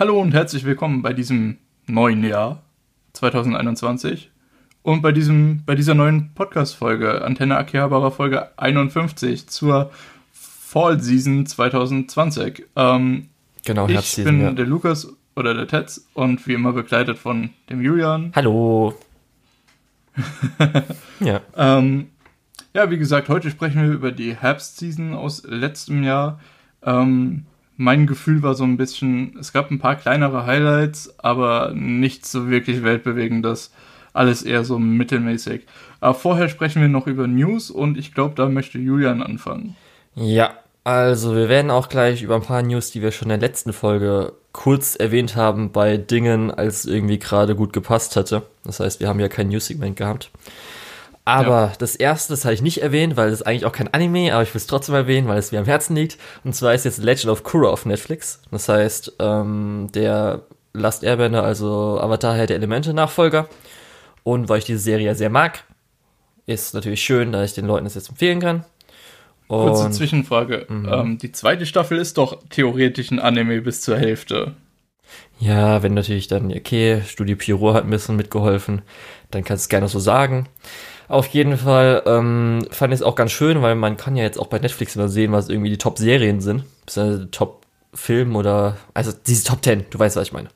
Hallo und herzlich willkommen bei diesem neuen Jahr 2021 und bei diesem bei dieser neuen Podcast Folge Antenne Akihabara Folge 51 zur Fall Season 2020. Ähm, Genau, ich bin ja. der Lukas oder der Tetz und wie immer begleitet von dem Julian. Hallo. ja, Ähm, ja, wie gesagt, heute sprechen wir über die Herbstseason aus letztem Jahr. Ähm, mein Gefühl war so ein bisschen, es gab ein paar kleinere Highlights, aber nichts so wirklich weltbewegendes. Alles eher so mittelmäßig. Aber vorher sprechen wir noch über News und ich glaube, da möchte Julian anfangen. ja. Also, wir werden auch gleich über ein paar News, die wir schon in der letzten Folge kurz erwähnt haben, bei Dingen, als irgendwie gerade gut gepasst hatte. Das heißt, wir haben ja kein News-Segment gehabt. Aber das erste, das habe ich nicht erwähnt, weil es eigentlich auch kein Anime, aber ich will es trotzdem erwähnen, weil es mir am Herzen liegt. Und zwar ist jetzt Legend of Korra auf Netflix. Das heißt, ähm, der Last Airbender, also Avatar Herr der Elemente Nachfolger. Und weil ich diese Serie ja sehr mag, ist natürlich schön, dass ich den Leuten das jetzt empfehlen kann. Kurze Und Zwischenfrage. Ähm, die zweite Staffel ist doch theoretisch ein Anime bis zur Hälfte. ja, wenn natürlich dann, okay, Studio Pierrot hat ein bisschen mitgeholfen, dann kannst du es gerne so sagen. Auf jeden Fall ähm, fand ich es auch ganz schön, weil man kann ja jetzt auch bei Netflix immer sehen, was irgendwie die Top-Serien sind, beziehungsweise Top-Film oder, also diese Top 10, du weißt, was ich meine.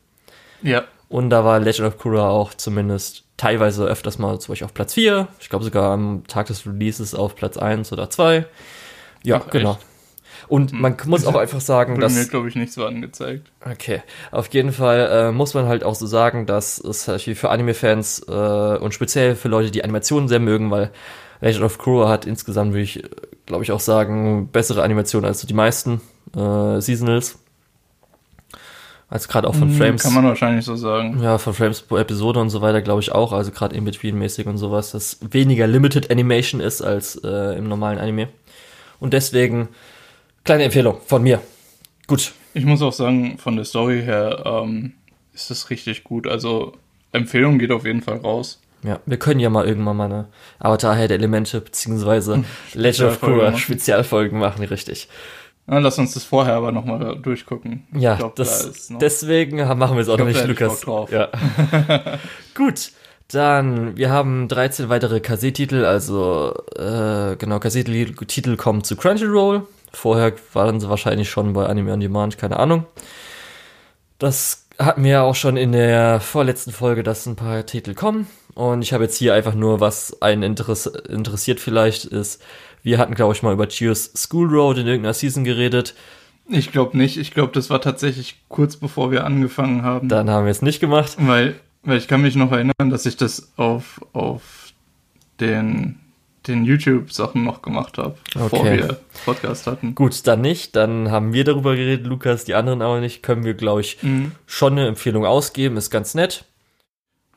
Ja. Und da war Legend of Korra auch zumindest teilweise öfters mal zum Beispiel auf Platz 4. Ich glaube sogar am Tag des Releases auf Platz 1 oder 2. Ja, Ach, genau. echt? Hm. Und man muss auch einfach sagen, dass. mir, glaube ich, nicht so angezeigt. Okay, auf jeden Fall äh, muss man halt auch so sagen, dass es halt für Anime-Fans äh, und speziell für Leute, die Animationen sehr mögen, weil Legend of Korra hat insgesamt, würde ich, glaube ich, auch sagen, bessere Animationen als die meisten äh, Seasonals. Also gerade auch von Hm, Frames. Kann man wahrscheinlich so sagen. Ja, von Frames pro Episode und so weiter, glaube ich auch. Also gerade in-between-mäßig und sowas, das weniger Limited Animation ist als äh, im normalen Anime. Und deswegen, kleine Empfehlung von mir. Gut. Ich muss auch sagen, von der Story her ähm, ist das richtig gut. Also Empfehlung geht auf jeden Fall raus. Ja, wir können ja mal irgendwann mal eine Avatar Head Elemente beziehungsweise Legend of Korra machen. Spezialfolgen machen, richtig. Na, lass uns das vorher aber nochmal durchgucken. Ja, glaub, das, da ist noch- deswegen machen wir es auch glaub, noch nicht, Lukas. Drauf. Ja. Gut, dann, wir haben 13 weitere Kassettitel, also äh, genau, Kassettitel kommen zu Crunchyroll. Vorher waren sie wahrscheinlich schon bei Anime on Demand, keine Ahnung. Das hatten wir ja auch schon in der vorletzten Folge, dass ein paar Titel kommen. Und ich habe jetzt hier einfach nur, was einen interess interessiert vielleicht, ist, wir hatten, glaube ich, mal über Cheers School Road in irgendeiner Season geredet. Ich glaube nicht. Ich glaube, das war tatsächlich kurz bevor wir angefangen haben. Dann haben wir es nicht gemacht. Weil, weil ich kann mich noch erinnern, dass ich das auf, auf den, den YouTube-Sachen noch gemacht habe, bevor Okay. wir Podcast hatten. Gut, dann nicht. Dann haben wir darüber geredet, Lukas, die anderen auch nicht. Können wir, glaube ich, Mhm. schon eine Empfehlung ausgeben. Ist ganz nett.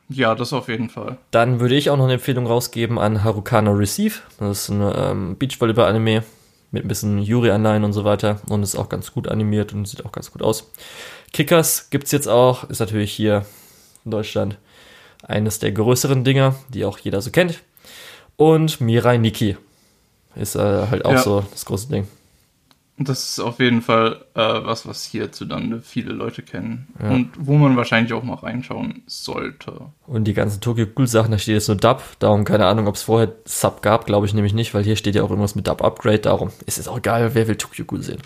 Ja, das auf jeden Fall. Dann würde ich auch noch eine Empfehlung rausgeben an Harukana Receive. Das ist ein ähm, Beachvolleyball-Anime mit ein bisschen Yuri-Anleihen und so weiter. Und ist auch ganz gut animiert und sieht auch ganz gut aus. Kickers gibt's jetzt auch. Ist natürlich hier in Deutschland eines der größeren Dinger, die auch jeder so kennt. Und Mirai Nikki ist äh, halt auch Ja. so das große Ding. Das ist auf jeden Fall äh, was, was hierzulande viele Leute kennen. Ja. Und wo man wahrscheinlich auch mal reinschauen sollte. Und die ganzen Tokyo Ghoul Sachen, da steht jetzt nur Dub. Darum keine Ahnung, ob es vorher Sub gab, glaube ich nämlich nicht, weil hier steht ja auch irgendwas mit Dub Upgrade. Darum ist es auch egal, wer will Tokyo Ghoul sehen.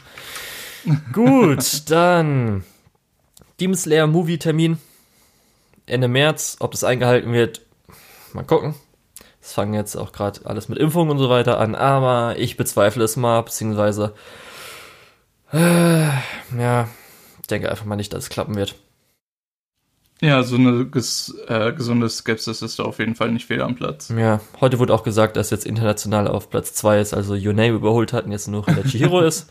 Gut, dann Demon Slayer Movie Termin Ende März. Ob das eingehalten wird, mal gucken. Es fangen jetzt auch gerade alles mit Impfungen und so weiter an, aber ich bezweifle es mal, beziehungsweise äh, ja, denke einfach mal nicht, dass es klappen wird. Ja, so eine ges äh, gesunde Skepsis ist da auf jeden Fall nicht fehl am Platz. Ja, heute wurde auch gesagt, dass jetzt international auf Platz 2 ist, also Your Name überholt hat und jetzt nur der Chihiro ist.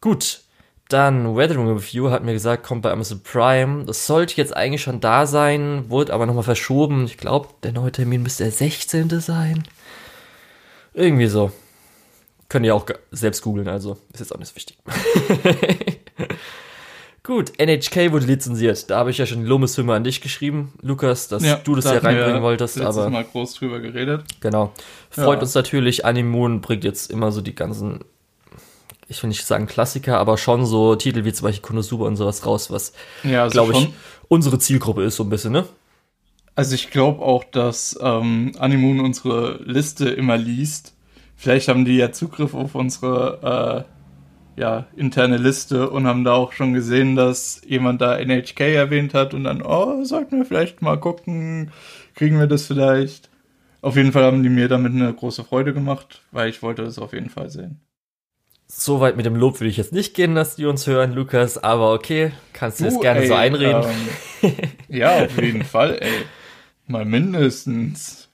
Gut, dann Weathering Review hat mir gesagt, kommt bei Amazon Prime. Das sollte jetzt eigentlich schon da sein, wurde aber nochmal verschoben. Ich glaube, der neue Termin müsste der 16. sein. Irgendwie so. Könnt ihr auch selbst googeln, also ist jetzt auch nicht so wichtig. Gut, NHK wurde lizenziert. Da habe ich ja schon die Lomeshymne an dich geschrieben, Lukas, dass du das da ja hatten wir reinbringen wolltest, letztes aber Mal groß drüber geredet. genau. Freut Ja. uns natürlich. Animoon bringt jetzt immer so die ganzen ich will nicht sagen Klassiker, aber schon so Titel wie zum Beispiel Konosuba und sowas raus, was, Ja, also glaube ich, unsere Zielgruppe ist so ein bisschen, ne? Also ich glaube auch, dass ähm, Animoon unsere Liste immer liest. Vielleicht haben die ja Zugriff auf unsere äh, ja, interne Liste und haben da auch schon gesehen, dass jemand da NHK erwähnt hat und dann, oh, sollten wir vielleicht mal gucken, kriegen wir das vielleicht. Auf jeden Fall haben die mir damit eine große Freude gemacht, weil ich wollte das auf jeden Fall sehen. So weit mit dem Lob will ich jetzt nicht gehen, dass die uns hören, Lukas, aber okay, kannst du jetzt gerne ey, so einreden. Ähm, ja, auf jeden Fall, ey. Mal mindestens.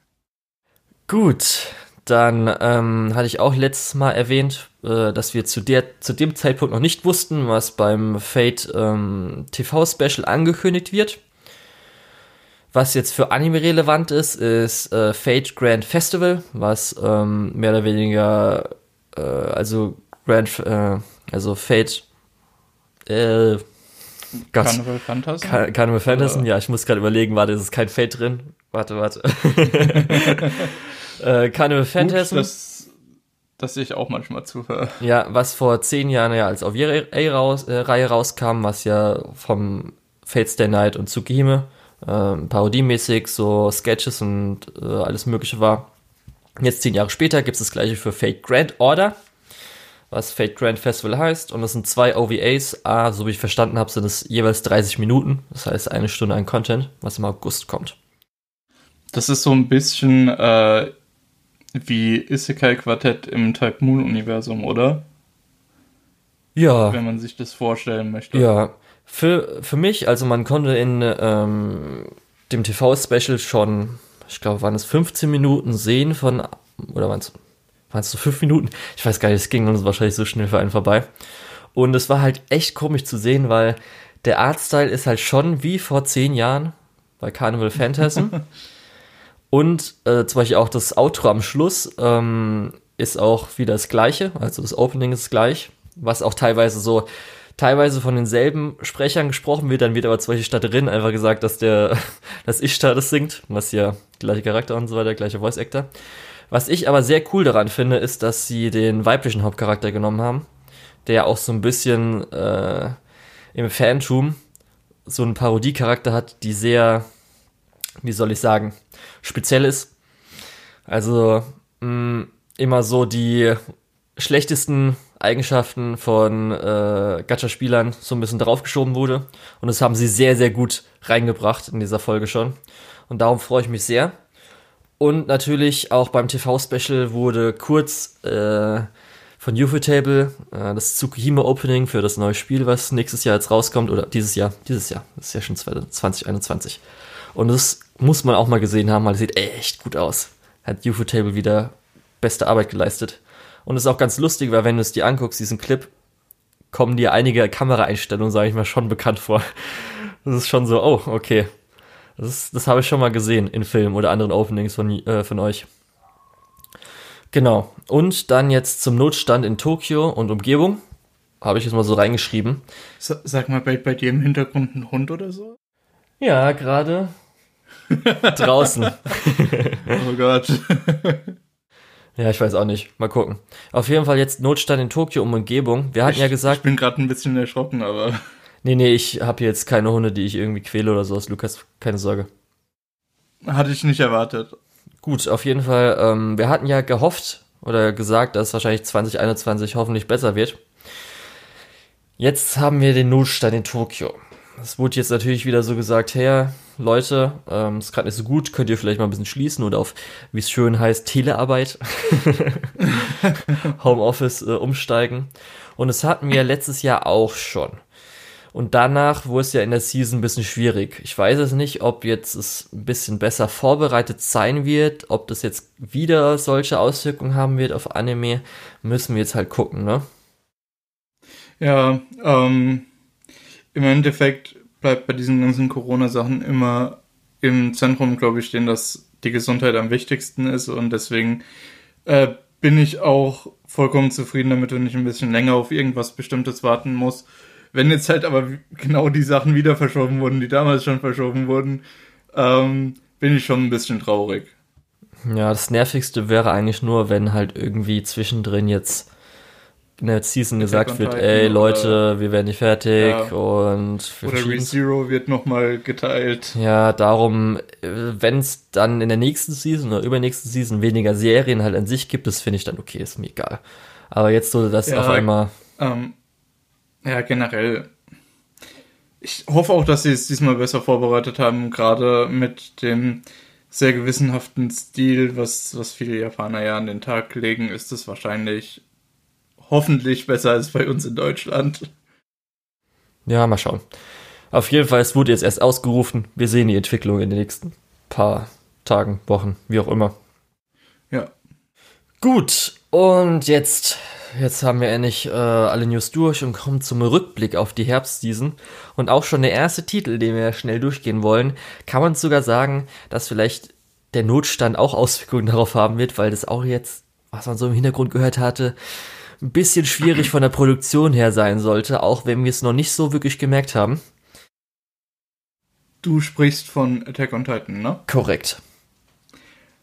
Gut, dann ähm, hatte ich auch letztes Mal erwähnt, äh, dass wir zu, der, zu dem Zeitpunkt noch nicht wussten, was beim Fate ähm, TV-Special angekündigt wird. Was jetzt für Anime relevant ist, ist äh, Fate Grand Festival, was ähm, mehr oder weniger, äh, also Grand, äh, also Fate, äh, Gott, Carnival Phantasm? Car Carnival Oder- ja, ich muss gerade überlegen, warte, ist kein Fate drin? Warte, warte. äh, Carnival Gut, Phantasm, dass, dass ich auch manchmal zuhöre. ja, was vor zehn Jahren ja als OVA raus, äh, Reihe rauskam, was ja vom Fate Stay Night und Tsukihime ähm, parodiemäßig so Sketches und äh, alles mögliche war. Jetzt zehn Jahre später gibt es das gleiche für Fate Grand Order, was Fate Grand Festival heißt. Und das sind zwei OVAs. Ah, so wie ich verstanden habe, sind es jeweils 30 Minuten. Das heißt eine Stunde an Content, was im August kommt. Das ist so ein bisschen äh, wie Isekai Quartett im Type Moon Universum, oder? Ja, Wenn man sich das vorstellen möchte. ja. Für, für mich, also man konnte in ähm, dem TV-Special schon, ich glaube, waren es 15 Minuten sehen von, oder waren es waren es so 5 Minuten? Ich weiß gar nicht, es ging uns wahrscheinlich so schnell für einen vorbei. Und es war halt echt komisch zu sehen, weil der Artstyle ist halt schon wie vor 10 Jahren bei Carnival Phantasm. Und äh, zum Beispiel auch das Outro am Schluss ähm, ist auch wieder das gleiche, also das Opening ist gleich, was auch teilweise so, teilweise von denselben Sprechern gesprochen wird, dann wird aber zum Beispiel statt Rin einfach gesagt, dass der, dass Ishtar das singt, was ja gleiche Charakter und so weiter, gleiche Voice Actor. Was ich aber sehr cool daran finde, ist, dass sie den weiblichen Hauptcharakter genommen haben, der auch so ein bisschen äh, im Fantum so einen Parodiecharakter hat, die sehr, wie soll ich sagen, speziell ist. Also mh, immer so die schlechtesten Eigenschaften von äh, Gacha-Spielern so ein bisschen draufgeschoben wurde. Und das haben sie sehr, sehr gut reingebracht in dieser Folge schon. Und darum freue ich mich sehr. Und natürlich auch beim TV-Special wurde kurz äh, von Ufotable äh, das Tsukihime Opening für das neue Spiel, was nächstes Jahr jetzt rauskommt, oder dieses Jahr, dieses Jahr, das ist ja schon 2021. Und das muss man auch mal gesehen haben, weil es sieht echt gut aus. Hat Ufotable wieder beste Arbeit geleistet. Und es ist auch ganz lustig, weil wenn du es dir anguckst, diesen Clip, kommen dir einige Kameraeinstellungen, sage ich mal, schon bekannt vor. Das ist schon so, oh, okay. Das, ist, das habe ich schon mal gesehen in Filmen oder anderen Openings von, äh, von euch. Genau. Und dann jetzt zum Notstand in Tokio und Umgebung. Habe ich jetzt mal so reingeschrieben. Sa- Sag mal, bei, bei dir im Hintergrund ein Hund oder so? Ja, gerade draußen. Oh Gott. Ja, ich weiß auch nicht. Mal gucken. Auf jeden Fall jetzt Notstand in Tokio um Umgebung. Wir hatten ja Ich gesagt, bin gerade ein bisschen erschrocken, aber nee, nee, ich habe jetzt keine Hunde, die ich irgendwie quäle oder sowas. Lukas, keine Sorge. hatte ich nicht erwartet. Gut, auf jeden Fall. Ähm, wir hatten ja gehofft oder gesagt, dass wahrscheinlich 2021 hoffentlich besser wird. Jetzt haben wir den Notstand in Tokio. Es wurde jetzt natürlich wieder so gesagt, hey, Leute, ähm, ist gerade nicht so gut, könnt ihr vielleicht mal ein bisschen schließen oder auf, wie es schön heißt, Telearbeit, Homeoffice äh, umsteigen. Und das hatten wir letztes Jahr auch schon. Und danach wurde es ja in der Season ein bisschen schwierig. Ich weiß es nicht, ob jetzt es ein bisschen besser vorbereitet sein wird, ob das jetzt wieder solche Auswirkungen haben wird auf Anime, müssen wir jetzt halt gucken, ne? Ja, ähm, im Endeffekt bleibt bei diesen ganzen Corona-Sachen immer im Zentrum, glaube ich, stehen, dass die Gesundheit am wichtigsten ist und deswegen äh, bin ich auch vollkommen zufrieden damit, wenn ich ein bisschen länger auf irgendwas Bestimmtes warten muss. Wenn jetzt halt aber genau die Sachen wieder verschoben wurden, die damals schon verschoben wurden, ähm, bin ich schon ein bisschen traurig. Ja, das nervigste wäre eigentlich nur, wenn halt irgendwie zwischendrin jetzt in der Season gesagt wird, ey Leute, wir werden nicht fertig ja. und oder ReZero wird nochmal geteilt. Ja, darum, äh, wenn es dann in der nächsten Season oder übernächsten Season weniger Serien halt an sich gibt, das finde ich dann okay, ist mir egal. Aber jetzt so, dass ja, auf einmal. Ähm, ja, generell. Ich hoffe auch, dass sie es diesmal besser vorbereitet haben, gerade mit dem sehr gewissenhaften Stil, was, was viele Japaner ja an den Tag legen, ist es wahrscheinlich hoffentlich besser als bei uns in Deutschland. Ja, mal schauen. Auf jeden Fall, es wurde jetzt erst ausgerufen. Wir sehen die Entwicklung in den nächsten paar Tagen, Wochen, wie auch immer. Ja. Gut, und jetzt, jetzt haben wir endlich äh, alle News durch und kommen zum Rückblick auf die Herbstseason. Und auch schon der erste Titel, den wir schnell durchgehen wollen, kann man sogar sagen, dass vielleicht der Notstand auch Auswirkungen darauf haben wird, weil das auch jetzt, was man so im Hintergrund gehört hatte, ein bisschen schwierig von der Produktion her sein sollte, auch wenn wir es noch nicht so wirklich gemerkt haben. Du sprichst von Attack on Titan, ne? Korrekt.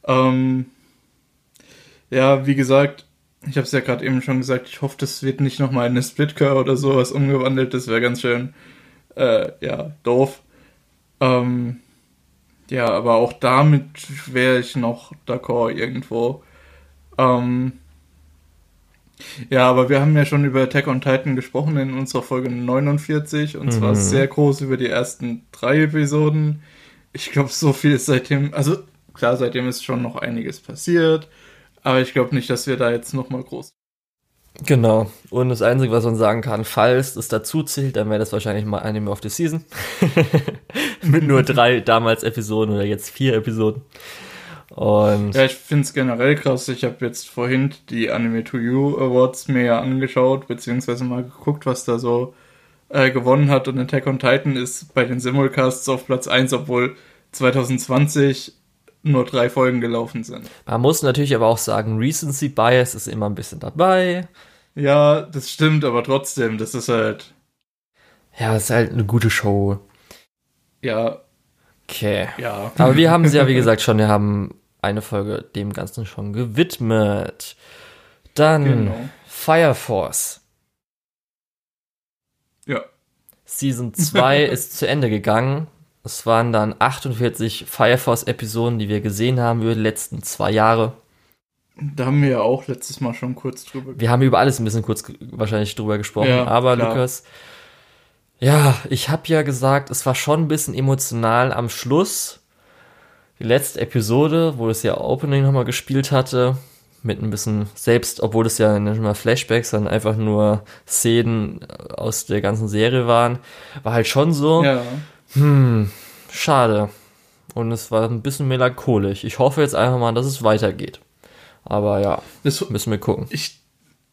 Ähm, ja, wie gesagt, ich habe es ja gerade eben schon gesagt, ich hoffe, das wird nicht nochmal in eine Splitcore oder sowas umgewandelt. Das wäre ganz schön, äh, ja, doof. Ähm, ja, aber auch damit wäre ich noch d'accord irgendwo. Ähm, ja, aber wir haben ja schon über Attack on Titan gesprochen in unserer Folge 49 und mhm. zwar sehr groß über die ersten drei Episoden. Ich glaube, so viel ist seitdem, also klar, seitdem ist schon noch einiges passiert, aber ich glaube nicht, dass wir da jetzt nochmal groß. Genau. Und das Einzige, was man sagen kann, falls es dazu zählt, dann wäre das wahrscheinlich mal Anime of the Season. Mit nur drei damals Episoden oder jetzt vier Episoden. Und ja, ich finde es generell krass. Ich habe jetzt vorhin die Anime to You Awards mir ja angeschaut, beziehungsweise mal geguckt, was da so äh, gewonnen hat. Und Attack on Titan ist bei den Simulcasts auf Platz 1, obwohl 2020 nur drei Folgen gelaufen sind. Man muss natürlich aber auch sagen, Recency Bias ist immer ein bisschen dabei. Ja, das stimmt, aber trotzdem, das ist halt. Ja, es ist halt eine gute Show. Ja. Okay. Ja. Aber wir haben es ja, wie gesagt, schon, wir haben eine Folge dem Ganzen schon gewidmet. Dann genau. Fire Force. Ja. Season 2 ist zu Ende gegangen. Es waren dann 48 Fire Force-Episoden, die wir gesehen haben über die letzten zwei Jahre. Da haben wir ja auch letztes Mal schon kurz drüber gesprochen. Wir haben über alles ein bisschen kurz wahrscheinlich drüber gesprochen. Ja, aber klar. Lukas, ja, ich habe ja gesagt, es war schon ein bisschen emotional am Schluss die letzte Episode, wo es ja Opening nochmal gespielt hatte, mit ein bisschen selbst, obwohl es ja nicht mal Flashbacks, sondern einfach nur Szenen aus der ganzen Serie waren, war halt schon so, ja. Hm, schade. Und es war ein bisschen melancholisch. Ich hoffe jetzt einfach mal, dass es weitergeht. Aber ja, das, müssen wir gucken. Ich,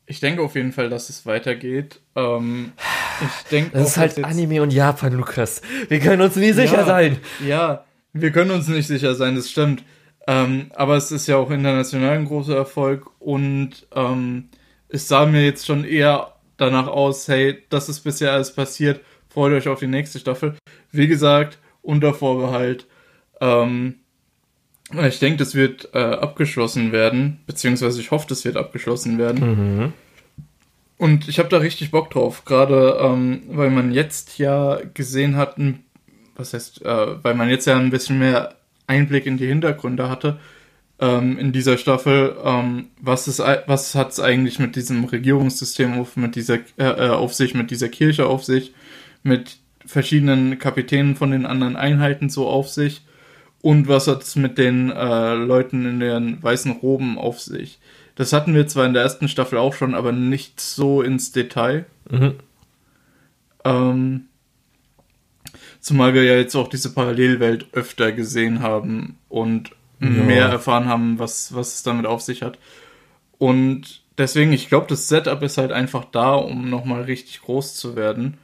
ich denke auf jeden Fall, dass es weitergeht. Ähm, ich denke, das ist halt Anime und Japan, Lukas. Wir können uns nie sicher ja, sein. Ja, wir können uns nicht sicher sein, das stimmt. Ähm, aber es ist ja auch international ein großer Erfolg und ähm, es sah mir jetzt schon eher danach aus, hey, das ist bisher alles passiert, freut euch auf die nächste Staffel. Wie gesagt, unter Vorbehalt. Ähm, ich denke, das wird äh, abgeschlossen werden, beziehungsweise ich hoffe, das wird abgeschlossen werden. Mhm. Und ich habe da richtig Bock drauf, gerade ähm, weil man jetzt ja gesehen hat, was heißt, äh, weil man jetzt ja ein bisschen mehr Einblick in die Hintergründe hatte ähm, in dieser Staffel, ähm, was ist, was hat es eigentlich mit diesem Regierungssystem auf, mit dieser äh, äh, auf sich, mit dieser Kirche auf sich, mit verschiedenen Kapitänen von den anderen Einheiten so auf sich und was hat es mit den äh, Leuten in den weißen Roben auf sich. Das hatten wir zwar in der ersten Staffel auch schon, aber nicht so ins Detail. Mhm. Ähm, Zumal wir ja jetzt auch diese Parallelwelt öfter gesehen haben und ja. mehr erfahren haben, was, was es damit auf sich hat. Und deswegen, ich glaube, das Setup ist halt einfach da, um nochmal richtig groß zu werden.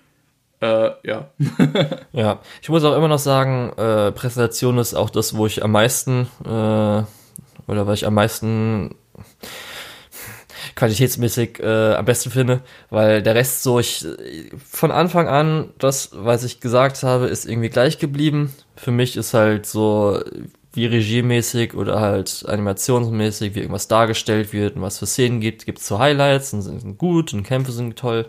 Äh, ja. ja, ich muss auch immer noch sagen, äh, Präsentation ist auch das, wo ich am meisten, äh, oder was ich am meisten qualitätsmäßig äh, am besten finde, weil der Rest so, ich von Anfang an, das, was ich gesagt habe, ist irgendwie gleich geblieben. Für mich ist halt so, wie regiemäßig oder halt animationsmäßig, wie irgendwas dargestellt wird und was für Szenen gibt, gibt es so Highlights und sind gut und Kämpfe sind toll.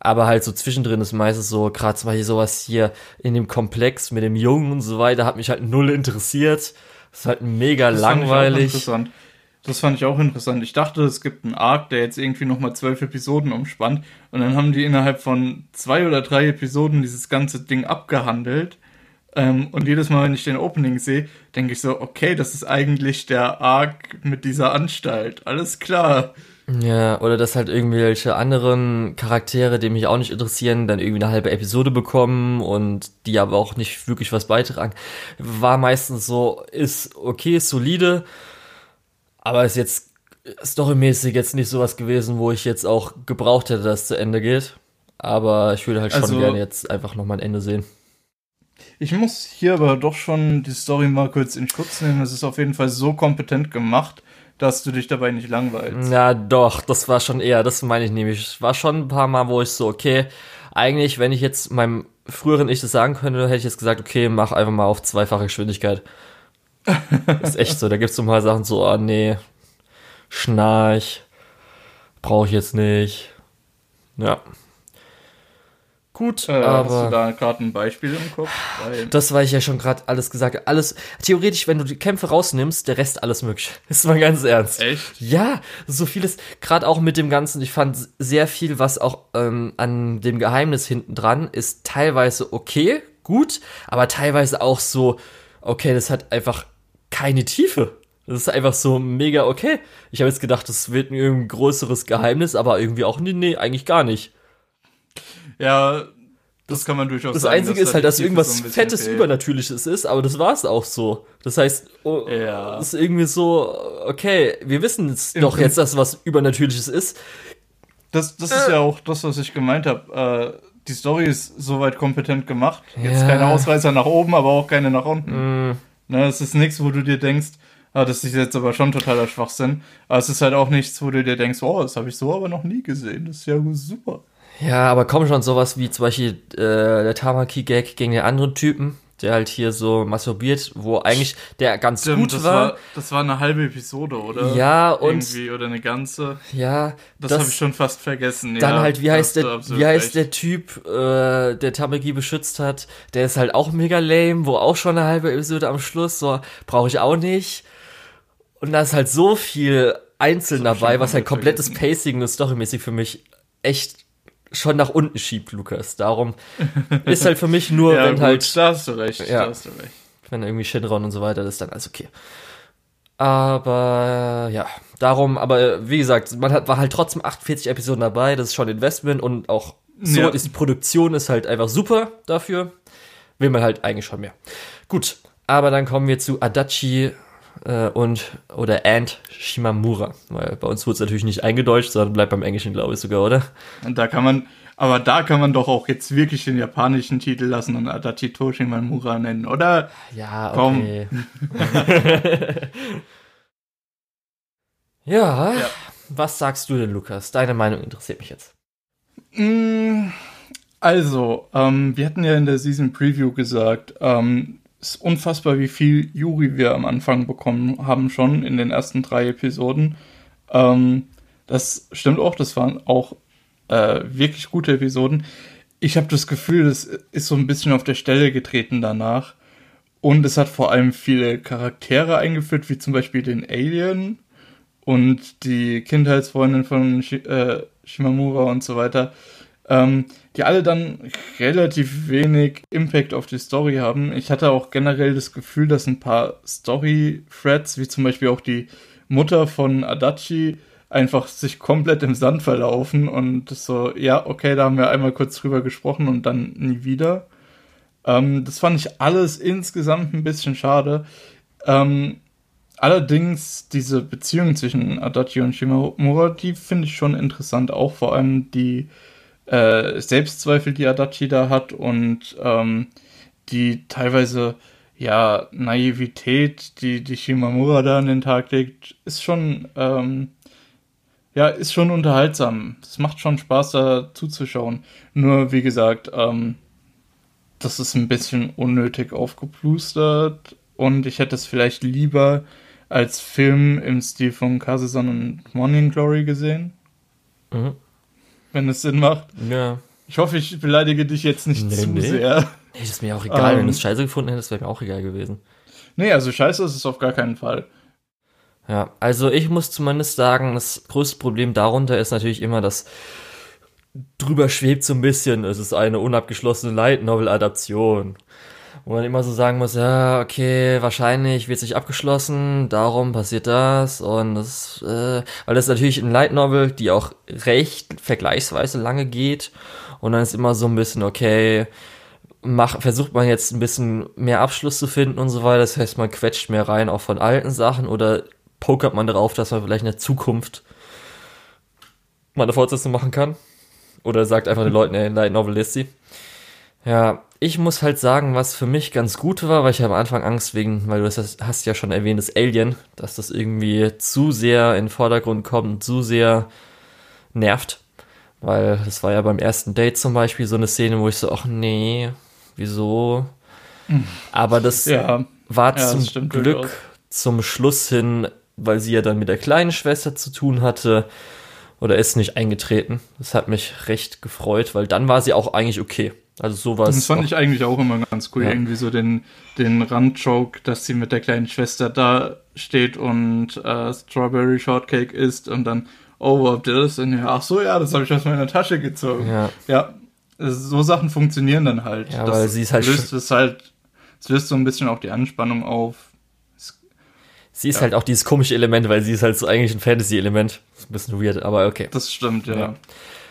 Aber halt so zwischendrin ist meistens so, gerade zum Beispiel sowas hier in dem Komplex mit dem Jungen und so weiter, hat mich halt null interessiert. Das ist halt mega das langweilig. interessant. Das fand ich auch interessant. Ich dachte, es gibt einen Arc, der jetzt irgendwie nochmal zwölf Episoden umspannt. Und dann haben die innerhalb von zwei oder drei Episoden dieses ganze Ding abgehandelt. Ähm, und jedes Mal, wenn ich den Opening sehe, denke ich so, okay, das ist eigentlich der Arc mit dieser Anstalt. Alles klar. Ja, oder dass halt irgendwelche anderen Charaktere, die mich auch nicht interessieren, dann irgendwie eine halbe Episode bekommen und die aber auch nicht wirklich was beitragen. War meistens so, ist okay, ist solide, aber ist jetzt storymäßig jetzt nicht sowas gewesen, wo ich jetzt auch gebraucht hätte, dass es zu Ende geht. Aber ich würde halt schon also, gerne jetzt einfach nochmal ein Ende sehen. Ich muss hier aber doch schon die Story mal kurz in Schutz nehmen. Es ist auf jeden Fall so kompetent gemacht, dass du dich dabei nicht langweilst. Ja, doch, das war schon eher, das meine ich nämlich. Es war schon ein paar Mal, wo ich so, okay, eigentlich, wenn ich jetzt meinem früheren Ich das sagen könnte, hätte ich jetzt gesagt, okay, mach einfach mal auf zweifache Geschwindigkeit. ist echt so, da gibt es so mal Sachen so, ah, oh, nee, Schnarch, brauche ich jetzt nicht. Ja. Gut, äh, aber. Hast du da gerade ein Beispiel im Kopf? Weil das, weil ich ja schon gerade alles gesagt. Alles, theoretisch, wenn du die Kämpfe rausnimmst, der Rest alles möglich. Ist mal ganz ernst. Echt? Ja, so vieles, gerade auch mit dem Ganzen, ich fand sehr viel, was auch ähm, an dem Geheimnis hinten dran ist, teilweise okay, gut, aber teilweise auch so, okay, das hat einfach keine Tiefe. Das ist einfach so mega okay. Ich habe jetzt gedacht, das wird ein größeres Geheimnis, aber irgendwie auch, nee, nee, eigentlich gar nicht. Ja, das kann man durchaus das sagen. Das Einzige ist halt, dass irgendwas so Fettes fehlt. Übernatürliches ist, aber das war es auch so. Das heißt, oh, ja. ist irgendwie so, okay, wir wissen es doch jetzt, dass was Übernatürliches ist. Das, das äh. ist ja auch das, was ich gemeint habe. Äh, die Story ist soweit kompetent gemacht. Jetzt ja. keine Ausreißer nach oben, aber auch keine nach unten. Mm. Ne, es ist nichts, wo du dir denkst, ah, das ist jetzt aber schon totaler Schwachsinn. Aber es ist halt auch nichts, wo du dir denkst, oh, das habe ich so aber noch nie gesehen. Das ist ja super. Ja, aber komm schon, sowas wie zum Beispiel äh, der Tamaki-Gag gegen den anderen Typen, der halt hier so masturbiert, wo eigentlich der ganz Stimmt, gut das war. war. Das war eine halbe Episode, oder? Ja, und. Irgendwie, oder eine ganze. Ja. Das, das habe ich schon fast vergessen. Dann ja, halt, wie heißt der, wie heißt der Typ, äh, der Tamaki beschützt hat? Der ist halt auch mega lame, wo auch schon eine halbe Episode am Schluss, so, brauche ich auch nicht. Und da ist halt so viel einzeln dabei, was halt komplettes. Pacing und storymäßig für mich echt schon nach unten schiebt, Lukas. Darum ist halt für mich nur, ja, wenn gut, halt. Da hast du recht, ja, da hast du recht. Wenn irgendwie Shinron und so weiter, das ist dann alles okay. Aber ja, darum, aber wie gesagt, man hat, war halt trotzdem 48 Episoden dabei, das ist schon Investment und auch so ja. ist die Produktion ist halt einfach super dafür. Will man halt eigentlich schon mehr. Gut, aber dann kommen wir zu Adachi äh, und oder Ant Shimamura. Weil bei uns wurde es natürlich nicht eingedeutscht, sondern bleibt beim Englischen, glaube ich, sogar, oder? Und da kann man, aber da kann man doch auch jetzt wirklich den japanischen Titel lassen und Adachi Shimamura nennen, oder? Ja, okay. Komm. ja, ja, was sagst du denn, Lukas? Deine Meinung interessiert mich jetzt. Mm, also, ähm, wir hatten ja in der Season Preview gesagt, ähm, ist unfassbar, wie viel Yuri wir am Anfang bekommen haben, schon in den ersten drei Episoden. Ähm, das stimmt auch, das waren auch äh, wirklich gute Episoden. Ich habe das Gefühl, das ist so ein bisschen auf der Stelle getreten danach. Und es hat vor allem viele Charaktere eingeführt, wie zum Beispiel den Alien und die Kindheitsfreundin von Sh äh, Shimamura und so weiter ähm, die alle dann relativ wenig Impact auf die Story haben. Ich hatte auch generell das Gefühl, dass ein paar Story-Threads, wie zum Beispiel auch die Mutter von Adachi, einfach sich komplett im Sand verlaufen und so, ja, okay, da haben wir einmal kurz drüber gesprochen und dann nie wieder. Ähm, das fand ich alles insgesamt ein bisschen schade. Ähm, allerdings diese Beziehung zwischen Adachi und Shimamura, die finde ich schon interessant, auch vor allem die äh, Selbstzweifel, die Adachi da hat und ähm, die teilweise ja Naivität, die die Shimamura da an den Tag legt, ist schon ähm, ja ist schon unterhaltsam. Es macht schon Spaß da zuzuschauen. Nur wie gesagt, ähm, das ist ein bisschen unnötig aufgeplustert und ich hätte es vielleicht lieber als Film im Stil von Kazison und Morning Glory gesehen. Mhm. Wenn es Sinn macht. Ja. Ich hoffe, ich beleidige dich jetzt nicht nee, zu nee. sehr. Nee, das ist mir auch egal. Ähm, Wenn du es scheiße gefunden hättest, wäre mir auch egal gewesen. Nee, also scheiße ist es auf gar keinen Fall. Ja, also ich muss zumindest sagen, das größte Problem darunter ist natürlich immer, dass drüber schwebt so ein bisschen, es ist eine unabgeschlossene Light Novel Adaption. Wo man immer so sagen muss, ja, okay, wahrscheinlich wird nicht abgeschlossen, darum passiert das und das, äh, weil das ist natürlich ein Light Novel, die auch recht vergleichsweise lange geht und dann ist immer so ein bisschen, okay, mach, versucht man jetzt ein bisschen mehr Abschluss zu finden und so weiter, das heißt, man quetscht mehr rein auch von alten Sachen oder pokert man darauf, dass man vielleicht in der Zukunft mal eine Fortsetzung machen kann. Oder sagt einfach den Leuten, ey, Light Novel ist sie. Ja, ich muss halt sagen, was für mich ganz gut war, weil ich am Anfang Angst wegen, weil du das hast ja schon erwähnt, das Alien, dass das irgendwie zu sehr in den Vordergrund kommt, zu sehr nervt. Weil das war ja beim ersten Date zum Beispiel so eine Szene, wo ich so, ach nee, wieso? Aber das ja. war ja, zum Glück durchaus. zum Schluss hin, weil sie ja dann mit der kleinen Schwester zu tun hatte, oder ist nicht eingetreten. Das hat mich recht gefreut, weil dann war sie auch eigentlich okay. Also sowas. Das fand ich eigentlich auch immer ganz cool. Ja. Irgendwie so den, den Randjoke, dass sie mit der kleinen Schwester da steht und äh, Strawberry Shortcake isst und dann, oh, wo habt ihr das denn? Ach so, ja, das habe ich aus meiner Tasche gezogen. Ja. ja. So Sachen funktionieren dann halt. Ja, das weil sie ist halt löst es halt, es löst so ein bisschen auch die Anspannung auf. Sie ist ja. halt auch dieses komische Element, weil sie ist halt so eigentlich ein Fantasy-Element. Ist ein bisschen weird, aber okay. Das stimmt, ja. ja.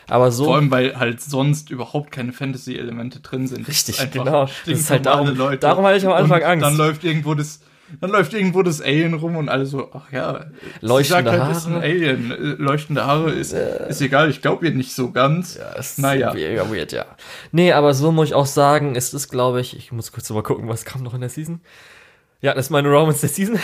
Aber so. Vor allem, weil halt sonst überhaupt keine Fantasy-Elemente drin sind. Richtig, genau. Das ist halt darum, Leute. darum hatte ich am Anfang und Angst. Dann läuft irgendwo das, dann läuft irgendwo das Alien rum und alle so, ach ja, leuchtende halt, Haare. ist ein Alien. Leuchtende Haare ist, äh, ist egal, ich glaube ihr nicht so ganz. Ja, ist naja. mega weird, ja. Nee, aber so muss ich auch sagen, ist es, glaube ich, ich muss kurz mal gucken, was kam noch in der Season. Ja, das ist meine Romance der Season.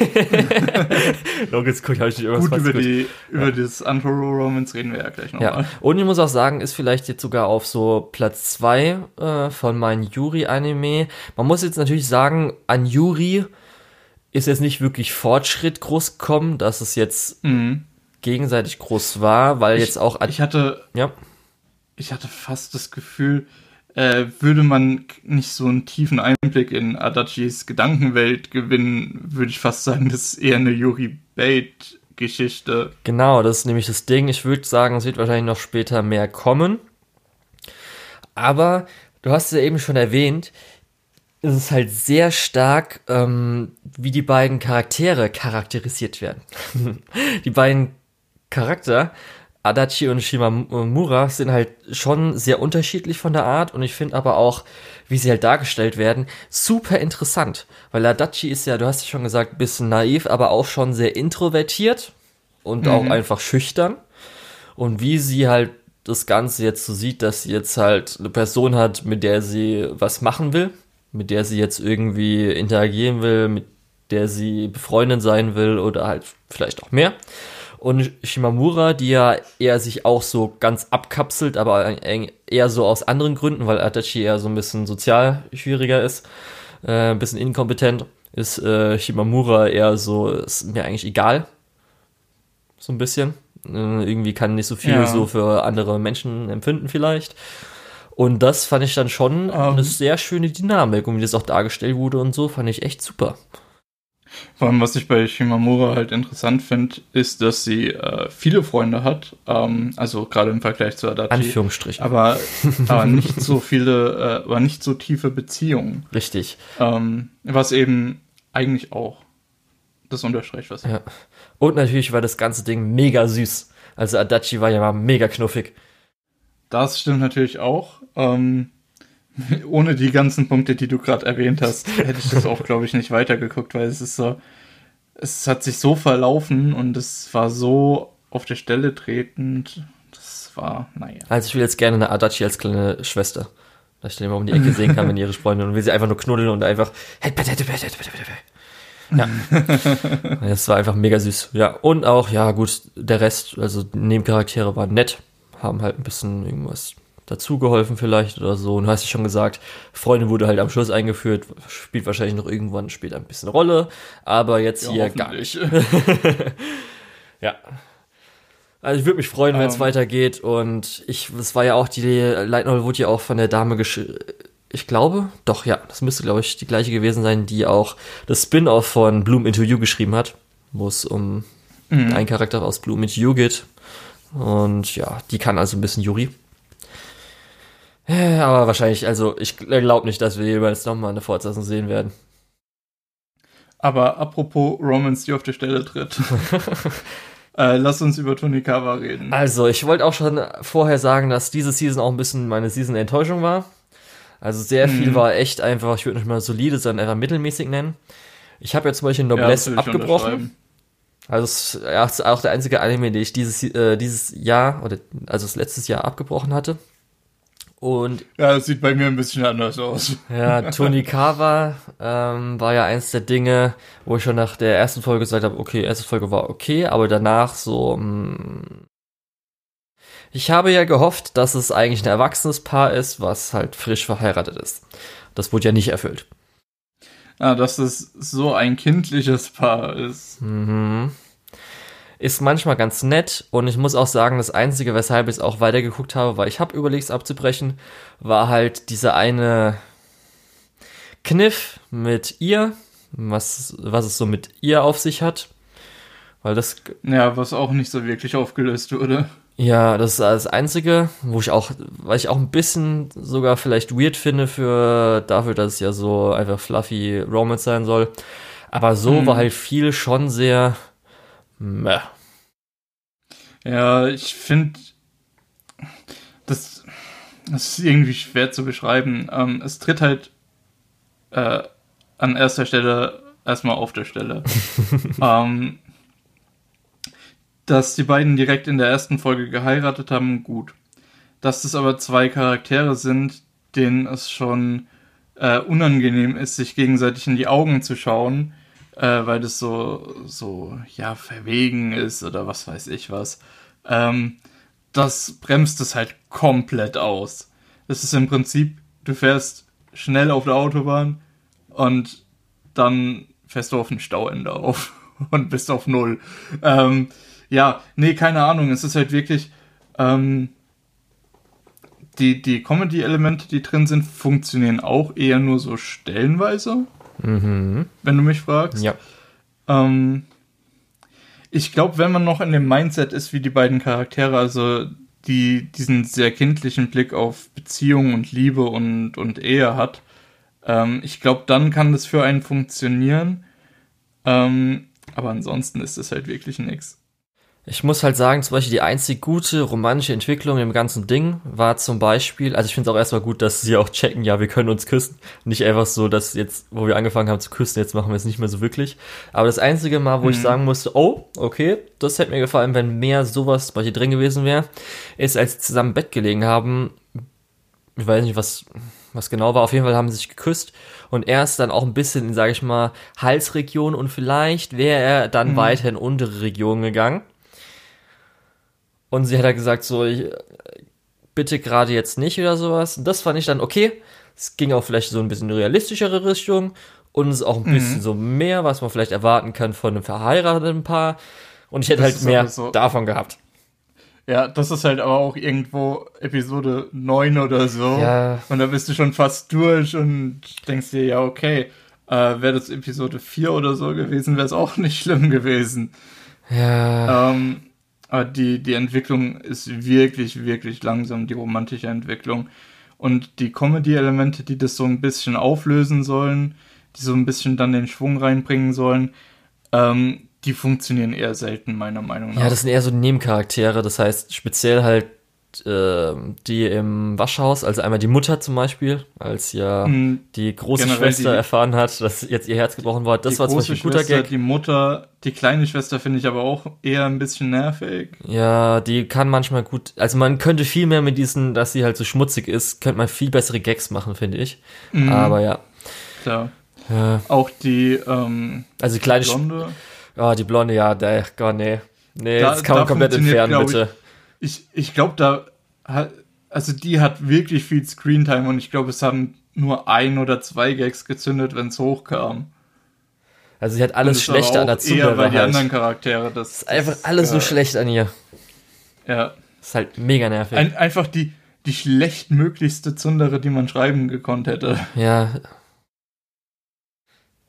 Jetzt guck, habe ich nicht irgendwas Gut, über, die, über ja. das Antoro Romance reden wir ja gleich nochmal. Ja. Und ich muss auch sagen, ist vielleicht jetzt sogar auf so Platz zwei äh, von meinen Yuri-Anime. Man muss jetzt natürlich sagen, an Yuri ist jetzt nicht wirklich Fortschritt groß gekommen, dass es jetzt mhm. gegenseitig groß war, weil ich, jetzt auch. Ich hatte. Ja. Ich hatte fast das Gefühl, äh, würde man nicht so einen tiefen Einblick in Adachis Gedankenwelt gewinnen, würde ich fast sagen, das ist eher eine Yuri Bait Geschichte. Genau, das ist nämlich das Ding. Ich würde sagen, es wird wahrscheinlich noch später mehr kommen. Aber du hast es ja eben schon erwähnt, es ist halt sehr stark, ähm, wie die beiden Charaktere charakterisiert werden. die beiden Charakter Adachi und Shimamura sind halt schon sehr unterschiedlich von der Art und ich finde aber auch, wie sie halt dargestellt werden, super interessant. Weil Adachi ist ja, du hast ja schon gesagt, bisschen naiv, aber auch schon sehr introvertiert und mhm. auch einfach schüchtern. Und wie sie halt das Ganze jetzt so sieht, dass sie jetzt halt eine Person hat, mit der sie was machen will, mit der sie jetzt irgendwie interagieren will, mit der sie befreundet sein will oder halt vielleicht auch mehr und Shimamura, die ja eher sich auch so ganz abkapselt, aber eher so aus anderen Gründen, weil Adachi eher so ein bisschen sozial schwieriger ist, äh, ein bisschen inkompetent, ist äh, Shimamura eher so, ist mir eigentlich egal. So ein bisschen. Äh, irgendwie kann nicht so viel ja. so für andere Menschen empfinden vielleicht. Und das fand ich dann schon um. eine ähm. sehr schöne Dynamik und wie das auch dargestellt wurde und so, fand ich echt super. Vor allem, was ich bei Shimamura halt interessant finde, ist, dass sie äh, viele Freunde hat, ähm, also gerade im Vergleich zu Adachi. Anführungsstrichen. Aber, aber nicht so viele, äh, aber nicht so tiefe Beziehungen. Richtig. Ähm, was eben eigentlich auch das unterstreicht, was. Ja. Und natürlich war das ganze Ding mega süß. Also Adachi war ja mal mega knuffig. Das stimmt natürlich auch. Ähm, ohne die ganzen Punkte, die du gerade erwähnt hast, hätte ich das auch, glaube ich, nicht weitergeguckt, weil es ist so, es hat sich so verlaufen und es war so auf der Stelle tretend. Das war, naja. Also ich will jetzt gerne eine Adachi als kleine Schwester. Dass ich den immer um die Ecke sehen kann, wenn ihre Freundin und will sie einfach nur knuddeln und einfach. Ja. das war einfach mega süß. Ja, und auch, ja, gut, der Rest, also Nebencharaktere waren nett, haben halt ein bisschen irgendwas dazugeholfen vielleicht oder so. Und du hast ja schon gesagt, Freundin wurde halt am Schluss eingeführt, spielt wahrscheinlich noch irgendwann später ein bisschen Rolle, aber jetzt ja, hier gar nicht. ja. Also ich würde mich freuen, wenn es um. Ähm. weitergeht und ich, das war ja auch die Light Novel wurde ja auch von der Dame geschrieben ich glaube, doch, ja, das müsste, glaube ich, die gleiche gewesen sein, die auch das Spin-off von Bloom Into You geschrieben hat, wo es um mhm. einen Charakter aus Bloom Into You geht. Und ja, die kann also ein bisschen Yuri. Aber wahrscheinlich, also ich glaube nicht, dass wir jeweils nochmal eine Fortsetzung sehen werden. Aber apropos Romans, die auf der Stelle tritt. äh, lass uns über Tonikawa reden. Also, ich wollte auch schon vorher sagen, dass diese Season auch ein bisschen meine Season-Enttäuschung war. Also sehr mhm. viel war echt einfach, ich würde nicht mal solide, sondern einfach mittelmäßig nennen. Ich habe ja zum Beispiel Noblesse ja, abgebrochen. Also es ist auch der einzige Anime, den ich dieses, äh, dieses Jahr, oder also das letztes Jahr abgebrochen hatte. Und ja, das sieht bei mir ein bisschen anders aus. Ja, Tonikawa ähm, war ja eins der Dinge, wo ich schon nach der ersten Folge gesagt habe, okay, erste Folge war okay, aber danach so, mh, hm, ich habe ja gehofft, dass es eigentlich ein erwachsenes Paar ist, was halt frisch verheiratet ist. Das wurde ja nicht erfüllt. Ja, dass es so ein kindliches Paar ist. Mhm. Ist manchmal ganz nett und ich muss auch sagen, das Einzige, weshalb ich es auch weitergeguckt habe, weil ich habe überlegt, es abzubrechen, war halt dieser eine Kniff mit ihr, was, was es so mit ihr auf sich hat. Weil das. Ja, was auch nicht so wirklich aufgelöst wurde. Ja, das ist das Einzige, wo ich auch, weil ich auch ein bisschen sogar vielleicht weird finde für dafür, dass es ja so einfach fluffy Romance sein soll. Aber so hm. war halt viel schon sehr meh. Ja, ich finde, das, das ist irgendwie schwer zu beschreiben. Ähm, es tritt halt äh, an erster Stelle erstmal auf der Stelle. ähm, dass die beiden direkt in der ersten Folge geheiratet haben, gut. Dass das aber zwei Charaktere sind, denen es schon äh, unangenehm ist, sich gegenseitig in die Augen zu schauen, äh, weil das so, so, ja, verwegen ist oder was weiß ich was. Ähm, das bremst es halt komplett aus. Es ist im Prinzip, du fährst schnell auf der Autobahn und dann fährst du auf ein Stauende auf und bist auf Null. Ähm, ja, nee, keine Ahnung. Es ist halt wirklich. Ähm, die, die Comedy-Elemente, die drin sind, funktionieren auch eher nur so stellenweise. Mhm. Wenn du mich fragst. Ja. Ähm, ich glaube, wenn man noch in dem Mindset ist wie die beiden Charaktere, also die diesen sehr kindlichen Blick auf Beziehung und Liebe und, und Ehe hat, ähm, ich glaube, dann kann das für einen funktionieren. Ähm, aber ansonsten ist es halt wirklich nichts. Ich muss halt sagen, zum Beispiel die einzig gute romantische Entwicklung im ganzen Ding war zum Beispiel, also ich finde es auch erstmal gut, dass sie auch checken, ja, wir können uns küssen. Nicht einfach so, dass jetzt, wo wir angefangen haben zu küssen, jetzt machen wir es nicht mehr so wirklich. Aber das einzige Mal, wo mhm. ich sagen musste, oh, okay, das hätte mir gefallen, wenn mehr sowas bei dir drin gewesen wäre, ist, als sie zusammen im Bett gelegen haben, ich weiß nicht, was, was genau war, auf jeden Fall haben sie sich geküsst und er ist dann auch ein bisschen in, sage ich mal, Halsregion und vielleicht wäre er dann mhm. weiter in untere Regionen gegangen. Und sie hat halt gesagt, so, ich, bitte gerade jetzt nicht oder sowas. Und das fand ich dann okay. Es ging auch vielleicht so ein bisschen realistischere Richtung und es ist auch ein mhm. bisschen so mehr, was man vielleicht erwarten kann von einem verheirateten Paar. Und ich hätte das halt mehr so. davon gehabt. Ja, das ist halt aber auch irgendwo Episode 9 oder so. Ja. Und da bist du schon fast durch und denkst dir, ja, okay, äh, wäre das Episode 4 oder so gewesen, wäre es auch nicht schlimm gewesen. Ja. Ähm, aber die, die Entwicklung ist wirklich, wirklich langsam, die romantische Entwicklung. Und die Comedy-Elemente, die das so ein bisschen auflösen sollen, die so ein bisschen dann den Schwung reinbringen sollen, ähm, die funktionieren eher selten, meiner Meinung nach. Ja, das sind eher so Nebencharaktere, das heißt speziell halt die im Waschhaus, also einmal die Mutter zum Beispiel, als ja mhm, die große Schwester die, erfahren hat, dass jetzt ihr Herz gebrochen war. Das war zum Beispiel ein guter Schwester, Gag. Die Mutter, die kleine Schwester finde ich aber auch eher ein bisschen nervig. Ja, die kann manchmal gut, also man könnte viel mehr mit diesen, dass sie halt so schmutzig ist, könnte man viel bessere Gags machen, finde ich. Mhm. Aber ja. Klar. Ja. Auch die, ähm, also die kleine Blonde. Ja, oh, die Blonde, ja, der, Gott, nee. Nee, da, das kann man komplett entfernen, bitte. Ich, ich glaube, da also die hat wirklich viel Screentime und ich glaube, es haben nur ein oder zwei Gags gezündet, wenn es hochkam. Also sie hat alles Schlechte an der Zunge. Eher, weil die halt. anderen Charaktere, das, ist einfach alles äh, so schlecht an ihr. Ja. Das ist halt mega nervig. Ein, einfach die, die schlechtmöglichste Zundere, die man schreiben gekonnt hätte. Ja.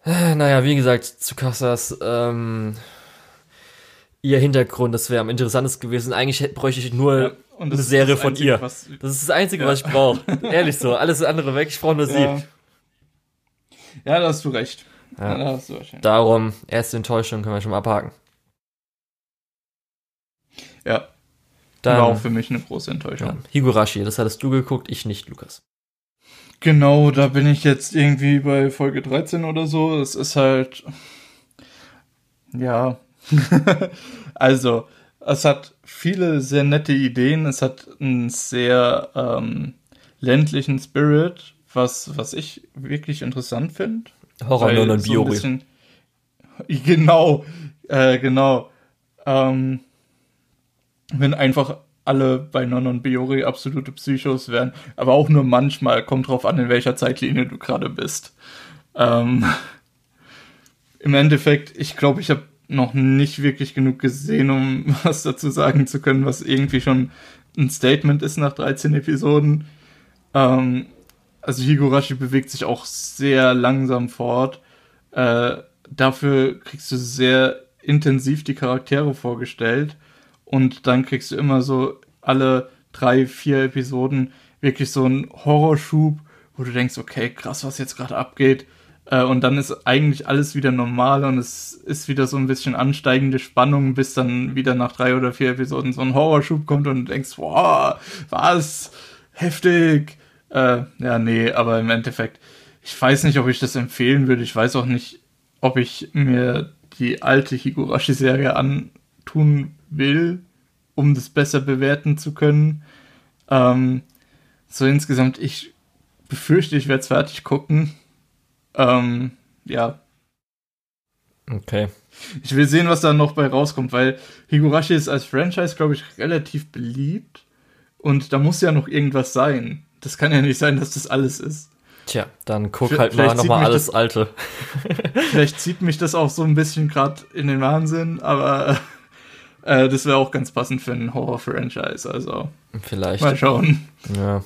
Naja, wie gesagt, zu Kassas, ähm, ihr Hintergrund, das wäre am interessantesten gewesen. Eigentlich bräuchte ich nur ja, eine Serie von Einzige, ihr. Was, das ist das Einzige, ja. was ich brauche. Ehrlich so, alles andere weg, ich brauche nur ja. sie. Ja, da hast du recht. Ja. Da hast du Darum, erste Enttäuschung können wir schon mal abhaken. Ja. Dann, War auch für mich eine große Enttäuschung. Higurashi, das hattest du geguckt, ich nicht, Lukas. Genau, da bin ich jetzt irgendwie bei Folge 13 oder so. Es ist halt. Ja. also, es hat viele sehr nette Ideen. Es hat einen sehr ähm, ländlichen Spirit, was, was ich wirklich interessant finde. Horror nur Biori. So genau, äh, genau. Ähm, wenn einfach alle bei Non und Biori absolute Psychos wären, aber auch nur manchmal, kommt drauf an, in welcher Zeitlinie du gerade bist. Ähm, Im Endeffekt, ich glaube, ich habe noch nicht wirklich genug gesehen, um was dazu sagen zu können, was irgendwie schon ein Statement ist nach 13 Episoden. Ähm, also Higurashi bewegt sich auch sehr langsam fort. Äh, dafür kriegst du sehr intensiv die Charaktere vorgestellt und dann kriegst du immer so alle drei, vier Episoden wirklich so einen Horrorschub, wo du denkst, okay, krass, was jetzt gerade abgeht. Äh, und dann ist eigentlich alles wieder normal und es ist wieder so ein bisschen ansteigende Spannung, bis dann wieder nach drei oder vier Episoden so ein Horrorschub kommt und du denkst, wow, was? Heftig. Äh, ja, nee, aber im Endeffekt, ich weiß nicht, ob ich das empfehlen würde. Ich weiß auch nicht, ob ich mir die alte Higurashi-Serie antun will, um das besser bewerten zu können. Ähm, so insgesamt, ich befürchte, ich werde es fertig gucken. Ähm, ja. Okay. Ich will sehen, was da noch bei rauskommt, weil Higurashi ist als Franchise, glaube ich, relativ beliebt. Und da muss ja noch irgendwas sein. Das kann ja nicht sein, dass das alles ist. Tja, dann guck halt mal nochmal alles das, Alte. vielleicht zieht mich das auch so ein bisschen gerade in den Wahnsinn, aber äh, das wäre auch ganz passend für ein Horror-Franchise. Also vielleicht. Mal schauen. Ja.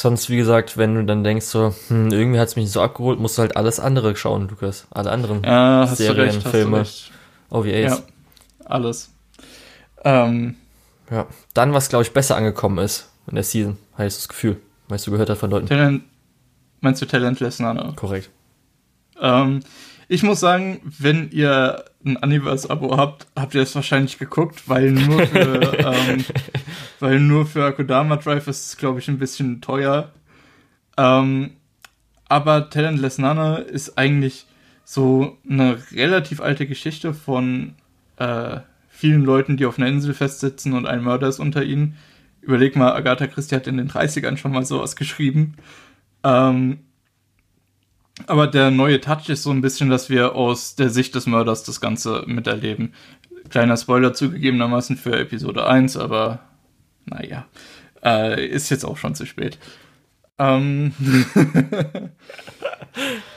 Sonst, wie gesagt, wenn du dann denkst so, hm, irgendwie hat es mich nicht so abgeholt, musst du halt alles andere schauen, Lukas. Alle anderen ja, Serien, recht, Filme, OVAs. Ja, alles. Ähm, ja, dann, was glaube ich besser angekommen ist in der Season, habe ich das Gefühl, weil du gehört hast von Leuten. Talent, meinst du Talentless Nano? Korrekt. Ähm, ich muss sagen, wenn ihr ein Universe-Abo habt, habt ihr es wahrscheinlich geguckt, weil nur für, ähm, weil nur für Akodama Drive ist es, glaube ich, ein bisschen teuer. Ähm, aber Talentless Nana ist eigentlich so eine relativ alte Geschichte von äh, vielen Leuten, die auf einer Insel festsitzen und ein Mörder ist unter ihnen. Überleg mal, Agatha Christie hat in den 30ern schon mal sowas geschrieben. Ähm, aber der neue Touch ist so ein bisschen, dass wir aus der Sicht des Mörders das Ganze miterleben. Kleiner Spoiler zugegebenermaßen für Episode 1, aber naja, äh, ist jetzt auch schon zu spät. Ähm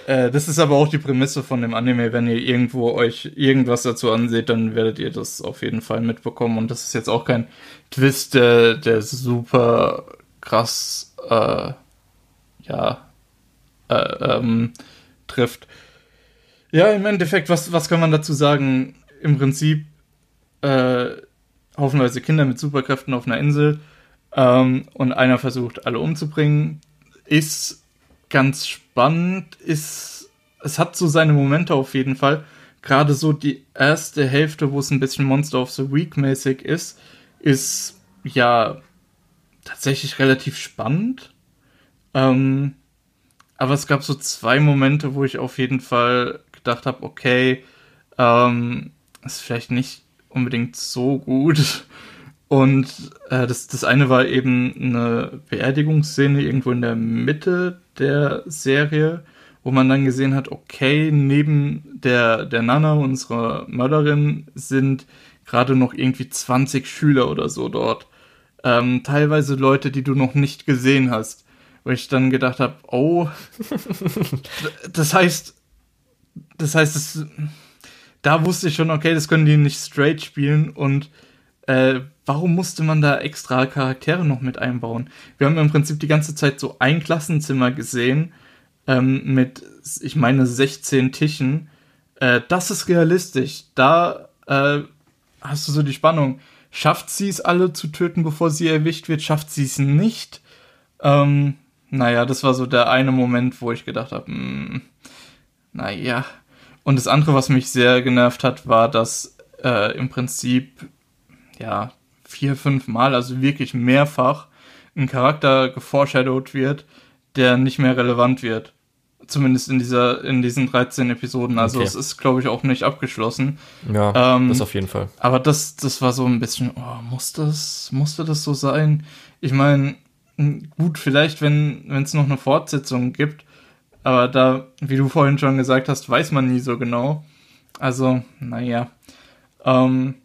äh, das ist aber auch die Prämisse von dem Anime. Wenn ihr irgendwo euch irgendwas dazu anseht, dann werdet ihr das auf jeden Fall mitbekommen. Und das ist jetzt auch kein Twist, der, der super krass, äh, ja, äh, ähm, trifft. Ja, im Endeffekt, was, was kann man dazu sagen? Im Prinzip äh, haufenweise Kinder mit Superkräften auf einer Insel ähm, und einer versucht, alle umzubringen. Ist ganz spannend, ist, es hat so seine Momente auf jeden Fall. Gerade so die erste Hälfte, wo es ein bisschen Monster of the Week mäßig ist, ist ja tatsächlich relativ spannend. Ähm, aber es gab so zwei Momente, wo ich auf jeden Fall gedacht habe, okay, ähm, ist vielleicht nicht unbedingt so gut. Und äh, das, das eine war eben eine Beerdigungsszene irgendwo in der Mitte der Serie, wo man dann gesehen hat, okay, neben der, der Nana, unserer Mörderin, sind gerade noch irgendwie 20 Schüler oder so dort. ähm, teilweise Leute, die du noch nicht gesehen hast. Wo ich dann gedacht habe, oh, das heißt, das heißt, das, da wusste ich schon, okay, das können die nicht straight spielen und äh, warum musste man da extra Charaktere noch mit einbauen? Wir haben im Prinzip die ganze Zeit so ein Klassenzimmer gesehen ähm, mit, ich meine, 16 Tischen. Äh, das ist realistisch. Da äh, hast du so die Spannung. Schafft sie es alle zu töten, bevor sie erwischt wird? Schafft sie es nicht? Ähm, naja, das war so der eine Moment, wo ich gedacht habe, hm, naja. Und das andere, was mich sehr genervt hat, war, dass äh, im Prinzip, ja, vier, fünf Mal, also wirklich mehrfach, ein Charakter geforeshadowed wird, der nicht mehr relevant wird. Zumindest in dieser, in diesen 13 Episoden. Also okay. es ist, glaube ich, auch nicht abgeschlossen. Ja, ähm, das auf jeden Fall. Aber das, das war so ein bisschen, oh, muss das, musste das so sein? Ich meine, gut, vielleicht, wenn es noch eine Fortsetzung gibt, aber da, wie du vorhin schon gesagt hast, weiß man nie so genau. Also, naja. Ähm,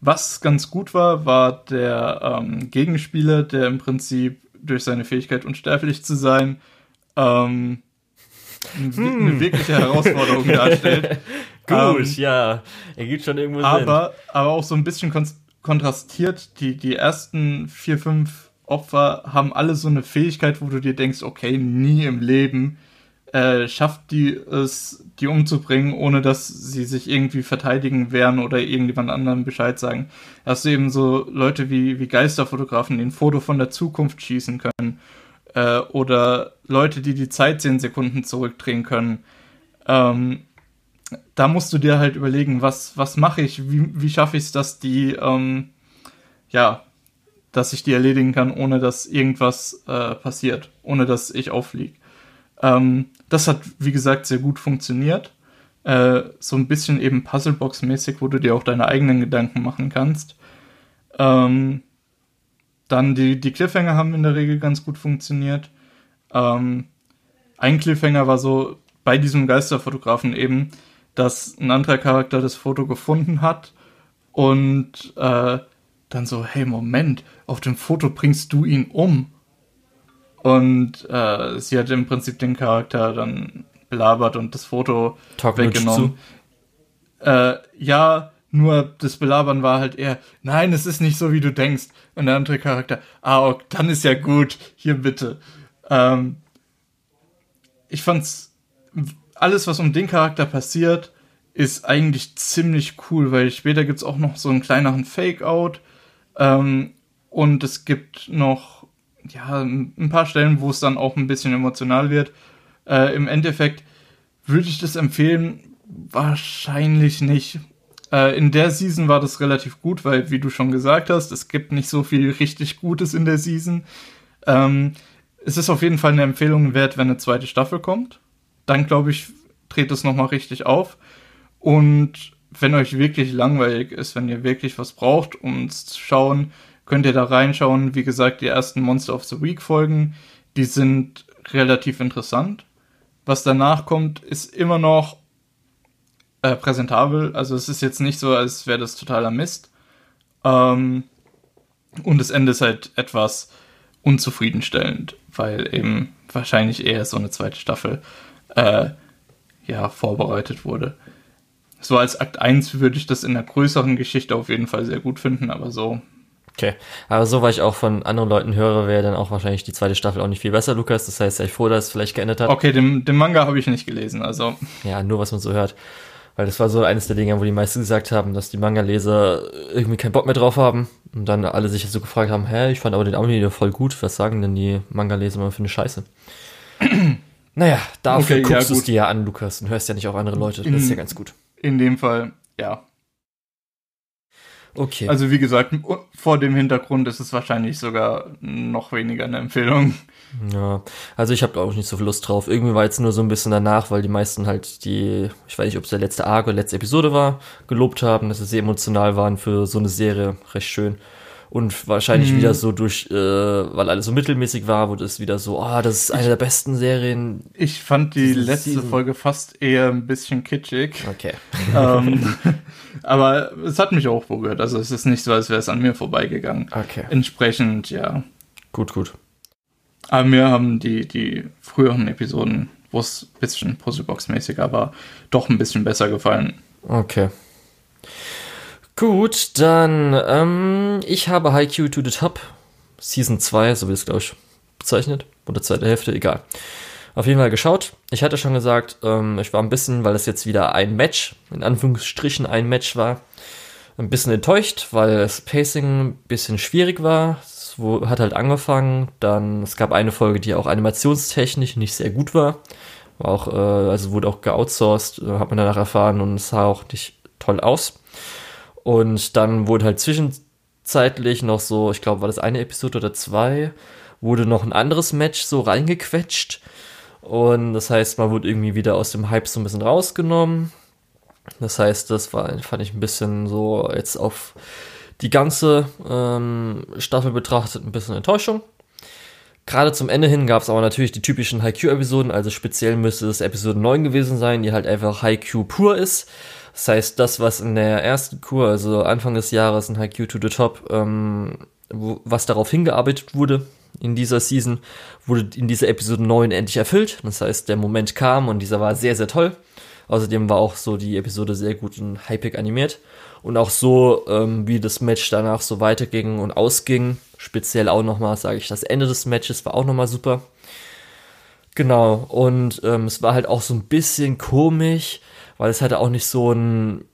was ganz gut war, war der ähm, Gegenspieler, der im Prinzip durch seine Fähigkeit unsterblich zu sein ähm, hm. eine wirkliche Herausforderung darstellt. Gut, ähm, ja, er geht schon irgendwo aber, Sinn. Aber auch so ein bisschen kon kontrastiert, die, die ersten vier, fünf Opfer haben alle so eine Fähigkeit, wo du dir denkst, okay, nie im Leben äh, schafft die es, die umzubringen, ohne dass sie sich irgendwie verteidigen werden oder irgendjemand anderem Bescheid sagen. Hast du eben so Leute wie, wie Geisterfotografen, die ein Foto von der Zukunft schießen können äh, oder Leute, die die Zeit zehn Sekunden zurückdrehen können. Ähm, da musst du dir halt überlegen, was, was mache ich, wie, wie schaffe ich es, dass die, ähm, ja, dass ich die erledigen kann, ohne dass irgendwas äh, passiert, ohne dass ich auffliege. Ähm, das hat, wie gesagt, sehr gut funktioniert. Äh, so ein bisschen eben Puzzlebox-mäßig, wo du dir auch deine eigenen Gedanken machen kannst. Ähm, dann die, die Cliffhanger haben in der Regel ganz gut funktioniert. Ähm, ein Cliffhanger war so bei diesem Geisterfotografen eben, dass ein anderer Charakter das Foto gefunden hat und äh, dann so, hey, Moment, auf dem Foto bringst du ihn um. Und äh, sie hat im Prinzip den Charakter dann belabert und das Foto Talk weggenommen. Äh, ja, nur das Belabern war halt eher, nein, es ist nicht so, wie du denkst. Und der andere Charakter, ah, okay, dann ist ja gut, hier bitte. Ähm, ich fand's, alles, was um den Charakter passiert, ist eigentlich ziemlich cool, weil später gibt's auch noch so einen kleineren Fake-Out. Ähm, und es gibt noch, ja, ein paar Stellen, wo es dann auch ein bisschen emotional wird. Äh, Im Endeffekt würde ich das empfehlen, wahrscheinlich nicht. Äh, in der Season war das relativ gut, weil, wie du schon gesagt hast, es gibt nicht so viel richtig Gutes in der Season. Ähm, es ist auf jeden Fall eine Empfehlung wert, wenn eine zweite Staffel kommt. Dann, glaube ich, dreht es nochmal richtig auf. Und wenn euch wirklich langweilig ist, wenn ihr wirklich was braucht, um zu schauen, könnt ihr da reinschauen. Wie gesagt, die ersten Monster of the Week Folgen, die sind relativ interessant. Was danach kommt, ist immer noch äh, präsentabel. Also es ist jetzt nicht so, als wäre das totaler Mist. Ähm, und das Ende ist halt etwas unzufriedenstellend, weil eben wahrscheinlich eher so eine zweite Staffel äh, ja, vorbereitet wurde. So als Akt 1 würde ich das in der größeren Geschichte auf jeden Fall sehr gut finden, aber so. Okay, aber so, weil ich auch von anderen Leuten höre, wäre dann auch wahrscheinlich die zweite Staffel auch nicht viel besser, Lukas. Das heißt, ich froh, dass es vielleicht geendet hat. Okay, den, den Manga habe ich nicht gelesen, also. Ja, nur was man so hört. Weil das war so eines der Dinge, wo die meisten gesagt haben, dass die Manga-Leser irgendwie keinen Bock mehr drauf haben. Und dann alle sich so gefragt haben, hä, ich fand aber den Anime voll gut. Was sagen denn die Manga-Leser immer für eine Scheiße? naja, dafür okay, guckst ja, du es dir ja an, Lukas, und hörst ja nicht auf andere Leute. Das ist ja ganz gut. In dem Fall, ja. Okay. Also wie gesagt, vor dem Hintergrund ist es wahrscheinlich sogar noch weniger eine Empfehlung. Ja, also ich habe auch nicht so viel Lust drauf. Irgendwie war jetzt nur so ein bisschen danach, weil die meisten halt die, ich weiß nicht, ob es der letzte Arc oder letzte Episode war, gelobt haben, dass sie sehr emotional waren für so eine Serie. Recht schön. Und wahrscheinlich mhm. wieder so durch, äh, weil alles so mittelmäßig war, wurde es wieder so, oh, das ist eine der besten Serien. Ich fand die letzte Season. Folge fast eher ein bisschen kitschig. Okay. ähm, aber es hat mich auch berührt. Also es ist nicht so, als wäre es an mir vorbeigegangen. Okay. Entsprechend, ja. Gut, gut. Aber mir haben die, die früheren Episoden, wo es ein bisschen Puzzlebox-mäßiger war, doch ein bisschen besser gefallen. Okay. Gut, dann, ähm, ich habe Haikyuu to the Top, Season 2, so wie es, glaube ich, bezeichnet, oder zweite Hälfte, egal. Auf jeden Fall geschaut. Ich hatte schon gesagt, ähm, ich war ein bisschen, weil es jetzt wieder ein Match, in Anführungsstrichen ein Match war, ein bisschen enttäuscht, weil das Pacing ein bisschen schwierig war. Es hat halt angefangen, dann, es gab eine Folge, die auch animationstechnisch nicht sehr gut war. War auch, äh, also wurde auch geoutsourced, äh, hat man danach erfahren und es sah auch nicht toll aus. Und dann wurde halt zwischenzeitlich noch so, ich glaube, war das eine Episode oder zwei, wurde noch ein anderes Match so reingequetscht. Und das heißt, man wurde irgendwie wieder aus dem Hype so ein bisschen rausgenommen. Das heißt, das war, fand ich ein bisschen so jetzt auf die ganze ähm, Staffel betrachtet ein bisschen Enttäuschung. Gerade zum Ende hin gab es aber natürlich die typischen Haikyuu-Episoden, also speziell müsste es Episode 9 gewesen sein, die halt einfach Haikyuu pur ist. Das heißt, das, was in der ersten Kur, also Anfang des Jahres in Haikyuu to the Top, ähm, wo, was darauf hingearbeitet wurde in dieser Season, wurde in dieser Episode 9 endlich erfüllt. Das heißt, der Moment kam und dieser war sehr, sehr toll. Außerdem war auch so die Episode sehr gut und hypig animiert. Und auch so, ähm, wie das Match danach so weiterging und ausging. Speziell auch nochmal, sage ich, das Ende des Matches war auch nochmal super. Genau, und ähm, es war halt auch so ein bisschen komisch, weil es hatte auch nicht so ein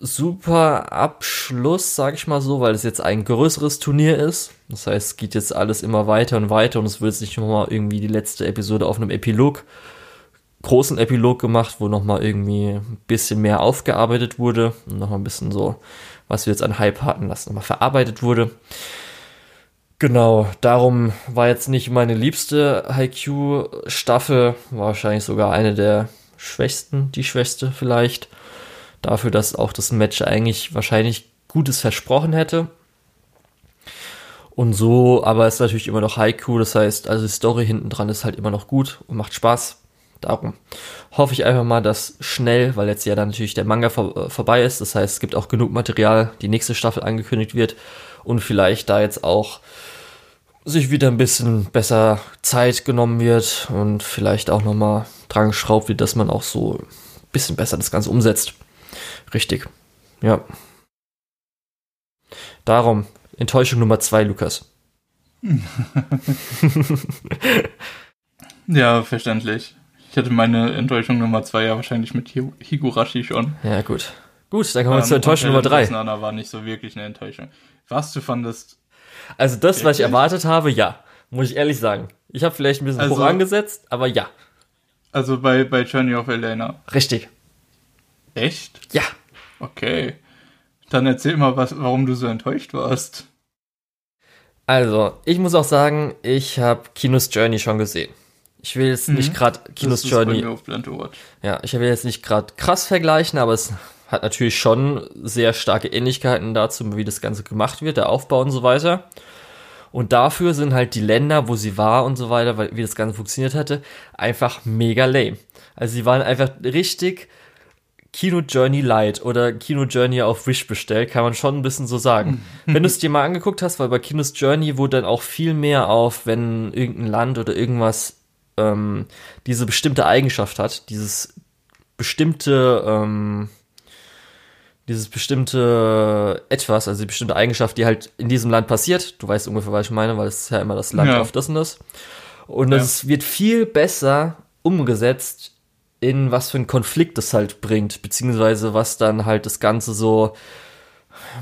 super Abschluss, sag ich mal so, weil es jetzt ein größeres Turnier ist. Das heißt, es geht jetzt alles immer weiter und weiter und es wird jetzt nicht nochmal irgendwie die letzte Episode auf einem Epilog, großen Epilog gemacht, wo nochmal irgendwie ein bisschen mehr aufgearbeitet wurde und nochmal ein bisschen so, was wir jetzt an Hype hatten, das nochmal verarbeitet wurde. Genau, darum war jetzt nicht meine liebste Haikyuu-Staffel, war wahrscheinlich sogar eine der schwächsten, die schwächste vielleicht. Dafür, dass auch das Match eigentlich wahrscheinlich Gutes versprochen hätte. Und so, aber es ist natürlich immer noch Haiku, das heißt, also die Story hinten dran ist halt immer noch gut und macht Spaß. Darum hoffe ich einfach mal, dass schnell, weil jetzt ja dann natürlich der Manga vor, äh, vorbei ist, das heißt, es gibt auch genug Material, die nächste Staffel angekündigt wird und vielleicht da jetzt auch sich wieder ein bisschen besser Zeit genommen wird und vielleicht auch nochmal dran geschraubt wird, dass man auch so ein bisschen besser das Ganze umsetzt. Richtig. Ja. Darum, Enttäuschung Nummer zwei, Lukas. ja, verständlich. Ich hatte meine Enttäuschung Nummer zwei ja wahrscheinlich mit Higurashi schon. Ja, gut. Gut, dann kommen wir ähm, zur Enttäuschung Nummer drei. Nana war nicht so wirklich eine Enttäuschung. Was du fandest. Also das, wirklich? was ich erwartet habe, ja. Muss ich ehrlich sagen. Ich habe vielleicht ein bisschen also, hoch angesetzt, aber ja. Also bei, bei Journey of Elena. Richtig. Echt? Ja. Okay. Dann erzähl mal, was, warum du so enttäuscht warst. Also, ich muss auch sagen, ich habe Kinos Journey schon gesehen. Ich will jetzt mhm. nicht gerade Kinos das Journey. Ja, ich will jetzt nicht gerade krass vergleichen, aber es hat natürlich schon sehr starke Ähnlichkeiten dazu, wie das Ganze gemacht wird, der Aufbau und so weiter. Und dafür sind halt die Länder, wo sie war und so weiter, weil, wie das Ganze funktioniert hatte, einfach mega lame. Also sie waren einfach richtig Kino Journey Light oder Kino Journey auf Wish bestellt, kann man schon ein bisschen so sagen. wenn du es dir mal angeguckt hast, weil bei Kinos Journey wurde dann auch viel mehr auf, wenn irgendein Land oder irgendwas ähm, diese bestimmte Eigenschaft hat, dieses bestimmte ähm, dieses bestimmte etwas, also die bestimmte Eigenschaft, die halt in diesem Land passiert. Du weißt ungefähr, was ich meine, weil es ist ja immer das Land ja. auf das und das. Und es wird viel besser umgesetzt in was für einen Konflikt es halt bringt, beziehungsweise was dann halt das Ganze so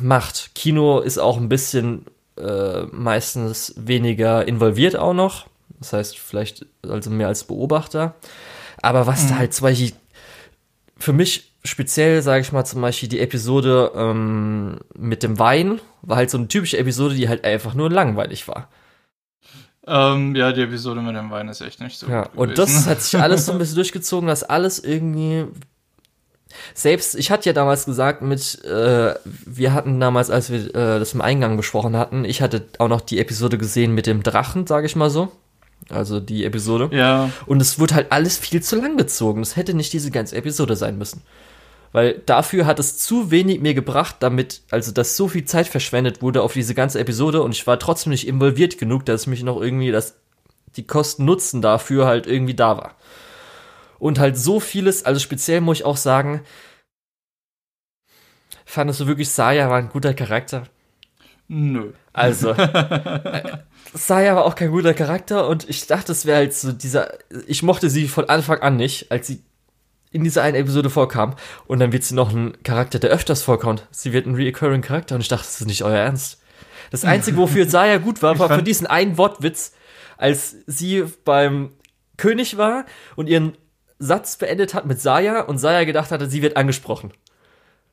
macht. Kino ist auch ein bisschen äh, meistens weniger involviert auch noch. Das heißt, vielleicht also mehr als Beobachter. Aber was mhm. da halt zum Beispiel für mich speziell, sage ich mal, zum Beispiel die Episode ähm, mit dem Wein, war halt so eine typische Episode, die halt einfach nur langweilig war. Ähm, ja, die Episode mit dem Wein ist echt nicht so ja, gut. Und das hat sich alles so ein bisschen durchgezogen, dass alles irgendwie selbst, ich hatte ja damals gesagt mit, äh, wir hatten damals, als wir äh, das im Eingang besprochen hatten, ich hatte auch noch die Episode gesehen mit dem Drachen, sage ich mal so. Also die Episode. Ja. Und es wurde halt alles viel zu lang gezogen. Es hätte nicht diese ganze Episode sein müssen. Weil dafür hat es zu wenig mir gebracht, damit, also dass so viel Zeit verschwendet wurde auf diese ganze Episode und ich war trotzdem nicht involviert genug, dass mich noch irgendwie das, die Kosten-Nutzen dafür halt irgendwie da war. Und halt so vieles, also speziell muss ich auch sagen, fandest du wirklich, Saya war ein guter Charakter? Nö. Also, äh, Saya war auch kein guter Charakter und ich dachte, es wäre halt so dieser, ich mochte sie von Anfang an nicht, als sie in dieser einen Episode vorkam und dann wird sie noch ein Charakter, der öfters vorkommt. Sie wird ein recurring Charakter und ich dachte, das ist nicht euer Ernst. Das Einzige, wofür Saya gut war, war für diesen einen Wortwitz, als sie beim König war und ihren Satz beendet hat mit Saya und Saya gedacht hatte, sie wird angesprochen.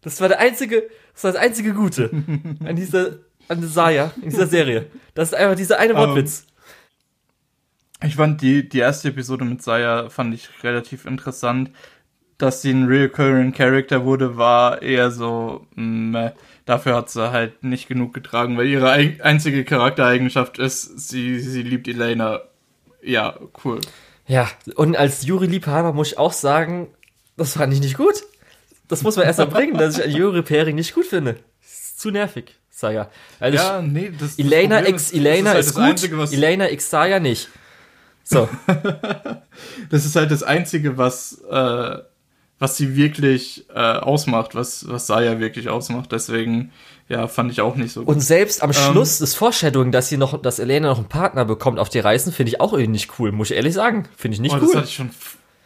Das war der einzige, das war das einzige Gute an dieser, an Saya, in dieser Serie. Das ist einfach dieser eine Wortwitz. Um, ich fand die, die erste Episode mit Saya fand ich relativ interessant. Dass sie ein recurring Character wurde, war eher so, meh. dafür hat sie halt nicht genug getragen, weil ihre einzige Charaktereigenschaft ist, sie, sie liebt Elena. Ja, cool. Ja, und als Juri-Liebhaber muss ich auch sagen, das fand ich nicht gut. Das muss man erst mal bringen, dass ich Juri Pairing nicht gut finde. Ist zu nervig, Saya. Also ja, nee, das Elena das x Elena ist, halt ist gut, Einzige, Elena x Saya nicht. So. das ist halt das Einzige, was, äh, was sie wirklich äh, ausmacht, was, was Saya wirklich ausmacht. Deswegen, ja, fand ich auch nicht so gut. Und selbst am ähm, Schluss des Foreshadowing, dass sie noch, dass Elena noch einen Partner bekommt auf die Reisen, finde ich auch irgendwie nicht cool, muss ich ehrlich sagen. Finde ich nicht oh, cool. Das hatte ich schon,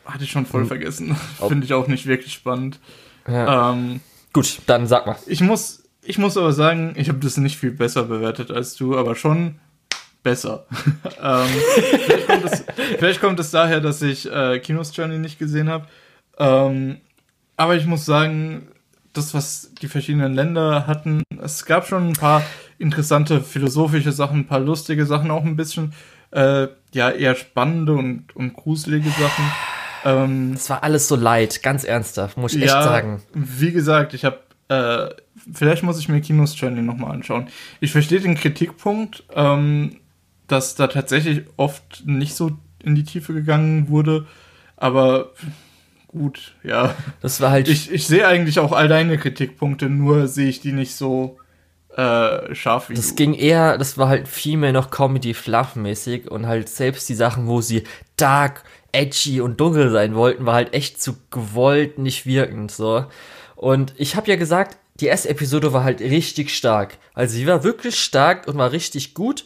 hatte ich schon voll hm. vergessen. finde ich auch nicht wirklich spannend. Ja. Ähm, gut, dann sag mal. Ich muss, ich muss aber sagen, ich habe das nicht viel besser bewertet als du, aber schon besser. ähm, vielleicht, kommt es, vielleicht, kommt es, daher, dass ich äh, Kinos Journey nicht gesehen habe. Ähm, aber ich muss sagen, das, was die verschiedenen Länder hatten, es gab schon ein paar interessante philosophische Sachen, ein paar lustige Sachen, auch ein bisschen, äh, ja, eher spannende und, und gruselige Sachen. Ähm, das war alles so leid, ganz ernsthaft, muss ich ja, echt sagen. Wie gesagt, ich habe, äh, vielleicht muss ich mir Kinos Channel nochmal anschauen. Ich verstehe den Kritikpunkt, ähm, dass da tatsächlich oft nicht so in die Tiefe gegangen wurde, aber gut, ja. Das war halt. Ich, ich sehe eigentlich auch all deine Kritikpunkte, nur sehe ich die nicht so äh, scharf wie Das du. ging eher, das war halt viel mehr noch Comedy-Fluff-mäßig und halt selbst die Sachen, wo sie dark, edgy und dunkel sein wollten, war halt echt zu gewollt, nicht wirkend, so. Und ich habe ja gesagt, die erste Episode war halt richtig stark. Also sie war wirklich stark und war richtig gut.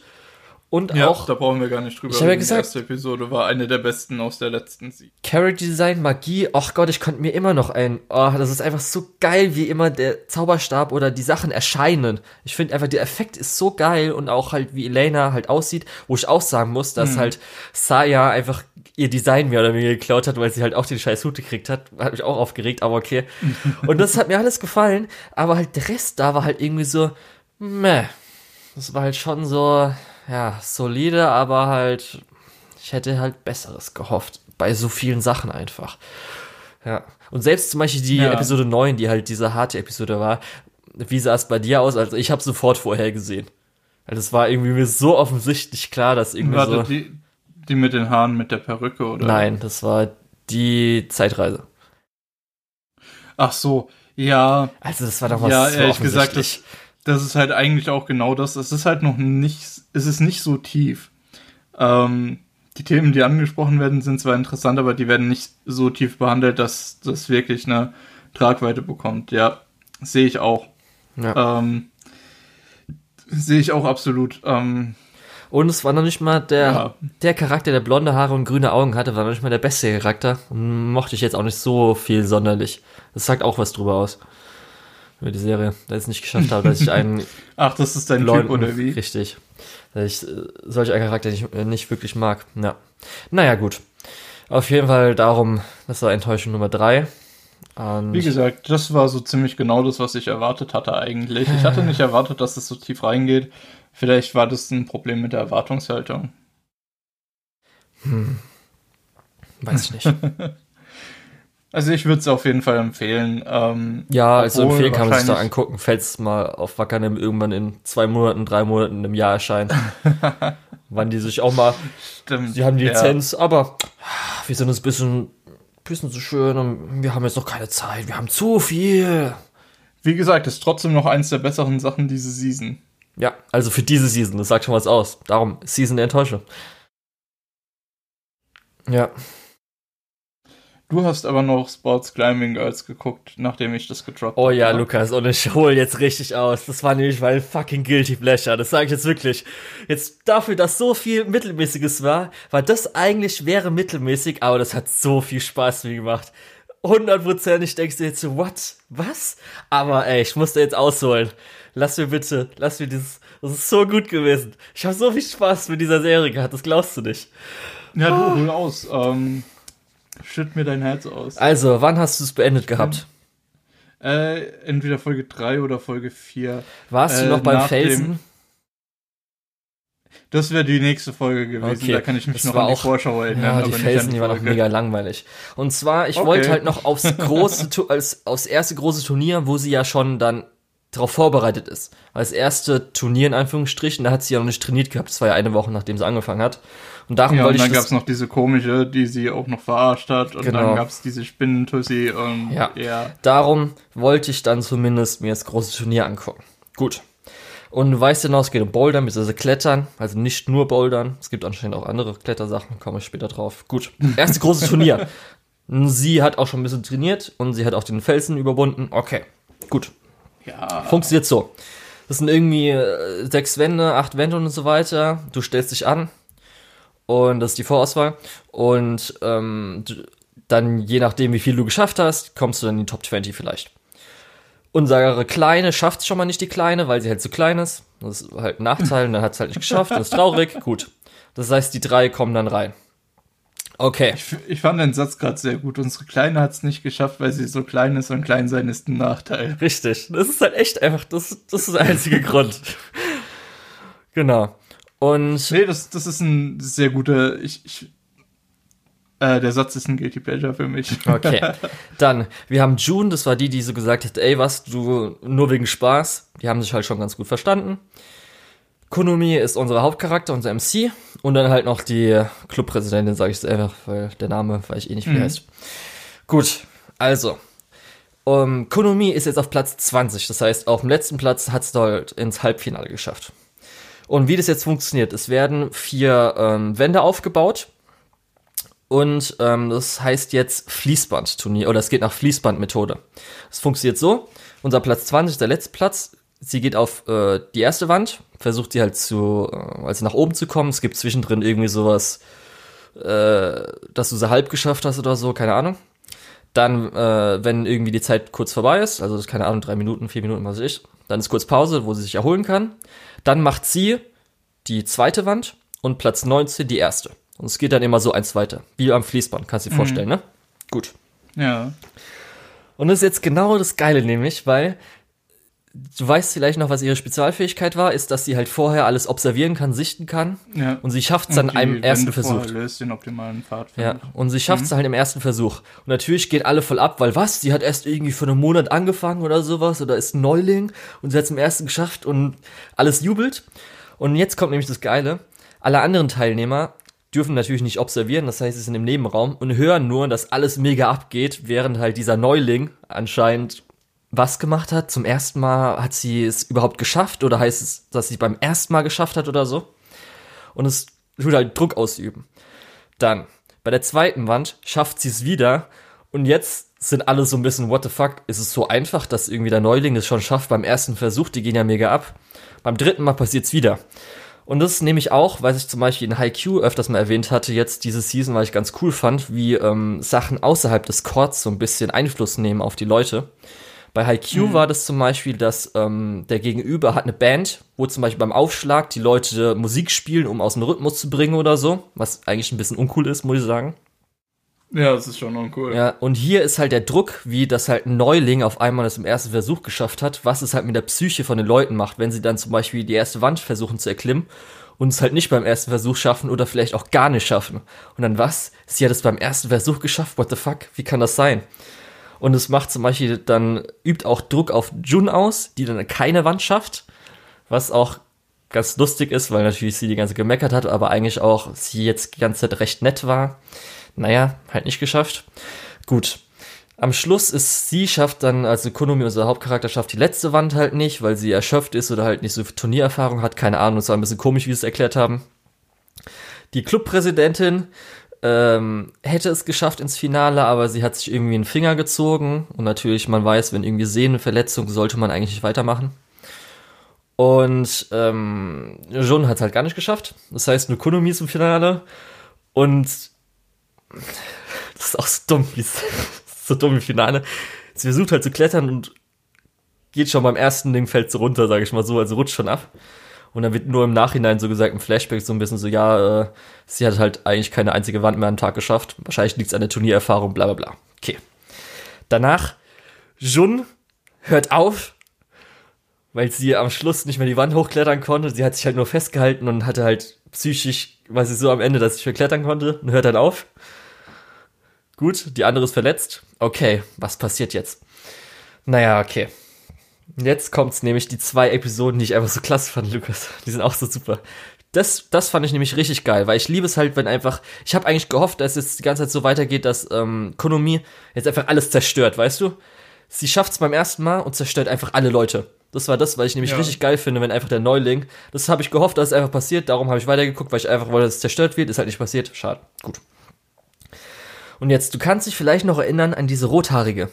Und ja, auch. Da brauchen wir gar nicht drüber. Ich habe ja gesagt, die erste Episode war eine der besten aus der letzten Sieg. Character Design, Magie, ach Gott, ich konnte mir immer noch ein. Oh, das ist einfach so geil, wie immer der Zauberstab oder die Sachen erscheinen. Ich finde einfach, der Effekt ist so geil und auch halt, wie Elena halt aussieht, wo ich auch sagen muss, dass hm. halt Saya einfach ihr Design mehr oder weniger geklaut hat, weil sie halt auch den scheiß Hut gekriegt hat. Hat mich auch aufgeregt, aber okay. und das hat mir alles gefallen, aber halt der Rest da war halt irgendwie so, meh. Das war halt schon so, ja, solide, aber halt, ich hätte halt Besseres gehofft. Bei so vielen Sachen einfach. Ja. Und selbst zum Beispiel die ja. Episode 9, die halt diese harte Episode war, wie sah es bei dir aus? Also ich habe sofort vorher gesehen. Also es war irgendwie mir so offensichtlich klar, dass irgendwie Warte, so... Die, die mit den Haaren mit der Perücke, oder? Nein, das war die Zeitreise. Ach so, ja. Also das war doch was ja, so ehrlich gesagt, das, das ist halt eigentlich auch genau das. Es ist halt noch nicht, es ist nicht so tief. Ähm, die Themen, die angesprochen werden, sind zwar interessant, aber die werden nicht so tief behandelt, dass das wirklich eine Tragweite bekommt. Ja, sehe ich auch. Ja. Ähm, sehe ich auch absolut. Ähm, und es war noch nicht mal der, ja. der Charakter, der blonde Haare und grüne Augen hatte, war noch nicht mal der beste Charakter. Mochte ich jetzt auch nicht so viel sonderlich. Das sagt auch was drüber aus über die Serie, dass ich es nicht geschafft habe, dass ich einen. Ach, das ist dein Typ, oder wie? Richtig. Dass ich äh, solche Charakter nicht, äh, nicht wirklich mag. Ja. Naja, gut. Auf jeden Fall darum, das war Enttäuschung Nummer 3. Und Wie gesagt, das war so ziemlich genau das, was ich erwartet hatte eigentlich. Ich hatte nicht erwartet, dass es so tief reingeht. Vielleicht war das ein Problem mit der Erwartungshaltung. Hm. Weiß ich nicht. Also ich würde es auf jeden Fall empfehlen. Ähm, ja, also empfehlen kann man sich da angucken, falls es mal auf Wackernem irgendwann in zwei Monaten, drei Monaten im Jahr erscheint. Wann die sich auch mal. Stimmt. Sie haben die Lizenz, ja. aber wir sind uns ein bisschen, bisschen zu schön und wir haben jetzt noch keine Zeit. Wir haben zu viel. Wie gesagt, ist trotzdem noch eins der besseren Sachen diese Season. Ja, also für diese Season, das sagt schon was aus. Darum, Season der Enttäuschung. Ja. Du hast aber noch Sports Climbing Girls geguckt, nachdem ich das gedroppt habe. Oh ja, Lukas, und ich hole jetzt richtig aus. Das war nämlich weil fucking Guilty Pleasure. Das sage ich jetzt wirklich. Jetzt dafür, dass so viel Mittelmäßiges war, war das eigentlich wäre mittelmäßig, aber das hat so viel Spaß mir gemacht. Hundertprozentig denkst du jetzt so, what? Was? Aber ey, ich musste jetzt ausholen. Lass mir bitte, lass mir dieses, das ist so gut gewesen. Ich habe so viel Spaß mit dieser Serie gehabt, das glaubst du nicht. Ja, du, hol aus. Ähm Schütt mir dein Herz aus. Also, wann hast du es beendet gehabt? Äh, entweder Folge 3 oder Folge 4. Warst äh, du noch beim Felsen? Das wäre die nächste Folge gewesen. Okay. Da kann ich mich das noch an die auch, Vorschau erinnern. Ja, die Felsen, die, waren noch mega langweilig. Und zwar, ich okay. wollte halt noch aufs große, als, aufs erste große Turnier, wo sie ja schon dann darauf vorbereitet ist. Als erste Turnier in Anführungsstrichen, da hat sie ja noch nicht trainiert gehabt. Das war ja eine Woche, nachdem sie angefangen hat. Und darum ja, wollte und dann gab es noch diese komische, die sie auch noch verarscht hat. Und genau. dann gab es diese Spinnentussi und ja. ja. Darum wollte ich dann zumindest mir das große Turnier angucken. Gut. Und noch, es geht um Bouldern, bzw. Klettern, also nicht nur Bouldern. Es gibt anscheinend auch andere Klettersachen, komme ich später drauf. Gut. Erste große Turnier. Sie hat auch schon ein bisschen trainiert und sie hat auch den Felsen überwunden. Okay, gut. Ja. Funktioniert so. Das sind irgendwie äh, sechs Wände, acht Wände und so weiter. Du stellst dich an, und das ist die Vorauswahl. Und ähm, dann, je nachdem, wie viel du geschafft hast, kommst du dann in die Top 20 vielleicht. Unsere Kleine schafft es schon mal nicht, die Kleine, weil sie halt zu klein ist. Das ist halt ein Nachteil, und dann hat es halt nicht geschafft, das ist traurig. Gut. Das heißt, die drei kommen dann rein. Okay. Ich, ich fand den Satz gerade sehr gut. Unsere Kleine hat es nicht geschafft, weil sie so klein ist und klein sein ist ein Nachteil. Richtig. Das ist halt echt einfach, das, das ist der einzige Grund. Genau. Und nee, das, das ist ein sehr guter. Ich, ich, äh, der Satz ist ein Guilty Pleasure für mich. Okay. Dann, wir haben June, das war die, die so gesagt hat, ey, was, du nur wegen Spaß. Die haben sich halt schon ganz gut verstanden. Konumi ist unser Hauptcharakter, unser MC. Und dann halt noch die Clubpräsidentin, sage ich es einfach, weil der Name, weil ich eh nicht, wie mhm. heißt. Gut, also. Um, Konumi ist jetzt auf Platz 20. Das heißt, auf dem letzten Platz hat es dort ins Halbfinale geschafft. Und wie das jetzt funktioniert, es werden vier ähm, Wände aufgebaut. Und ähm, das heißt jetzt Fließbandturnier, oder es geht nach Fließbandmethode. Es funktioniert so, unser Platz 20 ist der letzte Platz. Sie geht auf äh, die erste Wand, versucht sie halt zu, äh, also nach oben zu kommen. Es gibt zwischendrin irgendwie sowas, äh, dass du sie halb geschafft hast oder so, keine Ahnung. Dann, äh, wenn irgendwie die Zeit kurz vorbei ist, also keine Ahnung, drei Minuten, vier Minuten, was weiß ich, dann ist kurz Pause, wo sie sich erholen kann. Dann macht sie die zweite Wand und Platz 19 die erste. Und es geht dann immer so eins weiter. Wie am Fließband, kannst du dir mhm. vorstellen, ne? Gut. Ja. Und das ist jetzt genau das Geile, nämlich, weil du weißt vielleicht noch, was ihre Spezialfähigkeit war, ist, dass sie halt vorher alles observieren kann, sichten kann. Ja. Und sie schafft es dann einem ersten Versuch. Löst den optimalen Pfad. Ja. Und sie schafft es mhm. halt im ersten Versuch. Und natürlich geht alle voll ab, weil was? Sie hat erst irgendwie vor einem Monat angefangen oder sowas oder ist ein Neuling und sie hat es im ersten geschafft und alles jubelt. Und jetzt kommt nämlich das Geile. Alle anderen Teilnehmer dürfen natürlich nicht observieren, das heißt, sie sind im Nebenraum und hören nur, dass alles mega abgeht, während halt dieser Neuling anscheinend was gemacht hat. Zum ersten Mal hat sie es überhaupt geschafft oder heißt es, dass sie beim ersten Mal geschafft hat oder so. Und es tut halt Druck ausüben. Dann, bei der zweiten Wand schafft sie es wieder und jetzt sind alle so ein bisschen, what the fuck, ist es so einfach, dass irgendwie der Neuling es schon schafft beim ersten Versuch, die gehen ja mega ab. Beim dritten Mal passiert es wieder. Und das ist nämlich auch, was ich zum Beispiel in Haikyuu öfters mal erwähnt hatte, jetzt diese Season, weil ich ganz cool fand, wie ähm, Sachen außerhalb des Chords so ein bisschen Einfluss nehmen auf die Leute. Bei Haikyuu mhm. war das zum Beispiel, dass ähm, der Gegenüber hat eine Band, wo zum Beispiel beim Aufschlag die Leute Musik spielen, um aus dem Rhythmus zu bringen oder so, was eigentlich ein bisschen uncool ist, muss ich sagen. Ja, das ist schon uncool. Ja, und hier ist halt der Druck, wie das halt ein Neuling auf einmal das im ersten Versuch geschafft hat, was es halt mit der Psyche von den Leuten macht, wenn sie dann zum Beispiel die erste Wand versuchen zu erklimmen und es halt nicht beim ersten Versuch schaffen oder vielleicht auch gar nicht schaffen. Und dann was? Sie hat es beim ersten Versuch geschafft, what the fuck? Wie kann das sein? Und es macht zum Beispiel dann, übt auch Druck auf Jun aus, die dann keine Wand schafft, was auch ganz lustig ist, weil natürlich sie die ganze gemeckert hat, aber eigentlich auch sie jetzt die ganze Zeit recht nett war. Naja, halt nicht geschafft. Gut. Am Schluss ist sie schafft dann, also Konomi, unser Hauptcharakter, schafft die letzte Wand halt nicht, weil sie erschöpft ist oder halt nicht so viel Turniererfahrung hat. Keine Ahnung, es war ein bisschen komisch, wie sie es erklärt haben. Die Clubpräsidentin ähm, hätte es geschafft ins Finale, aber sie hat sich irgendwie einen Finger gezogen. Und natürlich, man weiß, wenn irgendwie Sehnenverletzung, sollte man eigentlich nicht weitermachen. Und ähm, Jun hat es halt gar nicht geschafft. Das heißt, nur Konomi ist im Finale. Und das ist auch so dumm, wie so dumm im Finale. Sie versucht halt zu klettern und geht schon beim ersten Ding, fällt sie runter, sage ich mal so, also rutscht schon ab. Und dann wird nur im Nachhinein so gesagt, im Flashback so ein bisschen so, ja, äh, sie hat halt eigentlich keine einzige Wand mehr am Tag geschafft. Wahrscheinlich liegt es an der Turniererfahrung, bla bla bla. Okay. Danach, Jun hört auf, weil sie am Schluss nicht mehr die Wand hochklettern konnte. Sie hat sich halt nur festgehalten und hatte halt psychisch, war sie so am Ende, dass sie nicht mehr klettern konnte und hört dann auf. Gut, die andere ist verletzt. Okay, was passiert jetzt? Naja, okay. Jetzt kommt's nämlich die zwei Episoden, die ich einfach so klasse fand, Lukas. Die sind auch so super. Das, das fand ich nämlich richtig geil, weil ich liebe es halt, wenn einfach. Ich habe eigentlich gehofft, dass es die ganze Zeit so weitergeht, dass ähm, Konomi jetzt einfach alles zerstört, weißt du? Sie schafft's beim ersten Mal und zerstört einfach alle Leute. Das war das, weil ich nämlich ja. richtig geil finde, wenn einfach der Neuling. Das habe ich gehofft, dass es einfach passiert. Darum habe ich weitergeguckt, weil ich einfach wollte, dass es zerstört wird. Ist halt nicht passiert. Schade. Gut. Und jetzt, du kannst dich vielleicht noch erinnern an diese Rothaarige.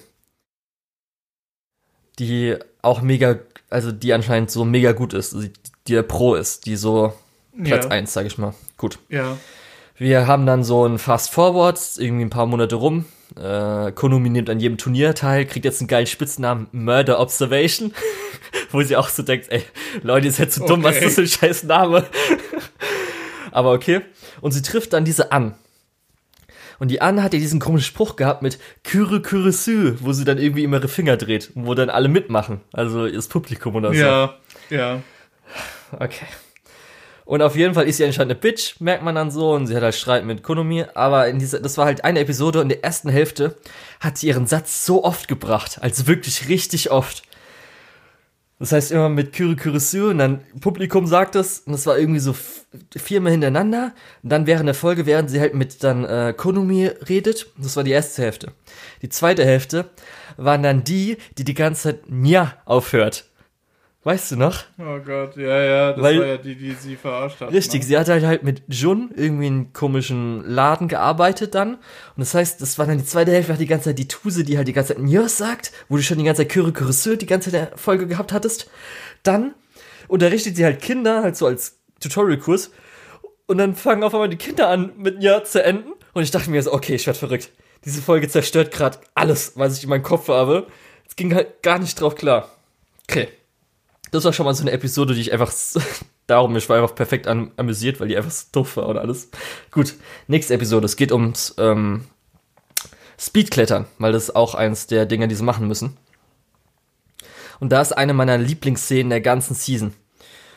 Die auch mega, also die anscheinend so mega gut ist, die, die der Pro ist, die so Platz ja. 1, sag ich mal. Gut. Ja. Wir haben dann so ein Fast Forward, irgendwie ein paar Monate rum. Äh, Konumi nimmt an jedem Turnier teil, kriegt jetzt einen geilen Spitznamen Murder Observation, wo sie auch so denkt, ey, Leute, ihr seid zu so dumm, okay. was ist das für ein scheiß Name? Aber okay. Und sie trifft dann diese an. Und die Anne hat ja diesen komischen Spruch gehabt mit Kyre Kyre Sü, wo sie dann irgendwie immer ihre Finger dreht, wo dann alle mitmachen. Also das Publikum oder so. Ja, ja. Okay. Und auf jeden Fall ist sie anscheinend eine Bitch, merkt man dann so, und sie hat halt Streit mit Konomi, aber in dieser, das war halt eine Episode und in der ersten Hälfte hat sie ihren Satz so oft gebracht, also wirklich richtig oft. Das heißt immer mit Kyrie Kyrisu und dann Publikum sagt es und das war irgendwie so viermal hintereinander. Und dann während der Folge, während sie halt mit dann äh, Konumi redet, das war die erste Hälfte. Die zweite Hälfte waren dann die, die die ganze Zeit Nja aufhört. Weißt du noch? Oh Gott, ja, ja, das Weil, war ja die, die sie verarscht hat. Richtig, ne? sie hat halt, halt mit Jun irgendwie in einem komischen Laden gearbeitet dann. Und das heißt, das war dann die zweite Hälfte, hat die ganze Zeit die Tuse, die halt die ganze Zeit Njör sagt, wo du schon die ganze Zeit Kyre Kyre die ganze Zeit der Folge gehabt hattest. Dann unterrichtet sie halt Kinder, halt so als Tutorial-Kurs. Und dann fangen auf einmal die Kinder an, mit Njör zu enden. Und ich dachte mir so, okay, ich werd verrückt. Diese Folge zerstört gerade alles, was ich in meinem Kopf habe. Es ging halt gar nicht drauf klar. Okay das war schon mal so eine Episode, die ich einfach darum, ich war einfach perfekt am, amüsiert, weil die einfach so doof war und alles. Gut, nächste Episode. Es geht ums ähm, Speedklettern, weil das ist auch eins der Dinge, die sie machen müssen. Und da ist eine meiner Lieblingsszenen der ganzen Season.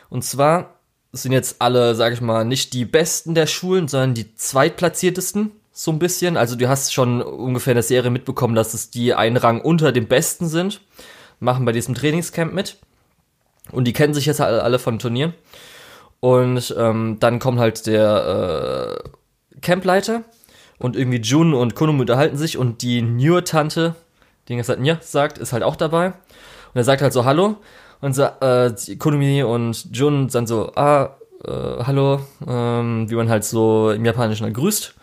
Und zwar sind jetzt alle, sag ich mal, nicht die besten der Schulen, sondern die zweitplatziertesten, so ein bisschen. Also du hast schon ungefähr in der Serie mitbekommen, dass es die einen Rang unter dem Besten sind. Machen bei diesem Trainingscamp mit. Und die kennen sich jetzt alle, alle von Turnieren. Und ähm, dann kommt halt der äh, Campleiter und irgendwie Jun und Konomi unterhalten sich und die New-Tante, die gesagt ja sagt, ist halt auch dabei. Und er sagt halt so Hallo und so, äh, Konomi und Jun dann so, ah, äh, hallo, ähm, wie man halt so im Japanischen halt grüßt.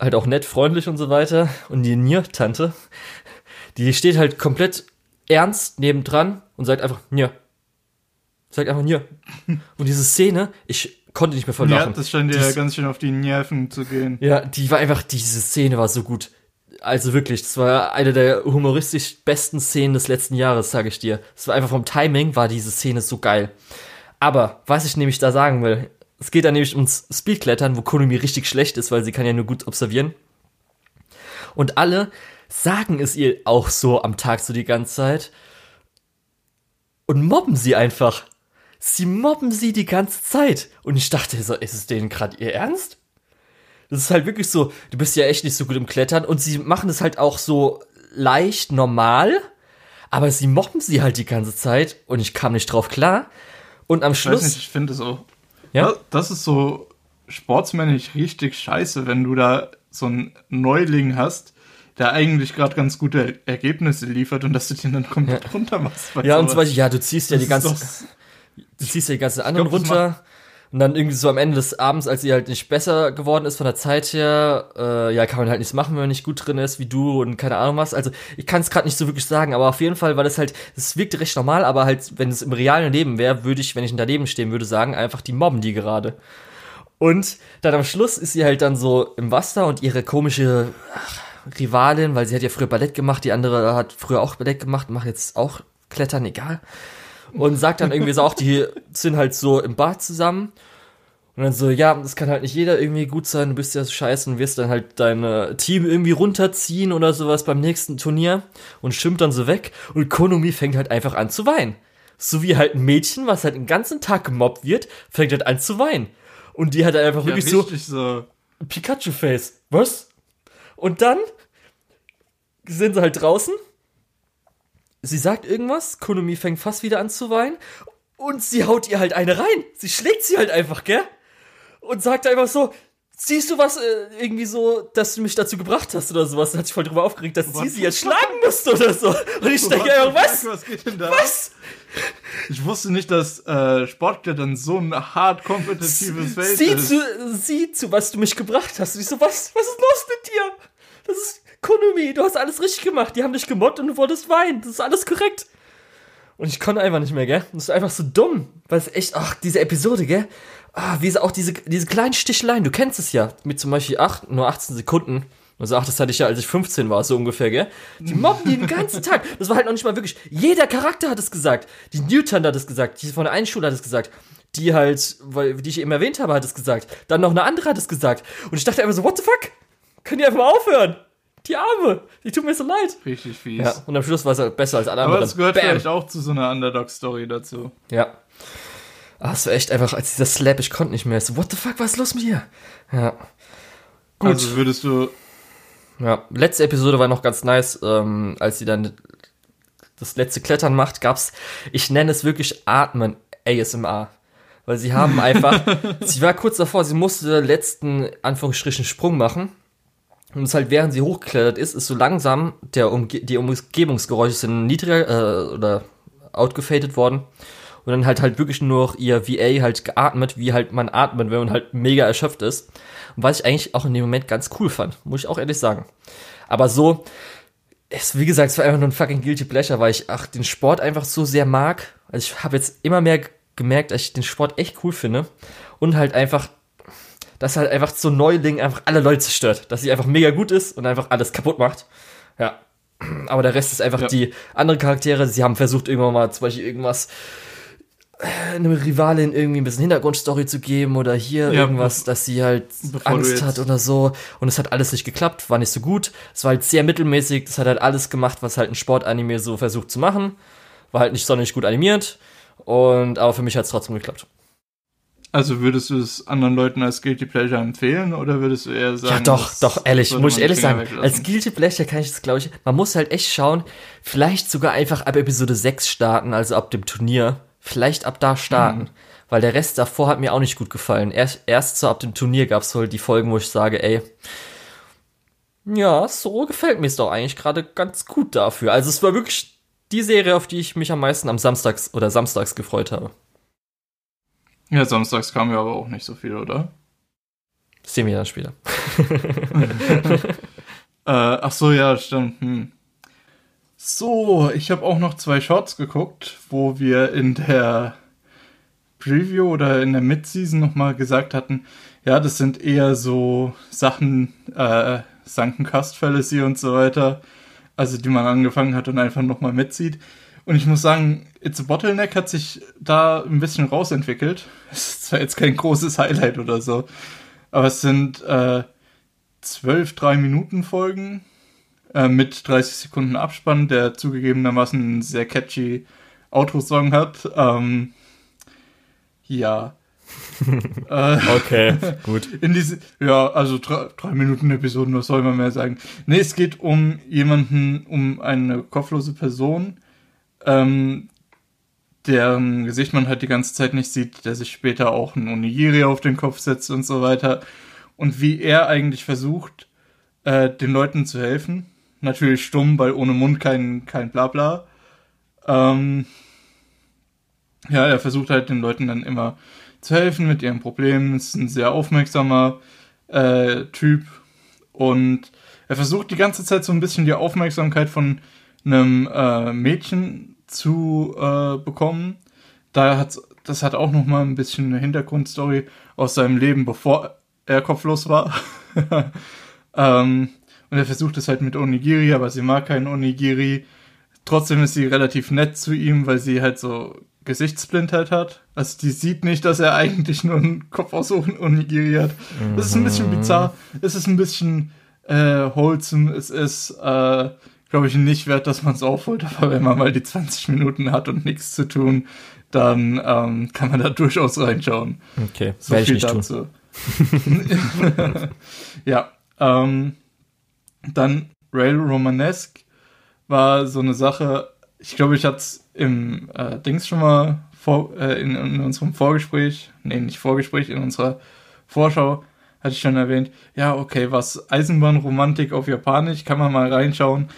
Halt auch nett, freundlich und so weiter. Und die Nier-Tante, die steht halt komplett ernst nebendran und sagt einfach, Nier. Sagt einfach Nier. Und diese Szene, ich konnte nicht mehr verlachen. Ja, das scheint dir ja ganz schön auf die Nerven zu gehen. Ja, die war einfach, diese Szene war so gut. Also wirklich, das war eine der humoristisch besten Szenen des letzten Jahres, sage ich dir. Es war einfach vom Timing, war diese Szene so geil. Aber, was ich nämlich da sagen will, es geht dann nämlich ums Speedklettern, wo Konami richtig schlecht ist, weil sie kann ja nur gut observieren. Und alle sagen es ihr auch so am Tag so die ganze Zeit. Und mobben sie einfach sie mobben sie die ganze Zeit. Und ich dachte so, ist es denen gerade ihr Ernst? Das ist halt wirklich so, du bist ja echt nicht so gut im Klettern und sie machen es halt auch so leicht normal, aber sie mobben sie halt die ganze Zeit und ich kam nicht drauf klar. Und am Schluss. Ich, nicht, ich finde so. Ja? Das ist so sportsmännisch richtig scheiße, wenn du da so einen Neuling hast, der eigentlich gerade ganz gute Ergebnisse liefert und dass du den dann komplett ja. runter machst. Ja, und zum Beispiel, ja, du ziehst ja die ganze, du ziehst ja die ganze anderen glaub, runter. Und dann irgendwie so am Ende des Abends, als sie halt nicht besser geworden ist von der Zeit her, äh, ja, kann man halt nichts machen, wenn man nicht gut drin ist, wie du und keine Ahnung was. Also ich kann es gerade nicht so wirklich sagen, aber auf jeden Fall war das halt, es wirkte recht normal, aber halt, wenn es im realen Leben wäre, würde ich, wenn ich daneben stehen würde, sagen, einfach die mobben die gerade. Und dann am Schluss ist sie halt dann so im Wasser und ihre komische ach, Rivalin, weil sie hat ja früher Ballett gemacht, die andere hat früher auch Ballett gemacht, macht jetzt auch Klettern, egal und sagt dann irgendwie so auch, die sind halt so im Bad zusammen. Und dann so, ja, das kann halt nicht jeder irgendwie gut sein, du bist ja so scheiße und wirst dann halt dein äh, Team irgendwie runterziehen oder sowas beim nächsten Turnier und schimmt dann so weg und Konomi fängt halt einfach an zu weinen. So wie halt ein Mädchen, was halt den ganzen Tag gemobbt wird, fängt halt an zu weinen. Und die hat halt einfach ja, wirklich so, so Pikachu-Face. Was? Und dann sind sie halt draußen sie sagt irgendwas, Konomi fängt fast wieder an zu weinen und sie haut ihr halt eine rein. Sie schlägt sie halt einfach, gell? Und sagt einfach so, siehst du was, äh, irgendwie so, dass du mich dazu gebracht hast oder sowas. Da hat sich voll drüber aufgeregt, dass sie sie jetzt schlagen musste oder so. Und ich denke einfach, was? Was geht denn da? Was? Ich wusste nicht, dass äh, Sportklettern so ein hart kompetitives Feld sieh ist. Zu, sieh zu, was du mich gebracht hast. Und ich so, was, was ist los mit dir? Das ist Konumi, du hast alles richtig gemacht. Die haben dich gemobbt und du wolltest weinen. Das ist alles korrekt. Und ich konnte einfach nicht mehr, gell? Das ist einfach so dumm. Weil es echt, ach, diese Episode, gell? Ah, wie ist auch diese, diese kleinen Sticheleien, du kennst es ja. Mit zum Beispiel acht, nur 18 Sekunden. Also ach, das hatte ich ja, als ich 15 war, so ungefähr, gell? Die mobben die den ganzen Tag. Das war halt noch nicht mal wirklich. Jeder Charakter hat es gesagt. Die Newton hat es gesagt. Die von der einen Schule hat es gesagt. Die halt, weil, die ich eben erwähnt habe, hat es gesagt. Dann noch eine andere hat es gesagt. Und ich dachte einfach so, what the fuck? Können die einfach mal aufhören? Die Arme, die tut mir so leid. Richtig fies. Ja, und am Schluss war es halt besser als alle anderen. Aber das gehört Bam. vielleicht auch zu so einer Underdog-Story dazu. Ja. Ah, es war echt einfach, als dieser Slap, ich konnte nicht mehr. So, what the fuck, was ist los mit dir? Ja. Gut. Also würdest du. Ja, letzte Episode war noch ganz nice, ähm, als sie dann das letzte Klettern macht, gab's, ich nenne es wirklich Atmen ASMR. Weil sie haben einfach, sie war kurz davor, sie musste letzten Anführungsstrichen Sprung machen und es halt, während sie hochgeklettert ist, ist so langsam, der Umge die Umgebungsgeräusche sind niedriger äh, oder outgefadet worden. Und dann halt halt wirklich nur noch ihr VA halt geatmet, wie halt man atmet, wenn man halt mega erschöpft ist. Und was ich eigentlich auch in dem Moment ganz cool fand, muss ich auch ehrlich sagen. Aber so, es, wie gesagt, es war einfach nur ein fucking Guilty Pleasure, weil ich ach, den Sport einfach so sehr mag. Also ich habe jetzt immer mehr gemerkt, dass ich den Sport echt cool finde. Und halt einfach dass halt einfach so Neuling einfach alle Leute zerstört. Dass sie einfach mega gut ist und einfach alles kaputt macht. Ja. Aber der Rest ist einfach ja. die anderen Charaktere. Sie haben versucht, irgendwann mal zum Beispiel irgendwas äh, eine Rivalin irgendwie ein bisschen Hintergrundstory zu geben oder hier ja, irgendwas, dass sie halt Angst hat oder so. Und es hat alles nicht geklappt, war nicht so gut. Es war halt sehr mittelmäßig. Es hat halt alles gemacht, was halt ein Sportanime so versucht zu machen. War halt nicht sonderlich gut animiert. Und aber für mich hat es trotzdem geklappt. Also würdest du es anderen Leuten als Guilty Pleasure empfehlen oder würdest du eher sagen? Ja, doch, doch, ehrlich, muss ich ehrlich sagen. Weglassen? Als Guilty Pleasure kann ich das, glaube ich, man muss halt echt schauen, vielleicht sogar einfach ab Episode 6 starten, also ab dem Turnier. Vielleicht ab da starten. Mhm. Weil der Rest davor hat mir auch nicht gut gefallen. Erst, erst so ab dem Turnier gab es wohl die Folgen, wo ich sage, ey, ja, so gefällt mir es doch eigentlich gerade ganz gut dafür. Also es war wirklich die Serie, auf die ich mich am meisten am Samstags oder Samstags gefreut habe. Ja, samstags kam ja aber auch nicht so viel, oder? Das sehen wir dann später. äh, ach so, ja, stimmt. Hm. So, ich habe auch noch zwei Shorts geguckt, wo wir in der Preview oder in der Midseason nochmal gesagt hatten, ja, das sind eher so Sachen, äh, Sunken Cast Fallacy und so weiter, also die man angefangen hat und einfach nochmal mitzieht. Und ich muss sagen, It's a Bottleneck hat sich da ein bisschen rausentwickelt. Es ist zwar jetzt kein großes Highlight oder so, aber es sind äh, zwölf Drei-Minuten-Folgen äh, mit 30 Sekunden Abspann, der zugegebenermaßen einen sehr catchy Outro-Song hat. Ähm, Ja. äh, okay, gut. In diese, ja, also drei, drei Minuten Episoden, was soll man mehr sagen? Nee, es geht um jemanden, um eine kopflose Person, ähm, deren Gesicht man halt die ganze Zeit nicht sieht, der sich später auch ein Onigiri auf den Kopf setzt und so weiter. Und wie er eigentlich versucht, äh, den Leuten zu helfen. Natürlich stumm, weil ohne Mund kein, kein Blabla. Ähm, ja, er versucht halt den Leuten dann immer zu helfen mit ihren Problemen. Ist ein sehr aufmerksamer äh, Typ und er versucht die ganze Zeit so ein bisschen die Aufmerksamkeit von einem äh, Mädchen zu äh, bekommen. Da hat das hat auch noch mal ein bisschen eine Hintergrundstory aus seinem Leben, bevor er kopflos war. ähm, und er versucht es halt mit Onigiri, aber sie mag keinen Onigiri. Trotzdem ist sie relativ nett zu ihm, weil sie halt so Gesichtsblindheit hat. Also die sieht nicht, dass er eigentlich nur einen Kopf aus Onigiri hat. Das ist ein bisschen mhm. bizarr. Es ist ein bisschen äh, wholesome. Es ist, äh, glaube ich, nicht wert, dass man es aufholt. Aber wenn man mal die 20 Minuten hat und nichts zu tun, dann ähm, kann man da durchaus reinschauen. Okay, so viel dazu. ja, ähm, dann Rail Romanesque war so eine Sache, ich glaube, ich hatte es im äh, Dings schon mal vor, äh, in, in, unserem Vorgespräch, nee, nicht Vorgespräch, in unserer Vorschau hatte ich schon erwähnt, ja, okay, was Eisenbahnromantik auf Japanisch, kann man mal reinschauen.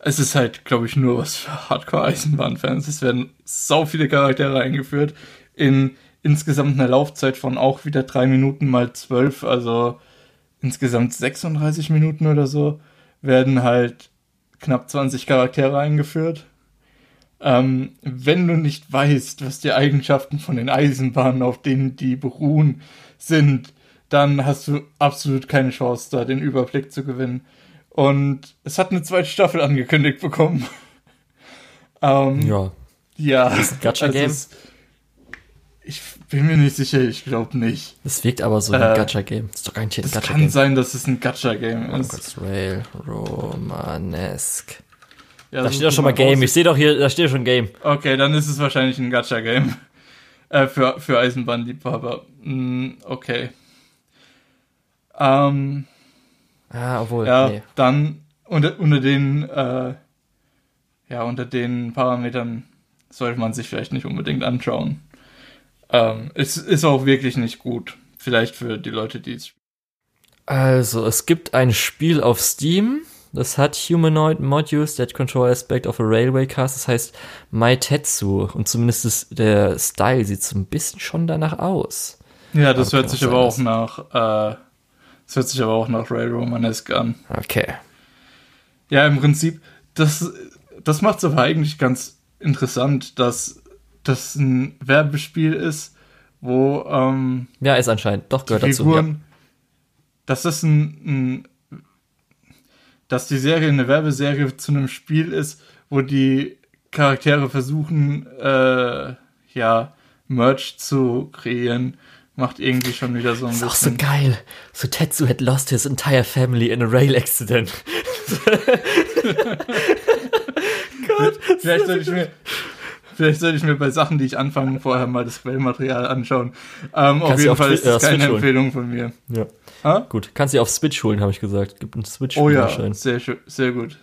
Es ist halt, glaube ich, nur was für Hardcore-Eisenbahnfans. Es werden so viele Charaktere eingeführt in insgesamt einer Laufzeit von auch wieder drei Minuten mal zwölf, also insgesamt 36 Minuten oder so, werden halt knapp 20 Charaktere eingeführt. Ähm, wenn du nicht weißt, was die Eigenschaften von den Eisenbahnen, auf denen die beruhen, sind, dann hast du absolut keine Chance, da den Überblick zu gewinnen. Und es hat eine zweite Staffel angekündigt bekommen. ähm, ja. Ja. Das ist ein Gacha-Game. Also ich bin mir nicht sicher, ich glaube nicht. Es wirkt aber so wie ein äh, Gacha-Game. Das ist doch garantiert ein Gacha-Game. Es kann sein, dass es ein Gacha-Game ist. Oh Gott, Rail Romanesque. Ja, da steht doch schon mal Game. Ich sehe doch hier, da steht schon Game. Okay, dann ist es wahrscheinlich ein Gacha-Game. Äh, für, für Eisenbahnliebhaber. Mm, okay. Ähm. Ah, obwohl. Ja, nee. dann unter, unter den, äh, ja, unter den Parametern sollte man sich vielleicht nicht unbedingt anschauen. Ähm, es ist auch wirklich nicht gut. Vielleicht für die Leute, die es spielen. Also, es gibt ein Spiel auf Steam, das hat Humanoid Modules that control aspect of a railway cast. Das heißt Maitetsu. Und zumindest ist, der Style sieht so ein bisschen schon danach aus. Ja, das aber hört sich aber auch nach, äh, das hört sich aber auch nach Rail Romanesque an. Okay. Ja, im Prinzip, das, das macht es aber eigentlich ganz interessant, dass das ein Werbespiel ist, wo, ähm, Ja, ist anscheinend. Doch, gehört Figuren, dazu. Ja. Das ist ein, ein dass die Serie eine Werbeserie zu einem Spiel ist, wo die Charaktere versuchen, äh, ja, Merch zu kreieren, macht irgendwie schon wieder so ein das ist bisschen. Auch so geil. So Tetsu had lost his entire family in a rail accident. Gott, vielleicht sollte ich mir Vielleicht sollte ich mir bei Sachen, die ich anfange, vorher mal das Quellmaterial anschauen. Ähm, auf jeden Fall ist das äh, keine Empfehlung von mir. Ja. Ha? Gut, kannst du auf Switch holen, habe ich gesagt. Gibt einen switch Oh ja, sehr, sehr gut.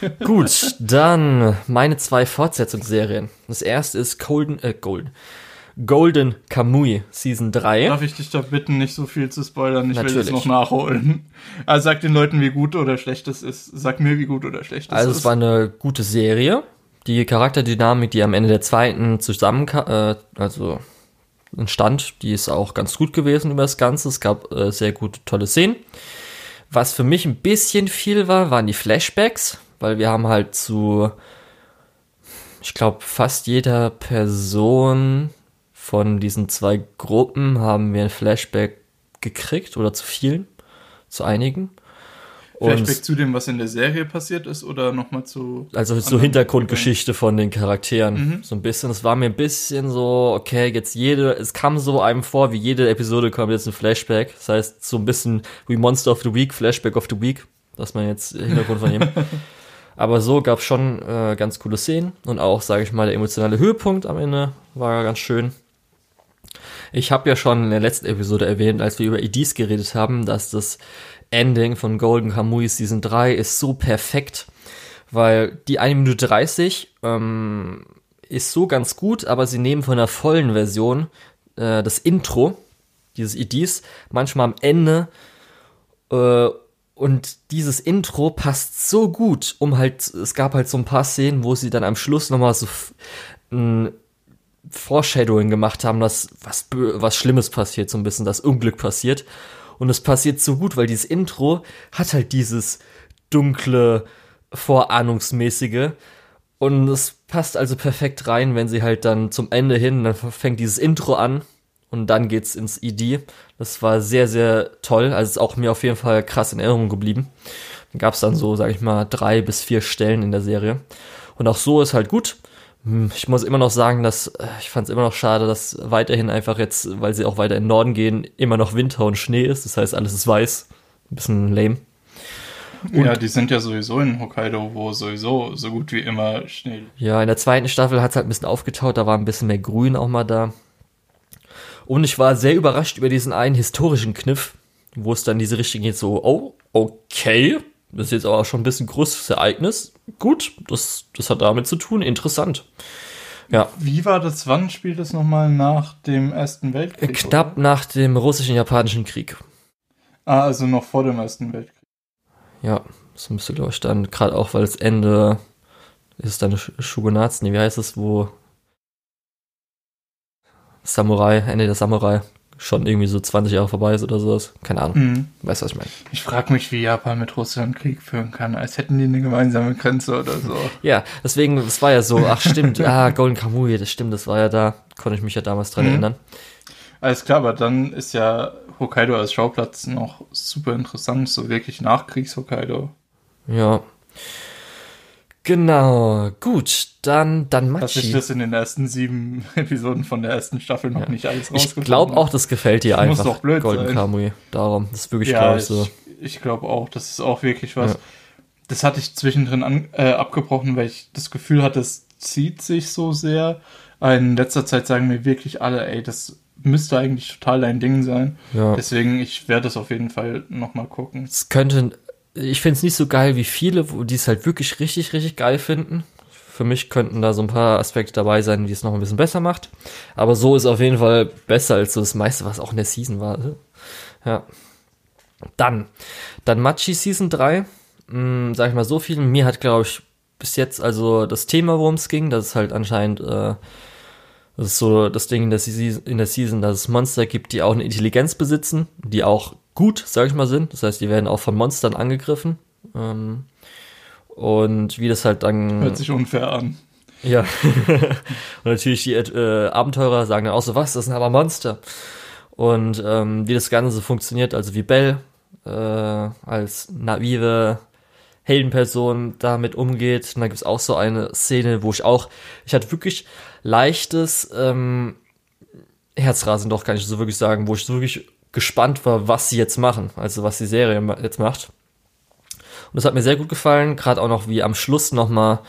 gut, dann meine zwei Fortsetzungsserien. Das erste ist Golden, äh, Golden. Golden Kamui Season 3. Darf ich dich da bitten, nicht so viel zu spoilern? Ich Natürlich. will es noch nachholen. Also sag den Leuten, wie gut oder schlecht es ist. Sag mir, wie gut oder schlecht es also, ist. Also es war eine gute Serie die Charakterdynamik, die am Ende der zweiten zusammen, äh, also entstand, die ist auch ganz gut gewesen über das Ganze. Es gab äh, sehr gute, tolle Szenen. Was für mich ein bisschen viel war, waren die Flashbacks, weil wir haben halt zu, ich glaube, fast jeder Person von diesen zwei Gruppen haben wir ein Flashback gekriegt oder zu vielen, zu einigen. Flashback zu dem, was in der Serie passiert ist oder nochmal zu. Also so Hintergrundgeschichte von den Charakteren. Mhm. So ein bisschen. Es war mir ein bisschen so, okay, jetzt jede, es kam so einem vor, wie jede Episode kommt jetzt ein Flashback. Das heißt, so ein bisschen wie Monster of the Week, Flashback of the Week, dass man jetzt Hintergrund von ihm. Aber so gab es schon äh, ganz coole Szenen und auch, sage ich mal, der emotionale Höhepunkt am Ende war ganz schön. Ich habe ja schon in der letzten Episode erwähnt, als wir über EDs geredet haben, dass das Ending von Golden Kamui Season 3 ist so perfekt, weil die 1 Minute 30 ähm, ist so ganz gut, aber sie nehmen von der vollen Version äh, das Intro, dieses EDs, manchmal am Ende äh, und dieses Intro passt so gut, um halt, es gab halt so ein paar Szenen, wo sie dann am Schluss nochmal so ein Foreshadowing gemacht haben, dass was, was Schlimmes passiert, so ein bisschen, das Unglück passiert. Und es passiert so gut, weil dieses Intro hat halt dieses dunkle, vorahnungsmäßige. Und es passt also perfekt rein, wenn sie halt dann zum Ende hin, dann fängt dieses Intro an und dann geht's ins ID. Das war sehr, sehr toll. Also ist auch mir auf jeden Fall krass in Erinnerung geblieben. Dann gab's dann so, sag ich mal, drei bis vier Stellen in der Serie. Und auch so ist halt gut. Hm, ich muss immer noch sagen, dass äh, ich fand es immer noch schade, dass weiterhin einfach jetzt, weil sie auch weiter in den Norden gehen, immer noch Winter und Schnee ist. Das heißt, alles ist weiß. Ein bisschen lame. Und ja, die sind ja sowieso in Hokkaido, wo sowieso so gut wie immer Schnee. Ja, in der zweiten Staffel hat es halt ein bisschen aufgetaut, da war ein bisschen mehr Grün auch mal da. Und ich war sehr überrascht über diesen einen historischen Kniff, wo es dann diese Richtung geht, so, oh, okay, das ist jetzt aber auch schon ein bisschen größeres Ereignis. Gut, das, das hat damit zu tun, interessant. Ja. Wie war das, wann spielt es nochmal nach dem Ersten Weltkrieg? Knapp oder? nach dem russischen-japanischen Krieg. Ah, also noch vor dem Ersten Weltkrieg. Ja, das müsste, glaube ich, dann, gerade auch, weil das Ende ist dann Shogunats, nee, wie heißt es, wo Samurai, Ende der Samurai schon irgendwie so 20 Jahre vorbei ist oder sowas. Keine Ahnung. Mhm. Weißt du, was ich meine? Ich frage mich, wie Japan mit Russland Krieg führen kann, als hätten die eine gemeinsame Grenze oder so. ja, deswegen, es war ja so, ach stimmt, ah, Golden Kamui, das stimmt, das war ja da. Konnte ich mich ja damals dran mhm. erinnern. Alles klar, aber dann ist ja Hokkaido als Schauplatz noch super interessant, so wirklich Nachkriegs-Hokkaido. Ja. Genau, gut, dann, dann Machi. Dass ich das in den ersten sieben Episoden von der ersten Staffel noch ja. nicht alles rausgefunden Ich glaube auch, das gefällt dir einfach. Muss doch blöd Golden sein. Kamui. Darum, das ist wirklich, ja, glaube ich, so. Ich, glaube auch, das ist auch wirklich was. Ja. Das hatte ich zwischendrin an, äh, abgebrochen, weil ich das Gefühl hatte, es zieht sich so sehr. In letzter Zeit sagen mir wirklich alle, ey, das müsste eigentlich total dein Ding sein. Ja. Deswegen, ich werde das auf jeden Fall nochmal gucken. Es könnte ich finde es nicht so geil wie viele, wo die es halt wirklich richtig, richtig geil finden. Für mich könnten da so ein paar Aspekte dabei sein, die es noch ein bisschen besser macht. Aber so ist auf jeden Fall besser als so das meiste, was auch in der Season war. Ja. Dann, dann Machi Season 3. Hm, sag ich mal so viel. Mir hat, glaube ich, bis jetzt also das Thema, worum es ging, das ist halt anscheinend, äh, das ist so das Ding in der Season, dass es Monster gibt, die auch eine Intelligenz besitzen, die auch gut, sag ich mal, sind. Das heißt, die werden auch von Monstern angegriffen. Ähm, und wie das halt dann. Hört sich unfair an. Ja. und natürlich die äh, Abenteurer sagen dann auch so, was, das sind aber Monster. Und ähm, wie das Ganze funktioniert, also wie Bell äh, als naive Heldenperson damit umgeht. Und da gibt es auch so eine Szene, wo ich auch, ich hatte wirklich leichtes ähm, Herzrasen, doch kann ich so wirklich sagen, wo ich so wirklich gespannt war, was sie jetzt machen, also was die Serie jetzt macht. Und das hat mir sehr gut gefallen, gerade auch noch wie am Schluss nochmal,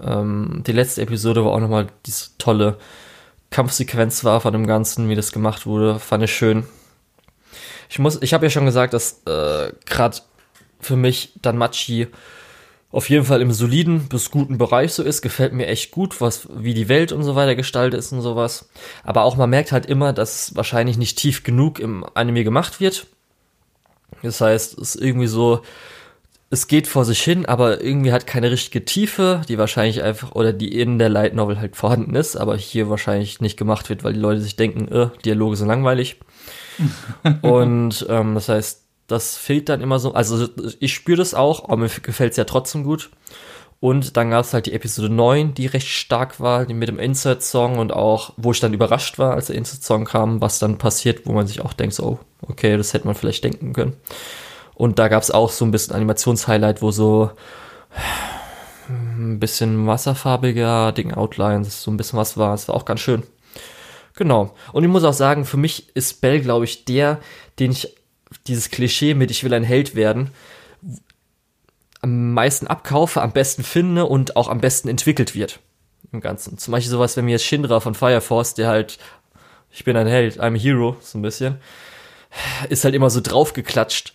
ähm, die letzte Episode war auch nochmal diese tolle Kampfsequenz war von dem Ganzen, wie das gemacht wurde, fand ich schön. Ich muss, ich habe ja schon gesagt, dass äh, gerade für mich dann Machi auf jeden Fall im soliden bis guten Bereich so ist, gefällt mir echt gut, was, wie die Welt und so weiter gestaltet ist und sowas. Aber auch man merkt halt immer, dass es wahrscheinlich nicht tief genug im Anime gemacht wird. Das heißt, es ist irgendwie so, es geht vor sich hin, aber irgendwie hat keine richtige Tiefe, die wahrscheinlich einfach, oder die in der Light Novel halt vorhanden ist, aber hier wahrscheinlich nicht gemacht wird, weil die Leute sich denken, äh, Dialoge sind langweilig. und ähm, das heißt, das fehlt dann immer so. Also ich spüre das auch, aber mir gefällt es ja trotzdem gut. Und dann gab es halt die Episode 9, die recht stark war, die mit dem Insert-Song und auch, wo ich dann überrascht war, als der Insert-Song kam, was dann passiert, wo man sich auch denkt, so, oh, okay, das hätte man vielleicht denken können. Und da gab es auch so ein bisschen Animationshighlight, wo so ein bisschen wasserfarbiger Ding Outlines, so ein bisschen was war. Es war auch ganz schön. Genau. Und ich muss auch sagen, für mich ist Bell, glaube ich, der, den ich dieses Klischee mit ich will ein Held werden am meisten abkaufe, am besten finde und auch am besten entwickelt wird im Ganzen. Zum Beispiel sowas, wenn mir jetzt Shinra von Fire Force, der halt ich bin ein Held, I'm a Hero, so ein bisschen, ist halt immer so draufgeklatscht.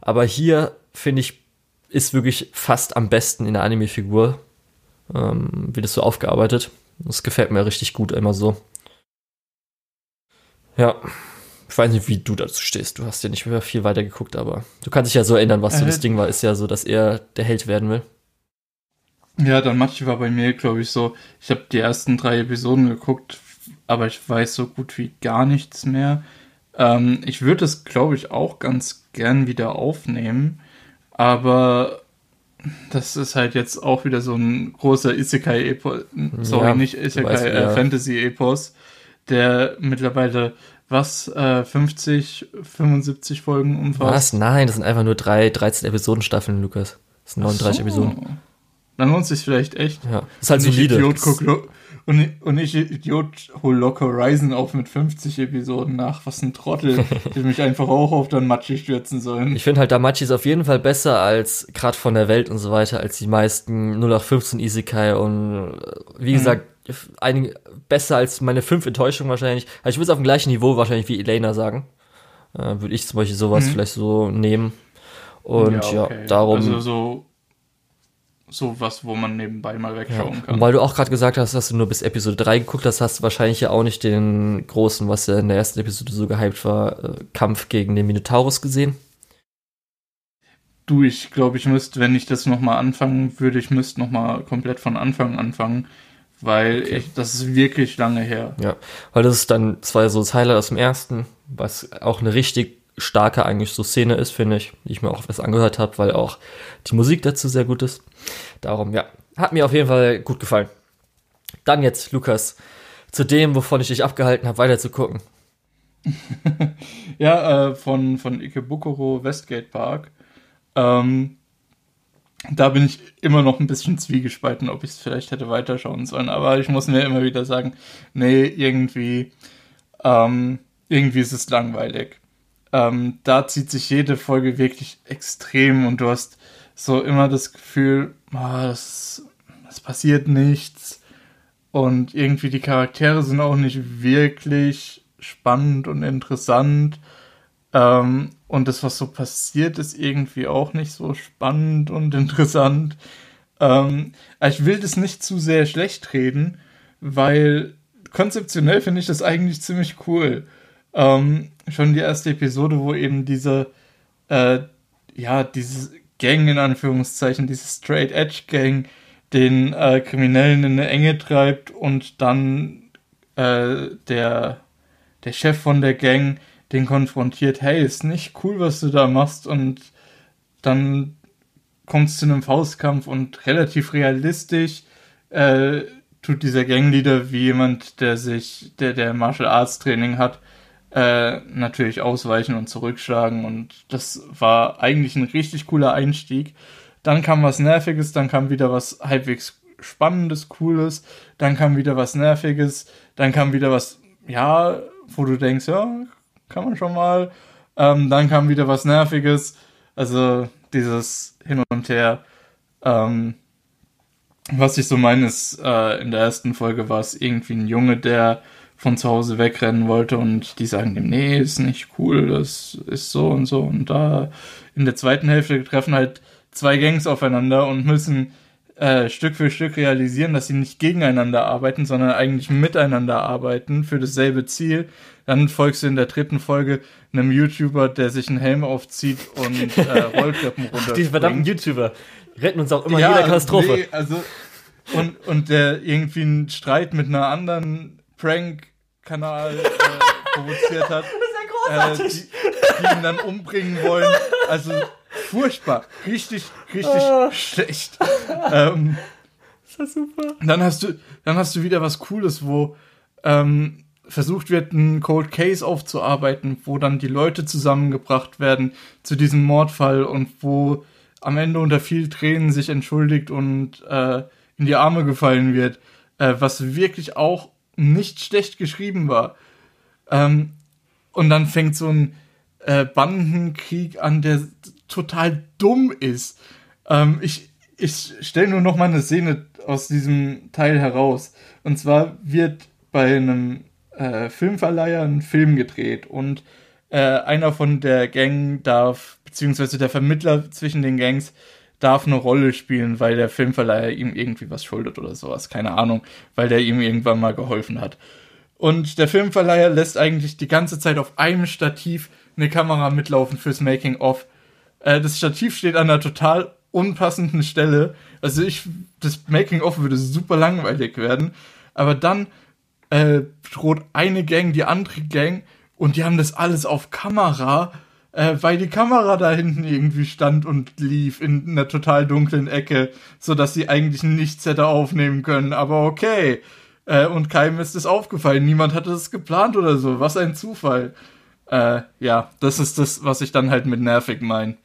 Aber hier, finde ich, ist wirklich fast am besten in der Anime-Figur. Ähm, wird es so aufgearbeitet. Das gefällt mir richtig gut, immer so. Ja, ich weiß nicht, wie du dazu stehst. Du hast ja nicht mehr viel weiter geguckt, aber du kannst dich ja so erinnern, was äh, so das Ding war. Ist ja so, dass er der Held werden will. Ja, dann Machi war bei mir, glaube ich, so. Ich habe die ersten drei Episoden geguckt, aber ich weiß so gut wie gar nichts mehr. Ähm, ich würde es, glaube ich, auch ganz gern wieder aufnehmen, aber das ist halt jetzt auch wieder so ein großer Isekai-Epos, sorry, ja, nicht Isekai, äh, Fantasy-Epos, der mittlerweile was, äh, 50, 75 Folgen umfasst. Was? Nein, das sind einfach nur drei 13 Episodenstaffeln, Lukas. Das sind 39 so. Episoden. Dann lohnt es sich vielleicht echt. Ja, das ist halt solide. Idiot, guck, und, und ich, Idiot, hol Lock Horizon auf mit 50 Episoden nach. Was ein Trottel. die mich einfach auch auf dann Machi stürzen sollen. Ich finde halt Damachi ist auf jeden Fall besser als, gerade von der Welt und so weiter, als die meisten 0815 Isekai und wie mhm. Einige, besser als meine fünf Enttäuschungen wahrscheinlich. Also ich würde es auf dem gleichen Niveau wahrscheinlich wie Elena sagen. Äh, würde ich zum Beispiel sowas mhm. vielleicht so nehmen. Und ja, okay. ja darum. Also so so was, wo man nebenbei mal wegschauen ja. kann. Und weil du auch gerade gesagt hast, dass du nur bis Episode 3 geguckt hast, hast du wahrscheinlich ja auch nicht den großen, was ja in der ersten Episode so gehypt war, äh, Kampf gegen den Minotaurus gesehen. Du, ich glaube, ich müsste, wenn ich das nochmal anfangen würde, ich müsste nochmal komplett von Anfang anfangen, weil okay. ich, das ist wirklich lange her. Ja, weil das ist dann zwar so das Highlight aus dem ersten, was auch eine richtig starke eigentlich so Szene ist, finde ich, die ich mir auch was angehört habe, weil auch die Musik dazu sehr gut ist. Darum, ja, hat mir auf jeden Fall gut gefallen. Dann jetzt, Lukas, zu dem, wovon ich dich abgehalten habe, weiter zu gucken. ja, äh, von, von Ikebukuro Westgate Park. Ähm, da bin ich immer noch ein bisschen zwiegespalten, ob ich es vielleicht hätte weiterschauen sollen. Aber ich muss mir immer wieder sagen, nee, irgendwie, ähm, irgendwie ist es langweilig. Ähm, da zieht sich jede Folge wirklich extrem und du hast so immer das Gefühl, es, es passiert nichts und irgendwie die Charaktere sind auch nicht wirklich spannend und interessant. Ähm, und das, was so passiert, ist irgendwie auch nicht so spannend und interessant. Ähm, ich will das nicht zu sehr schlecht reden, weil konzeptionell finde ich das eigentlich ziemlich cool. Ähm, schon die erste Episode, wo eben diese, äh, ja, diese Gang in Anführungszeichen, diese Straight Edge Gang, den äh, Kriminellen in eine Enge treibt und dann äh, der, der Chef von der Gang den konfrontiert, hey, ist nicht cool, was du da machst und dann kommt es zu einem Faustkampf und relativ realistisch äh, tut dieser Gangleader wie jemand, der sich, der, der Martial Arts Training hat, äh, natürlich ausweichen und zurückschlagen und das war eigentlich ein richtig cooler Einstieg. Dann kam was Nerviges, dann kam wieder was halbwegs Spannendes, Cooles, dann kam wieder was Nerviges, dann kam wieder was, ja, wo du denkst, ja, kann man schon mal. Ähm, dann kam wieder was Nerviges, also dieses Hin und Her. Ähm, was ich so meine, ist, äh, in der ersten Folge war es irgendwie ein Junge, der von zu Hause wegrennen wollte und die sagen dem, nee, ist nicht cool, das ist so und so. Und da in der zweiten Hälfte treffen halt zwei Gangs aufeinander und müssen äh, Stück für Stück realisieren, dass sie nicht gegeneinander arbeiten, sondern eigentlich miteinander arbeiten für dasselbe Ziel. Dann folgst du in der dritten Folge einem YouTuber, der sich einen Helm aufzieht und äh, Rolltreppen runter. Die verdammten YouTuber retten uns auch immer ja, jeder Katastrophe. Nee, also und, und der irgendwie einen Streit mit einer anderen Prank-Kanal äh, provoziert hat. Das ist ja großartig. Äh, die, die, ihn dann umbringen wollen. Also furchtbar. Richtig, richtig oh. schlecht. Ähm, ist das super. Dann hast du, dann hast du wieder was Cooles, wo ähm, versucht wird, einen Cold Case aufzuarbeiten, wo dann die Leute zusammengebracht werden zu diesem Mordfall und wo am Ende unter viel Tränen sich entschuldigt und äh, in die Arme gefallen wird, äh, was wirklich auch nicht schlecht geschrieben war. Ähm, und dann fängt so ein äh, Bandenkrieg an, der total dumm ist. Ähm, ich ich stelle nur noch mal eine Szene aus diesem Teil heraus. Und zwar wird bei einem äh, Filmverleiher einen Film gedreht und äh, einer von der Gang darf, beziehungsweise der Vermittler zwischen den Gangs, darf eine Rolle spielen, weil der Filmverleiher ihm irgendwie was schuldet oder sowas. Keine Ahnung, weil der ihm irgendwann mal geholfen hat. Und der Filmverleiher lässt eigentlich die ganze Zeit auf einem Stativ eine Kamera mitlaufen fürs Making-of. Äh, das Stativ steht an einer total unpassenden Stelle. Also ich, das Making-of würde super langweilig werden. Aber dann äh, droht eine Gang die andere Gang und die haben das alles auf Kamera, äh, weil die Kamera da hinten irgendwie stand und lief in einer total dunklen Ecke, so dass sie eigentlich nichts hätte aufnehmen können. Aber okay. Äh, und keinem ist es aufgefallen. Niemand hatte es geplant oder so. Was ein Zufall. Äh, ja, das ist das, was ich dann halt mit nervig meine.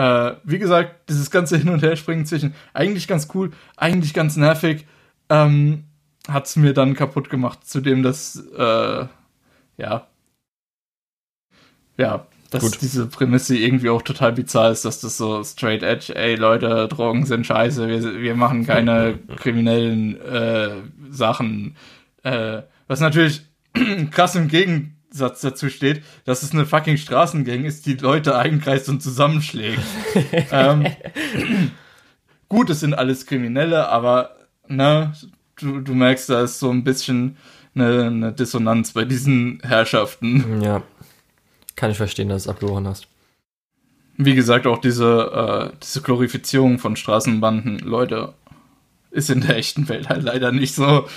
Äh, wie gesagt, dieses ganze Hin- und Herspringen zwischen eigentlich ganz cool, eigentlich ganz nervig, ähm, hat es mir dann kaputt gemacht, zudem das, äh, ja, ja, dass Gut. diese Prämisse irgendwie auch total bizarr ist, dass das so straight edge, ey Leute, Drogen sind scheiße, wir, wir machen keine kriminellen äh, Sachen. Äh, was natürlich krass im Gegensatz dazu steht, dass es eine fucking Straßengang ist, die Leute einkreist und zusammenschlägt. ähm, gut, es sind alles Kriminelle, aber ne, du, du merkst, da ist so ein bisschen eine, eine Dissonanz bei diesen Herrschaften. Ja. Kann ich verstehen, dass du es abgebrochen hast. Wie gesagt, auch diese, äh, diese Glorifizierung von Straßenbanden, Leute, ist in der echten Welt halt leider nicht so,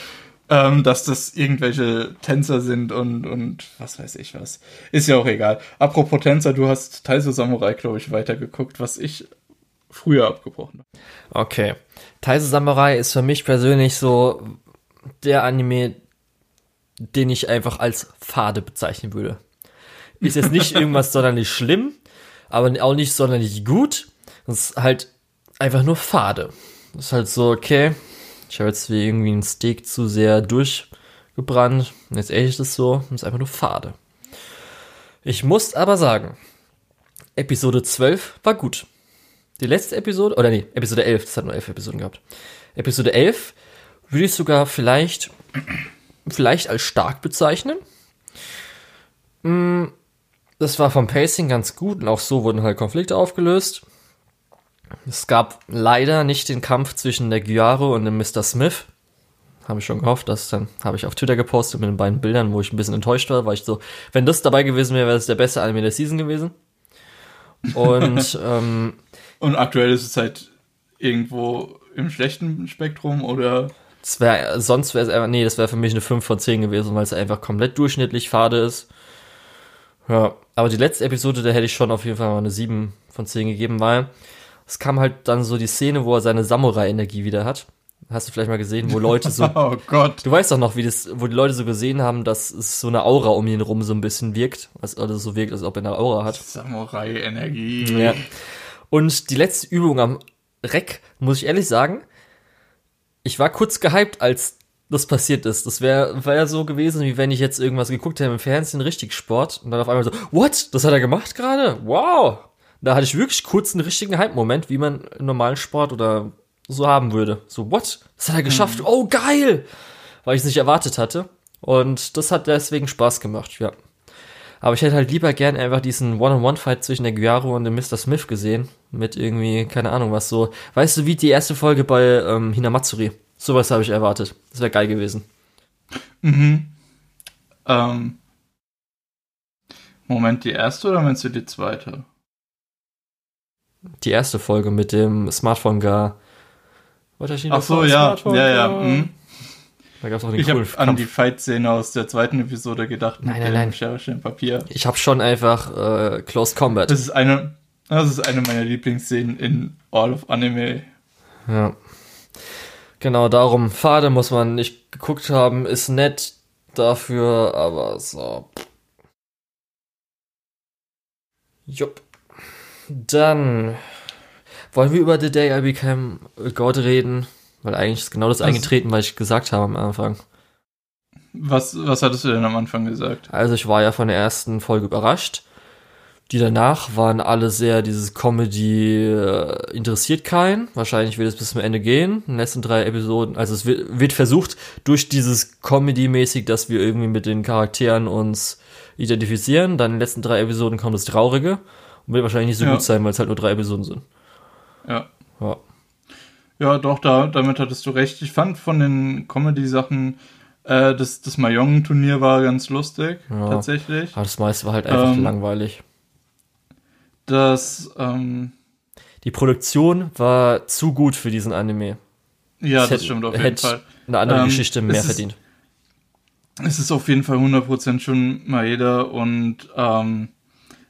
ähm, dass das irgendwelche Tänzer sind und, und was weiß ich was. Ist ja auch egal. Apropos Tänzer, du hast Taiso Samurai, glaube ich, weitergeguckt, was ich früher abgebrochen habe. Okay. Taiso Samurai ist für mich persönlich so der Anime, den ich einfach als Fade bezeichnen würde. Ist jetzt nicht irgendwas sonderlich schlimm, aber auch nicht sonderlich gut. Das ist halt einfach nur fade. Das ist halt so, okay, ich habe jetzt wie irgendwie ein Steak zu sehr durchgebrannt. Und jetzt esse ich das so. Das ist einfach nur fade. Ich muss aber sagen, Episode 12 war gut. Die letzte Episode, oder nee, Episode 11, das hat nur 11 Episoden gehabt. Episode 11 würde ich sogar vielleicht, vielleicht als stark bezeichnen. Hm, das war vom Pacing ganz gut und auch so wurden halt Konflikte aufgelöst. Es gab leider nicht den Kampf zwischen der Gyaro und dem Mr. Smith. Habe ich schon gehofft, das dann habe ich auf Twitter gepostet mit den beiden Bildern, wo ich ein bisschen enttäuscht war, weil ich so, wenn das dabei gewesen wäre, wäre es der beste Anime der Season gewesen. Und, ähm, und aktuell ist es halt irgendwo im schlechten Spektrum oder? Das wäre, sonst wäre es einfach, nee, das wäre für mich eine 5 von 10 gewesen, weil es einfach komplett durchschnittlich fade ist. Ja, aber die letzte Episode, da hätte ich schon auf jeden Fall mal eine 7 von 10 gegeben, weil es kam halt dann so die Szene, wo er seine Samurai-Energie wieder hat. Hast du vielleicht mal gesehen, wo Leute so. oh Gott. Du weißt doch noch, wie das, wo die Leute so gesehen haben, dass es so eine Aura um ihn rum so ein bisschen wirkt. Also, oder so wirkt, als ob er eine Aura hat. Samurai-Energie. Ja. Und die letzte Übung am Reck, muss ich ehrlich sagen, ich war kurz gehypt, als das passiert ist. Das wäre wär so gewesen, wie wenn ich jetzt irgendwas geguckt hätte im Fernsehen, richtig Sport, und dann auf einmal so, what? Das hat er gemacht gerade? Wow! Da hatte ich wirklich kurz einen richtigen Hype-Moment, wie man im normalen Sport oder so haben würde. So, what? Das hat er geschafft. Mhm. Oh, geil! Weil ich es nicht erwartet hatte. Und das hat deswegen Spaß gemacht, ja. Aber ich hätte halt lieber gern einfach diesen One-on-One-Fight zwischen der Gyaro und dem Mr. Smith gesehen. Mit irgendwie, keine Ahnung, was so. Weißt du, wie die erste Folge bei ähm, Hinamatsuri? Sowas habe ich erwartet. Das wäre geil gewesen. Mhm. Ähm. Moment, die erste oder meinst du die zweite? Die erste Folge mit dem Smartphone gar. Ach so, ja, ja, ja. Mhm. Da gab's auch den ich habe an die Fight-Szene aus der zweiten Episode gedacht. Nein, nein, nein. Papier. Ich habe schon einfach äh, Close Combat. Das ist eine, das ist eine meiner Lieblingsszenen in All of Anime. Ja. Genau darum. Fade muss man nicht geguckt haben, ist nett dafür, aber so. Jupp. Dann wollen wir über The Day I Became God reden, weil eigentlich ist genau das was? eingetreten, was ich gesagt habe am Anfang. Was, was hattest du denn am Anfang gesagt? Also ich war ja von der ersten Folge überrascht. Die danach waren alle sehr, dieses Comedy äh, interessiert keinen. Wahrscheinlich wird es bis zum Ende gehen. In den letzten drei Episoden. Also es wird, wird versucht, durch dieses Comedy-mäßig, dass wir irgendwie mit den Charakteren uns identifizieren. Dann in den letzten drei Episoden kommt das Traurige. Und wird wahrscheinlich nicht so Ja. gut sein, weil es halt nur drei Episoden sind. Ja. Ja. Ja, doch, da, damit hattest du recht. Ich fand von den Comedy-Sachen, äh, das, das Mayong-Turnier war ganz lustig, Ja. tatsächlich. Aber das meiste war halt einfach Ähm, langweilig. Das, ähm, Die Produktion war zu gut für diesen Anime. ja, Es das hätte- stimmt auf jeden hätte Fall. Eine andere Ähm, Geschichte mehr es ist- verdient. Es ist auf jeden Fall 100% schon Maeda und ähm,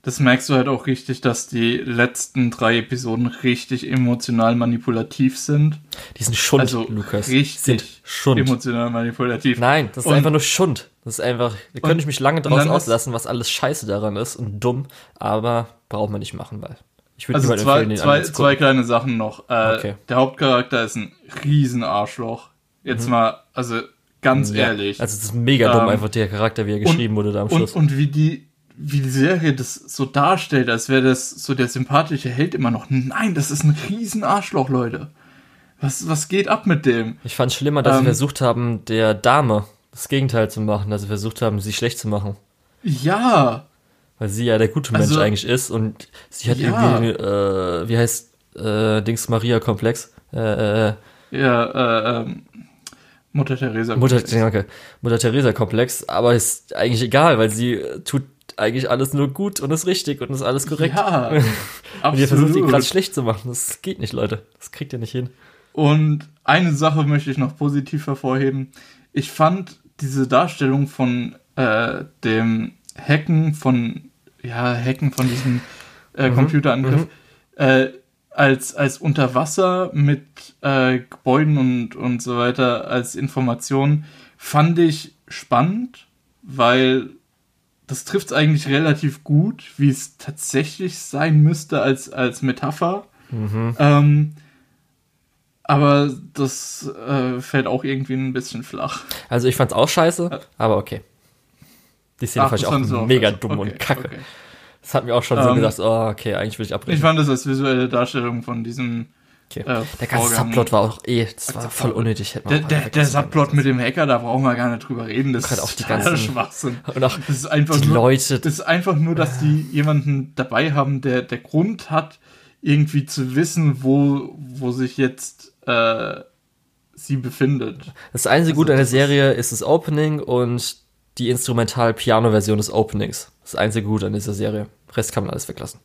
das merkst du halt auch richtig, dass die letzten drei Episoden richtig emotional manipulativ sind. Die sind Schund, Also Lukas. richtig sind Schund. Emotional manipulativ. Nein, das ist Und- einfach nur Schund. Das ist einfach, da könnte ich mich lange und draus auslassen, was alles scheiße daran ist und dumm, aber braucht man nicht machen, weil ich würde Also zwei, empfehlen, den zwei, zwei kleine Sachen noch. Äh, Okay. Der Hauptcharakter ist ein riesen Arschloch. Jetzt mal, also ganz Mhm. Ja, ehrlich. Also es ist mega dumm, Ähm, einfach der Charakter, wie er geschrieben wurde da am Schluss. Und, und wie die, wie die Serie das so darstellt, als wäre das so der sympathische Held immer noch. Nein, das ist ein riesen Arschloch, Leute. Was, was geht ab mit dem? ich fand schlimmer, dass sie ähm, versucht haben, der Dame das Gegenteil zu machen, dass sie versucht haben, sie schlecht zu machen. Ja, Weil sie ja der gute Mensch Also- eigentlich ist und sie hat Ja. irgendwie, äh, wie heißt, äh, Dings Maria Komplex? Äh, äh, ja, äh, ähm, Mutter Teresa. Mutter, danke, Mutter Teresa Komplex, aber ist eigentlich egal, weil sie äh, eigentlich alles nur gut und ist richtig und ist alles korrekt. Ja, und ihr versucht, ihn gerade schlecht zu machen. Das geht nicht, Leute. Das kriegt ihr nicht hin. Und eine Sache möchte ich noch positiv hervorheben. Ich fand diese Darstellung von äh, dem Hacken von, ja, Hacken von diesem äh, Mhm, Computerangriff äh, als, als Unterwasser mit äh, Gebäuden und, und so weiter als Information fand ich spannend, weil das trifft es eigentlich relativ gut, wie es tatsächlich sein müsste als, als Metapher. Mhm. Ähm, aber das äh, fällt auch irgendwie ein bisschen flach. Also ich fand's auch scheiße, aber okay. Die Szene Ach, fand ich das auch mega scheiße. dumm Okay, und kacke. okay. Das hat mir auch schon so Ähm, gedacht, oh, okay, eigentlich will ich Ich abbrechen. fand das als visuelle Darstellung von diesem. Okay. äh, der ganze Vorgang- Subplot war auch eh, das war voll unnötig. Der, der, der Subplot mit dem Hacker, da brauchen wir gar nicht drüber reden. Das Gerade ist auch die ganzen- Schwachsinn. Und auch Das ist einfach die nur, Leute, Das ist einfach nur, dass die jemanden dabei haben, der der Grund hat, irgendwie zu wissen, wo, wo sich jetzt äh, sie befindet. Das einzige Also Gute an der Serie ist das Opening und die Instrumental-Piano-Version des Openings. Das einzige Gute an dieser Serie. Rest kann man alles weglassen.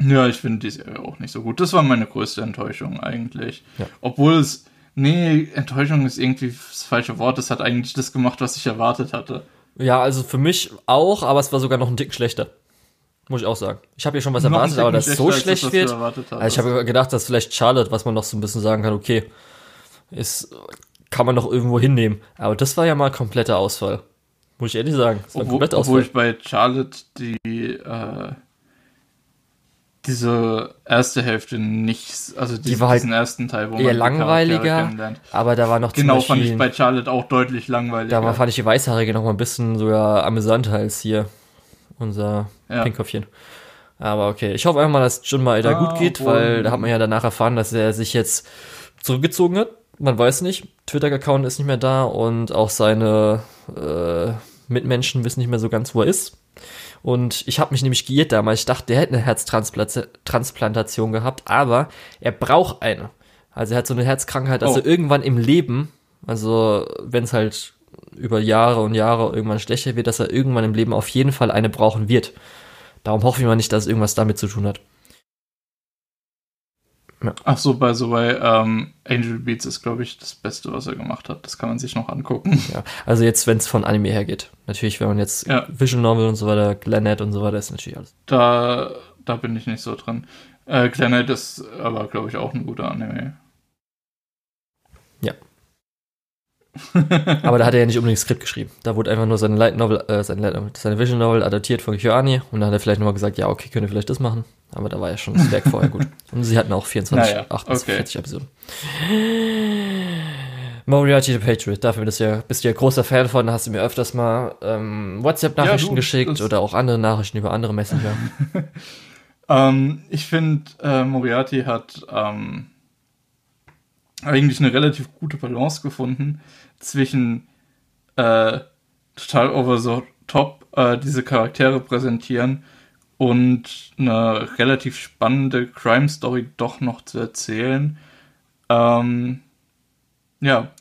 Ja, ich finde die Serie auch nicht so gut. Das war meine größte Enttäuschung eigentlich. Ja. Obwohl es, nee, Enttäuschung ist irgendwie das falsche Wort. Es hat eigentlich das gemacht, was ich erwartet hatte. Ja, also für mich auch, aber es war sogar noch ein Tick schlechter. Muss ich auch sagen. Ich habe ja schon was Noch ein erwartet, aber dass es so schlecht das, wird. Also ich habe gedacht, dass vielleicht Charlotte, was man noch so ein bisschen sagen kann, okay, ist, kann man noch irgendwo hinnehmen. Aber das war ja mal kompletter Ausfall. Muss ich ehrlich sagen. Das war ein Obwohl, kompletter obwohl Ausfall. ich bei Charlotte die äh, diese erste Hälfte nicht, also diesen, war halt diesen ersten Teil, wo Eher die langweiliger, aber da war noch Genau, zum fand ich Beispiel, bei Charlotte auch deutlich langweiliger. da war, fand ich die Weißhaarige noch mal ein bisschen sogar amüsanter als hier unser Ja. Pinkköpfchen. Aber okay, ich hoffe einfach mal, dass Jun Maeda Ah, gut geht, weil da hat man ja danach erfahren, dass er sich jetzt zurückgezogen hat. Man weiß nicht, Twitter-Account ist nicht mehr da und auch seine äh, Mitmenschen wissen nicht mehr so ganz, wo er ist. Und ich habe mich nämlich geirrt damals. Ich dachte, der hätte eine Herztransplantation gehabt, aber er braucht eine. Also er hat so eine Herzkrankheit, dass Oh. er irgendwann im Leben, also wenn es halt über Jahre und Jahre irgendwann schlechter wird, dass er irgendwann im Leben auf jeden Fall eine brauchen wird. Darum hoffe ich mal nicht, dass es irgendwas damit zu tun hat. Ach so, bei so bei ähm, Angel Beats ist, glaube ich, das Beste, was er gemacht hat. Das kann man sich noch angucken. Ja, also jetzt, wenn es von Anime hergeht. Natürlich, wenn man jetzt Ja. Visual Novel und so weiter, Glennet und so weiter, ist natürlich alles. Da, da bin ich nicht so drin. Äh, Planet ist aber, glaube ich, auch ein guter Anime. Ja. Aber da hat er ja nicht unbedingt Skript geschrieben. Da wurde einfach nur seine Light Novel, äh, seine, Light Novel, seine Visual Novel adaptiert von KyoAni und dann hat er vielleicht nochmal gesagt, ja, okay, könnt ihr vielleicht das machen. Aber da war ja schon das Werk vorher gut. Und sie hatten auch 24, Naja, 48 okay. Episoden. Moriarty the Patriot, dafür bist du ja, bist du ja großer Fan von, hast du mir öfters mal ähm, WhatsApp-Nachrichten Ja, geschickt oder auch andere Nachrichten über andere Messenger. Ähm, ich finde, äh, Moriarty hat ähm, eigentlich eine relativ gute Balance gefunden zwischen äh, total over the top äh, diese Charaktere präsentieren und eine relativ spannende Crime-Story doch noch zu erzählen. Ähm, ja,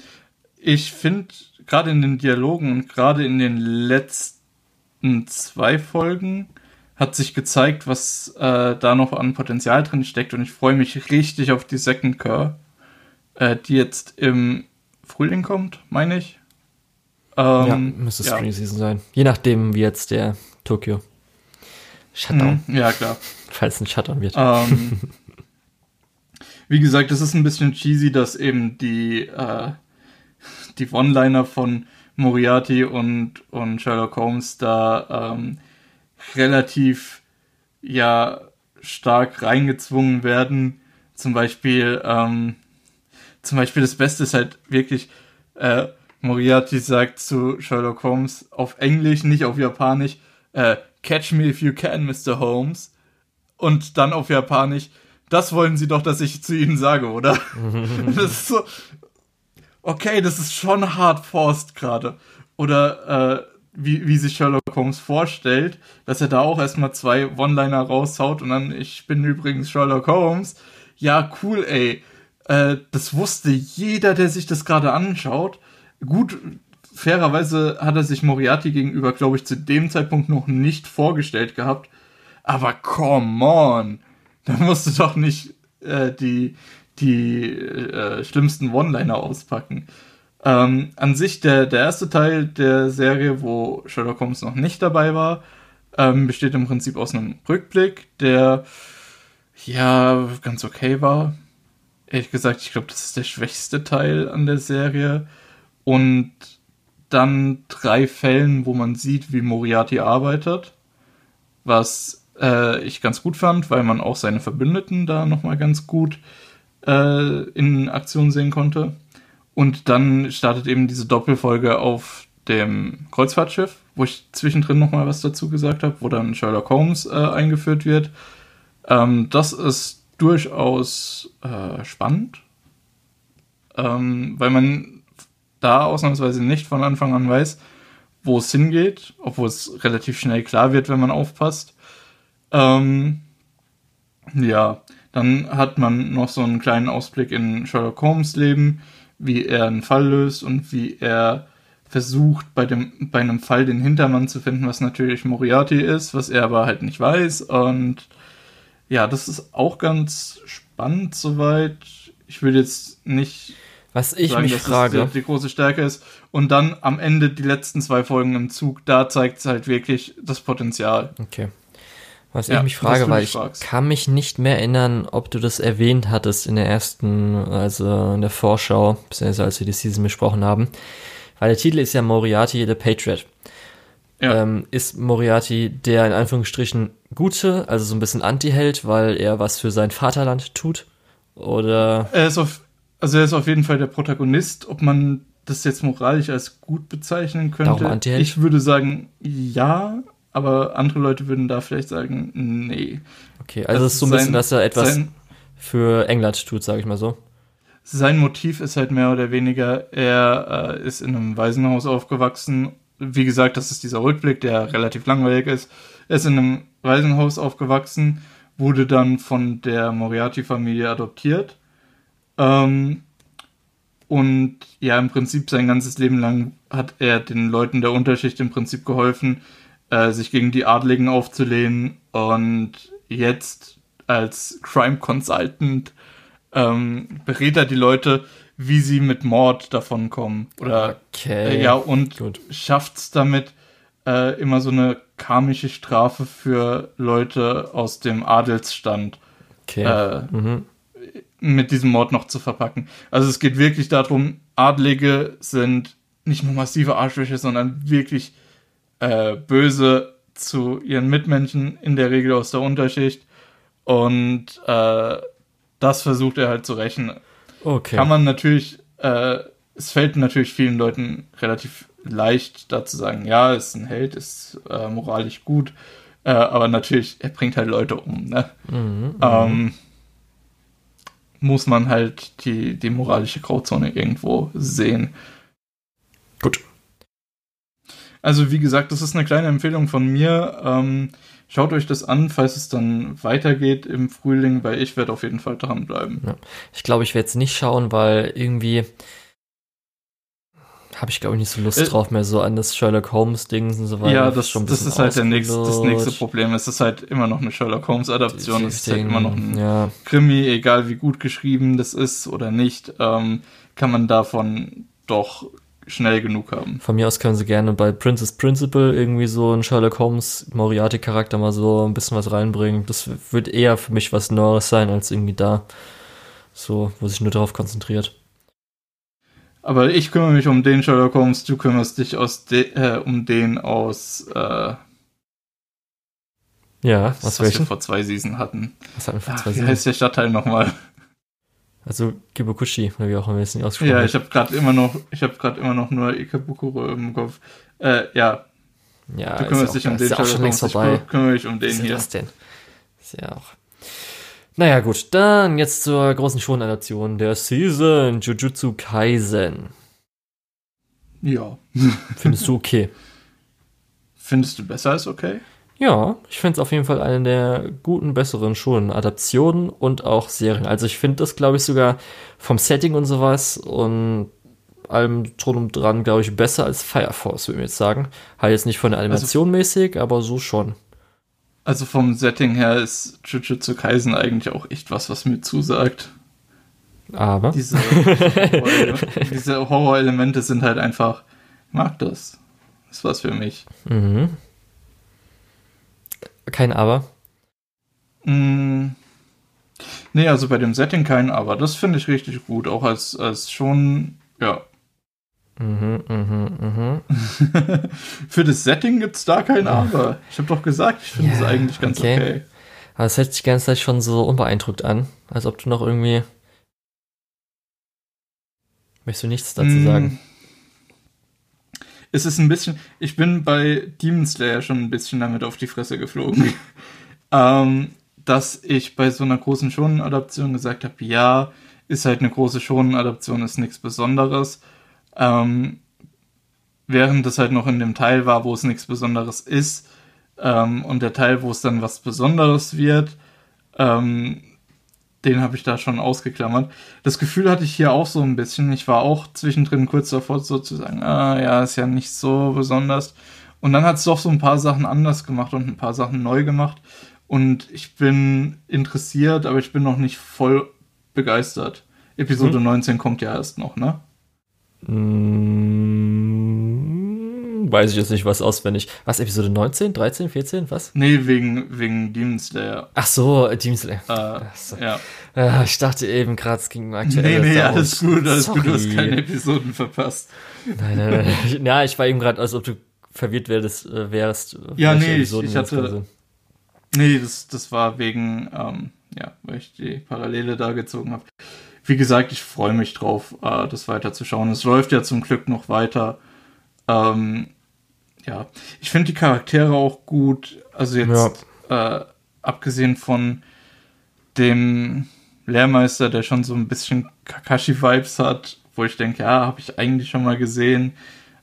ich finde gerade in den Dialogen und gerade in den letzten zwei Folgen hat sich gezeigt, was äh, da noch an Potenzial drin steckt und ich freue mich richtig auf die Second Cur, äh, die jetzt im Frühling kommt, meine ich. ja, Ähm, müsste ja. Spring Season sein. Je nachdem, wie jetzt der Tokyo Shutdown, Mhm, ja, klar. falls ein Shutdown wird. Ähm, wie gesagt, es ist ein bisschen cheesy, dass eben die, äh, die One-Liner von Moriarty und, und Sherlock Holmes da ähm, relativ ja stark reingezwungen werden. Zum Beispiel, ähm, zum Beispiel das Beste ist halt wirklich, äh, Moriarty sagt zu Sherlock Holmes auf Englisch, nicht auf Japanisch, äh, Catch me if you can, Mr. Holmes. Und dann auf Japanisch, das wollen Sie doch, dass ich zu Ihnen sage, oder? das ist so, okay, das ist schon hart forced gerade. Oder äh, wie, wie sich Sherlock Holmes vorstellt, dass er da auch erstmal zwei One-Liner raushaut und dann, ich bin übrigens Sherlock Holmes. Ja, cool, ey. Äh, das wusste jeder, der sich das gerade anschaut. Gut, fairerweise hat er sich Moriarty gegenüber, glaube ich, zu dem Zeitpunkt noch nicht vorgestellt gehabt. Aber come on, da musst du doch nicht äh, die, die äh, schlimmsten One-Liner auspacken. Ähm, an sich der, der erste Teil der Serie, wo Sherlock Holmes noch nicht dabei war, ähm, besteht im Prinzip aus einem Rückblick, der ja ganz okay war. Ehrlich gesagt, ich glaube, das ist der schwächste Teil an der Serie. Und dann drei Fällen, wo man sieht, wie Moriarty arbeitet, was äh, ich ganz gut fand, weil man auch seine Verbündeten da nochmal ganz gut äh, in Aktion sehen konnte. Und dann startet eben diese Doppelfolge auf dem Kreuzfahrtschiff, wo ich zwischendrin nochmal was dazu gesagt habe, wo dann Sherlock Holmes äh, eingeführt wird. Ähm, das ist durchaus äh, spannend, ähm, weil man da ausnahmsweise nicht von Anfang an weiß, wo es hingeht, obwohl es relativ schnell klar wird, wenn man aufpasst. Ähm, ja, dann hat man noch so einen kleinen Ausblick in Sherlock Holmes Leben, wie er einen Fall löst und wie er versucht, bei, dem, bei einem Fall den Hintermann zu finden, was natürlich Moriarty ist, was er aber halt nicht weiß. Und ja, das ist auch ganz spannend soweit. Ich würde jetzt nicht Was ich sagen, mich dass frage, das die, die große Stärke ist. Und dann am Ende die letzten zwei Folgen im Zug, da zeigt es halt wirklich das Potenzial. okay. Was Ja, ich mich frage, weil dich ich fragst. kann mich nicht mehr erinnern, ob du das erwähnt hattest in der ersten, also in der Vorschau, beziehungsweise als wir die Season besprochen haben. Weil der Titel ist ja Moriarty the Patriot. Ja. Ähm, ist Moriarty der in Anführungsstrichen Gute, also so ein bisschen Anti-Held, weil er was für sein Vaterland tut? Oder Er ist auf, also er ist auf jeden Fall der Protagonist. Ob man das jetzt moralisch als gut bezeichnen könnte, ich würde sagen ja, aber andere Leute würden da vielleicht sagen nee. okay, also es ist so ein bisschen, sein- dass er etwas Sein, für England tut, sage ich mal so. sein Motiv ist halt mehr oder weniger, er äh, ist in einem Waisenhaus aufgewachsen. Wie gesagt, das ist dieser Rückblick, der relativ langweilig ist. Er ist in einem Waisenhaus aufgewachsen, wurde dann von der Moriarty-Familie adoptiert. Ähm, und ja, im Prinzip sein ganzes Leben lang hat er den Leuten der Unterschicht im Prinzip geholfen, äh, sich gegen die Adligen aufzulehnen. Und jetzt als Crime Consultant ähm, berät er die Leute, wie sie mit Mord davonkommen. Oder Okay. äh, ja, und schafft es damit, äh, immer so eine karmische Strafe für Leute aus dem Adelsstand Okay. äh, mhm. Mit diesem Mord noch zu verpacken. Also es geht wirklich darum, Adlige sind nicht nur massive Arschlöcher, sondern wirklich äh, böse zu ihren Mitmenschen, in der Regel aus der Unterschicht. Und äh, das versucht er halt zu rächen. Okay. Kann man natürlich äh, es fällt natürlich vielen Leuten relativ leicht, da zu sagen, ja, ist ein Held, ist äh, moralisch gut, äh, aber natürlich, er bringt halt Leute um, ne? Mhm, ähm, muss man halt die, die moralische Grauzone irgendwo sehen. Gut. Also, wie gesagt, das ist eine kleine Empfehlung von mir. Ähm, schaut euch das an, falls es dann weitergeht im Frühling, weil ich werde auf jeden Fall dranbleiben. Ja. Ich glaube, ich werde es nicht schauen, weil irgendwie habe ich glaube ich nicht so Lust äh, drauf mehr so an das Sherlock Holmes Ding und so weiter. Ja, das, schon das ist halt der nächste, das nächste Problem. Es ist halt immer noch eine Sherlock Holmes Adaption. Es ist halt immer noch ein ja. Krimi, egal wie gut geschrieben das ist oder nicht, ähm, kann man davon doch schnell genug haben. Von mir aus können sie gerne bei Princess Principal irgendwie so einen Sherlock Holmes Moriarty Charakter mal so ein bisschen was reinbringen. Das wird eher für mich was Neues sein als irgendwie da. So, wo sich nur darauf konzentriert. Aber ich kümmere mich um den Sherlock Holmes, du kümmerst dich aus de, äh, um den aus äh, ja, was, was wir vor zwei Season hatten. Was hatten wir vor Ach, zwei Season? Wie heißt der Stadtteil nochmal? Also Kibukushi, oder wie auch immer wir es nicht ausgesprochen Ja, ich habe gerade immer noch, ich habe gerade immer noch nur Ikebukuro im Kopf. Äh, ja. Ja, du kümmerst dich um den Sherlock Holmes, ich kümmere mich um den hier. Was das denn? Ist ja auch naja, gut, dann jetzt zur großen Shonadaption der Season, Jujutsu Kaisen. Ja. Findest du okay? Findest du besser als okay? Ja, ich finde es auf jeden Fall eine der guten, besseren Shonen-Adaptionen und auch Serien. Also ich finde das, glaube ich, sogar vom Setting und sowas und allem drum und dran, glaube ich, besser als Fire Force, würde ich jetzt sagen. Halt jetzt nicht von der also Animation mäßig, aber so schon. Also vom Setting her ist Jujutsu Kaisen eigentlich auch echt was, was mir zusagt. Aber diese, Horror, diese Horror-Elemente sind halt einfach, ich mag das. Das ist was für mich. Mhm. Kein Aber. Mm, nee, also bei dem Setting kein Aber. Das finde ich richtig gut. Auch als, als schon, ja, Mhm, mhm, mhm. Für das Setting gibt es da kein Aber. Ich habe doch gesagt, ich finde es ja, eigentlich ganz okay. okay. Aber es hört sich die ganze Zeit schon so unbeeindruckt an, als ob du noch irgendwie. Möchtest du nichts dazu mm. sagen? Es ist ein bisschen. Ich bin bei Demon Slayer schon ein bisschen damit auf die Fresse geflogen. ähm, dass ich bei so einer großen Schonen-Adaption gesagt habe: ja, ist halt eine große Schonen-Adaption, ist nichts Besonderes ähm, während es halt noch in dem Teil war, wo es nichts Besonderes ist, ähm, und der Teil, wo es dann was Besonderes wird, ähm, den habe ich da schon ausgeklammert. Das Gefühl hatte ich hier auch so ein bisschen. Ich war auch zwischendrin kurz davor so zu sagen, ah ja, ist ja nicht so besonders. Und dann hat es doch so ein paar Sachen anders gemacht und ein paar Sachen neu gemacht. Und ich bin interessiert, aber ich bin noch nicht voll begeistert. Episode mhm. 19 kommt ja erst noch, ne? Hm, weiß ich jetzt nicht, was auswendig. Was, Episode 19, 13, 14, was? Nee, wegen, wegen Demon Slayer. Ach so, Demon Slayer. Äh, so. ja. Äh, ich dachte eben gerade, es ging aktuell. Nee, nee, alles gut, alles Sorry. gut, du hast keine Episoden verpasst. Nein, nein, nein. ja, ich war eben gerade, als ob du verwirrt wärst. Äh, wärst ja, nee, ich, ich hatte. Nee, das, das war wegen, ähm, ja, weil ich die Parallele da gezogen habe wie gesagt, ich freue mich drauf, äh, das weiterzuschauen. Es läuft ja zum Glück noch weiter. Ähm, ja, ich finde die Charaktere auch gut. Also jetzt ja. äh, abgesehen von dem Lehrmeister, der schon so ein bisschen Kakashi-Vibes hat, wo ich denke, ja, habe ich eigentlich schon mal gesehen.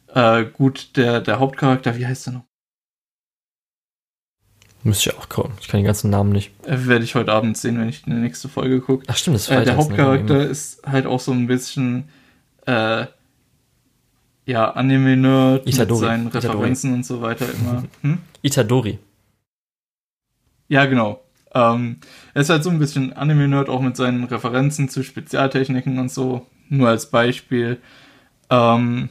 Äh, gut, der, der Hauptcharakter, wie heißt der noch? Müsste ich auch gucken. Ich kann den ganzen Namen nicht. Äh, werde ich heute Abend sehen, wenn ich in die nächste Folge gucke. Ach stimmt, das ist äh, Der Hauptcharakter ist halt auch so ein bisschen äh, ja, Anime-Nerd mit seinen Referenzen und so weiter immer. Hm? Itadori. Ja, genau. Ähm, er ist halt so ein bisschen Anime-Nerd, auch mit seinen Referenzen zu Spezialtechniken und so. Nur als Beispiel. Ähm,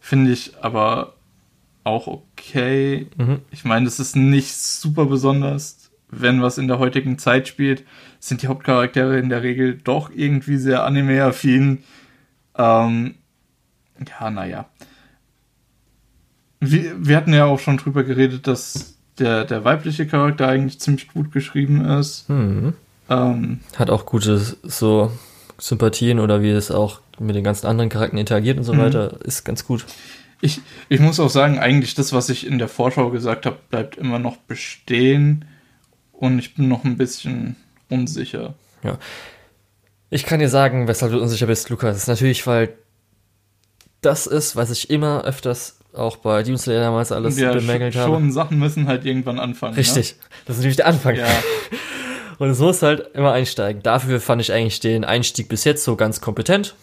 Finde ich aber auch okay. Mhm. Ich meine, das ist nicht super besonders, wenn was in der heutigen Zeit spielt, sind die Hauptcharaktere in der Regel doch irgendwie sehr anime-affin. Ähm, ja, naja. Wir, wir hatten ja auch schon drüber geredet, dass der, der weibliche Charakter eigentlich ziemlich gut geschrieben ist. Mhm. Ähm, Hat auch gute so Sympathien oder wie es auch mit den ganzen anderen Charakteren interagiert und so Mhm. weiter, ist ganz gut. Ich, ich muss auch sagen, eigentlich das, was ich in der Vorschau gesagt habe, bleibt immer noch bestehen. Und ich bin noch ein bisschen unsicher. Ich kann dir sagen, weshalb du unsicher bist, Lukas. Das ist natürlich, weil das ist, was ich immer öfters auch bei Demon Slayer damals alles ja, bemängelt sch- habe. schon Sachen müssen halt irgendwann anfangen. Richtig. Das ist natürlich der Anfang. Ne? Ja, Und es muss halt immer einsteigen. Dafür fand ich eigentlich den Einstieg bis jetzt so ganz kompetent.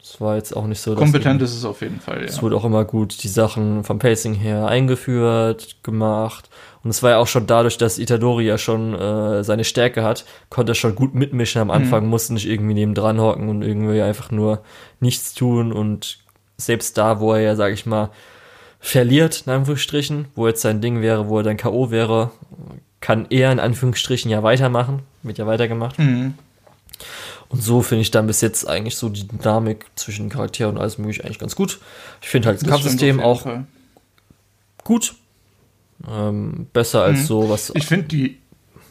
Es war jetzt auch nicht so, dass kompetent ist es auf jeden Fall, Es ja. wurde auch immer gut die Sachen vom Pacing her eingeführt, gemacht. Und es war ja auch schon dadurch, dass Itadori ja schon äh, seine Stärke hat, konnte er schon gut mitmischen am Anfang, musste nicht irgendwie nebendran hocken und irgendwie einfach nur nichts tun. Und selbst da, wo er ja, sag ich mal, verliert, in Anführungsstrichen, wo jetzt sein Ding wäre, wo er dann K.O. wäre, kann er in Anführungsstrichen ja weitermachen. Wird ja weitergemacht. Mhm. Und so finde ich dann bis jetzt eigentlich so die Dynamik zwischen Charakteren und alles mögliche eigentlich ganz gut. Ich finde halt das, Das Kampfsystem auch Fall. gut. Ähm, besser als Mhm. so was. Ich finde die,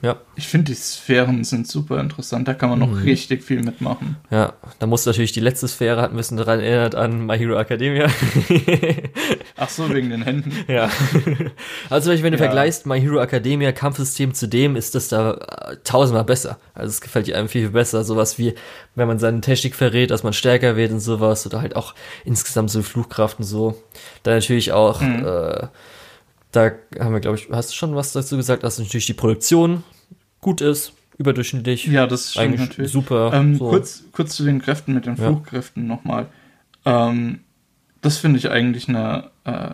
Ja, ich finde die Sphären sind super interessant. Da kann man noch Mhm. richtig viel mitmachen. ja. Da muss natürlich die letzte Sphäre hat ein bisschen daran erinnert an My Hero Academia. Ach so, wegen den Händen. ja. Also wenn du Ja. vergleichst My Hero Academia Kampfsystem zu dem, ist das da äh, tausendmal besser. Also es gefällt dir einem viel, viel besser. Sowas wie, wenn man seine Technik verrät, dass man stärker wird und sowas. Oder halt auch insgesamt so Fluchkraft und so. Dann natürlich auch, Mhm. äh, da haben wir, glaube ich, hast du schon was dazu gesagt, dass natürlich die Produktion gut ist, überdurchschnittlich. Ja, das stimmt eigentlich natürlich. super. Ähm, so. kurz, kurz zu den Kräften mit den Ja. Fluchkräften nochmal. Ähm, das finde ich eigentlich eine äh,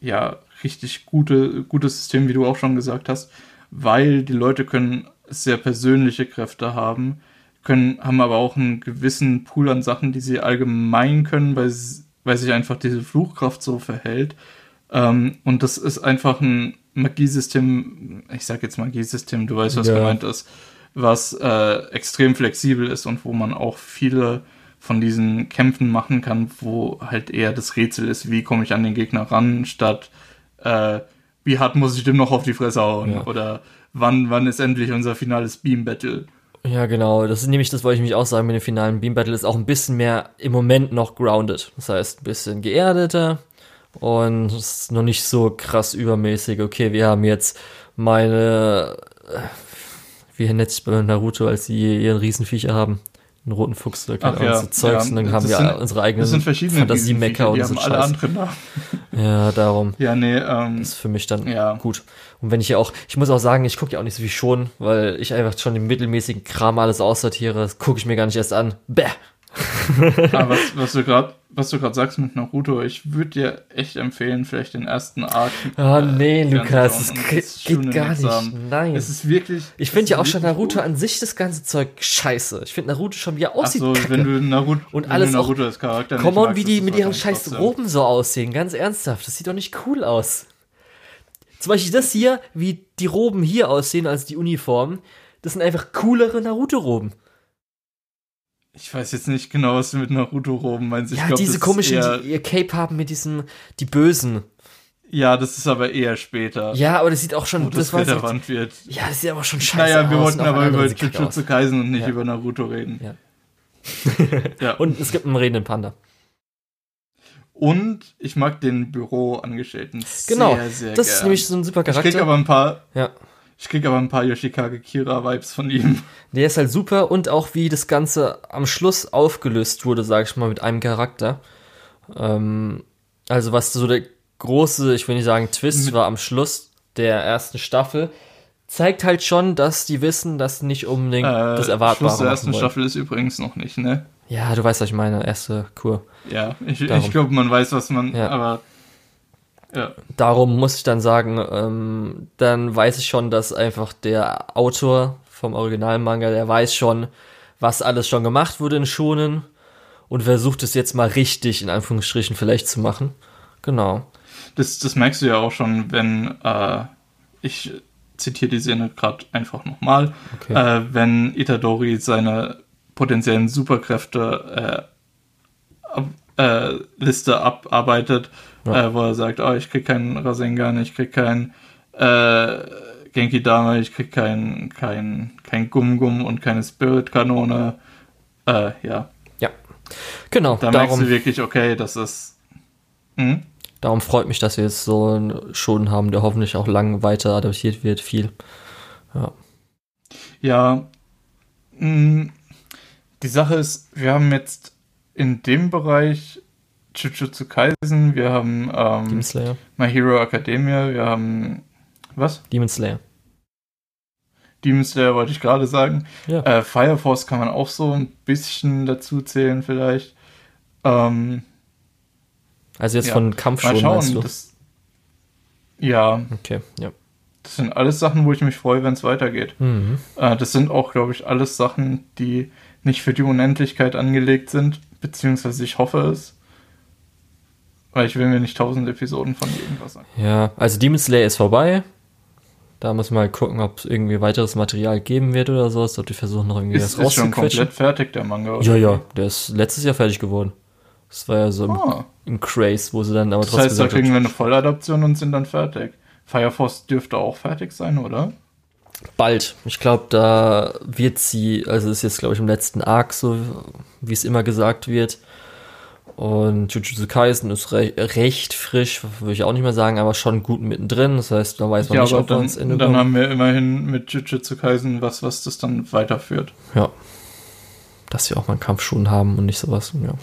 ja, richtig gute, gutes System, wie du auch schon gesagt hast, weil die Leute können sehr persönliche Kräfte haben, können, haben aber auch einen gewissen Pool an Sachen, die sie allgemein können, weil, weil sich einfach diese Fluchkraft so verhält. Ähm, und das ist einfach ein Magiesystem, ich sag jetzt Magiesystem, du weißt, was Ja. gemeint ist, was äh, extrem flexibel ist und wo man auch viele von diesen Kämpfen machen kann, wo halt eher das Rätsel ist, wie komme ich an den Gegner ran, statt äh, wie hart muss ich dem noch auf die Fresse hauen Ja. oder wann, wann ist endlich unser finales Beam Battle. Ja, genau. Das ist nämlich, das wollte ich mich auch sagen mit dem finalen Beam Battle, ist auch ein bisschen mehr im Moment noch grounded. Das heißt, ein bisschen geerdeter und es ist noch nicht so krass übermäßig. Okay, wir haben jetzt meine, äh, wie nennt sich bei Naruto, als sie ihren Riesenviecher haben? Einen roten Fuchs oder keine Ach Ahnung, ja, so Zeugs ja, und dann haben wir sind- unsere eigenen Das sind verschiedene Fantasiemecker und so Scheiß. andere Namen. Ja, darum. Ja, nee, ähm, Das ist für mich dann Ja. gut. Und wenn ich ja auch, ich muss auch sagen, ich gucke ja auch nicht so viel schon, weil ich einfach schon den mittelmäßigen Kram alles aussortiere. Das gucke ich mir gar nicht erst an. Bäh. Aber was, was du gerade was du gerade sagst mit Naruto, ich würde dir echt empfehlen, vielleicht den ersten Arc. Oh äh, nee, dir Lukas, das geht Shonen gar Examen. nicht. Nein. Es ist wirklich. Ich finde ja auch schon Naruto gut. an sich das ganze Zeug scheiße. Ich finde Naruto schon wieder aussieht Achso, kacke. wenn du Naruto, Und wenn alles du Naruto als Charakter Come nicht on, wie die mit ihren scheiß trotzdem. Roben so aussehen. Ganz ernsthaft, das sieht doch nicht cool aus. Zum Beispiel das hier, wie die Roben hier aussehen als die Uniformen, das sind einfach coolere Naruto-Roben. Ich weiß jetzt nicht genau, was du mit Naruto-Roben meinst. Ich Ja, glaub, diese komischen, die ihr Cape haben mit diesem, die Bösen. ja, das ist aber eher später. Ja, aber das sieht auch schon, das, jetzt, relevant wird. ja, das sieht aber schon scheiße Naja, wir aus. wollten und auch aber über Jujutsu. Kaisen und nicht Ja. über Naruto reden. Ja. ja. Und es gibt einen redenden Panda. Und ich mag den Büroangestellten Genau, sehr, sehr das gern. ist nämlich so ein super ich krieg Charakter. aber ein paar, Ja. Ich krieg aber ein paar Yoshikage Kira Vibes von ihm. Der ist halt super und auch wie das Ganze am Schluss aufgelöst wurde, sag ich mal, mit einem Charakter. Ähm, also was so der große, ich will nicht sagen Twist war am Schluss der ersten Staffel, zeigt halt schon, dass die wissen, dass nicht unbedingt Äh, das Erwartbare Schluss der ersten wollen. Staffel ist übrigens noch nicht, ne? Ja, du weißt, was ich meine, erste Kur. Ja, ich, ich glaube, man weiß, was man, Ja. aber ja. Darum muss ich dann sagen, ähm, dann weiß ich schon, dass einfach der Autor vom Originalmanga, der weiß schon, was alles schon gemacht wurde in Schonen und versucht es jetzt mal richtig, in Anführungsstrichen, vielleicht zu machen. Genau. Das, das merkst du ja auch schon, wenn, äh, ich zitiere die Szene gerade einfach nochmal, Okay. äh, wenn Itadori seine potenziellen Superkräfte äh, ab, äh, Liste abarbeitet, Ja. äh, wo er sagt, oh, ich krieg keinen Rasengan, ich krieg keinen äh, Genki Dama, ich krieg kein, kein, kein Gum Gum und keine Spirit Kanone. Äh, ja. Ja. Genau. Da merkst du wirklich, okay, das ist. Hm? Darum freut mich, dass wir jetzt so einen Schonen haben, der hoffentlich auch lang weiter adaptiert wird, viel. Ja. Ja. Mh, hm, die Sache ist, wir haben jetzt in dem Bereich Jujutsu Kaisen, wir haben ähm, Demon Slayer. My Hero Academia, wir haben was? Demon Slayer. Demon Slayer wollte ich gerade sagen. Ja. Äh, Fire Force kann man auch so ein bisschen dazu zählen vielleicht. Ähm, also jetzt ja. von Kampf schon, schauen, das, ja. Okay, ja. Das sind alles Sachen, wo ich mich freue, wenn es weitergeht. Mhm. Äh, das sind auch, glaube ich, alles Sachen, die nicht für die Unendlichkeit angelegt sind, beziehungsweise ich hoffe es. Weil ich will mir nicht tausend Episoden von irgendwas sagen. Ja, also Demon Slayer ist vorbei. Da muss man mal gucken, ob es irgendwie weiteres Material geben wird oder so. Ob die versuchen noch irgendwie ist, was Ist schon komplett fertig, der Manga, oder? Ja, ja, der ist letztes Jahr fertig geworden. Das war ja so ah. im, Craze, wo sie dann aber das trotzdem. Das heißt, da kriegen wir eine Volladaption und sind dann fertig. Fire Force dürfte auch fertig sein, oder? Bald. Ich glaube, da wird sie, also ist jetzt, glaube ich, im letzten Arc so, wie es immer gesagt wird. Und Jujutsu Kaisen ist re recht frisch, würde ich auch nicht mehr sagen, aber schon gut mittendrin. Das heißt, da weiß man ja, nicht, ob dann, wir ins Ende Dann haben wir immerhin mit Jujutsu Kaisen was, was das dann weiterführt. Ja. Dass wir auch mal einen Kampfschuhen haben und nicht sowas. Ja.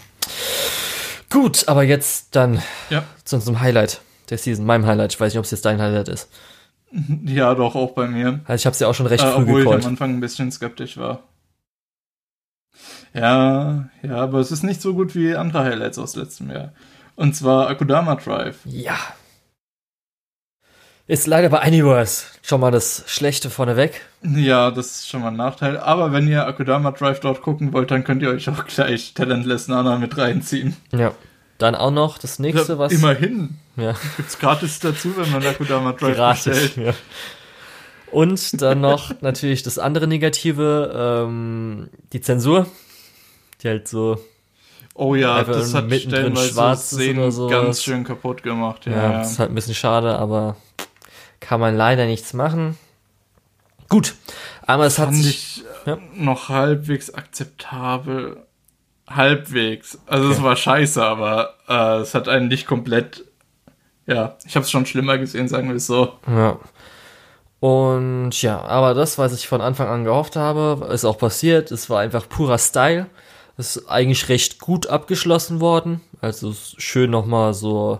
Gut, aber jetzt dann ja. zu unserem Highlight der Season, meinem Highlight. Ich weiß nicht, ob es jetzt dein Highlight ist. Ja, doch, auch bei mir. Also ich habe es ja auch schon recht äh, früh obwohl gecallt. ich am Anfang ein bisschen skeptisch war. Ja, ja, aber es ist nicht so gut wie andere Highlights aus letztem Jahr. Und zwar Akudama Drive. Ja. Ist leider bei Anyverse schon mal das Schlechte vorneweg. Ja, das ist schon mal ein Nachteil. Aber wenn ihr Akudama Drive dort gucken wollt, dann könnt ihr euch auch gleich Talentless Nana mit reinziehen. Ja. Dann auch noch das nächste, was. Immerhin. Ja. Gibt's gratis dazu, wenn man Akudama Drive gratis, bestellt. Ja. Und dann noch natürlich das andere Negative, ähm, die Zensur die halt so Oh ja, das hat mittendrin schwarz Szenen oder so. ganz schön kaputt gemacht. Ja, ja, das ist halt ein bisschen schade, aber kann man leider nichts machen. Gut, aber es hat sich ja. noch halbwegs akzeptabel. Halbwegs. Also okay. es war scheiße, aber äh, es hat einen nicht komplett. Ja, ich habe es schon schlimmer gesehen, sagen wir es so. Ja. Und ja, aber das, was ich von Anfang an gehofft habe, ist auch passiert. Es war einfach purer Style. Ist eigentlich recht gut abgeschlossen worden. Also schön nochmal so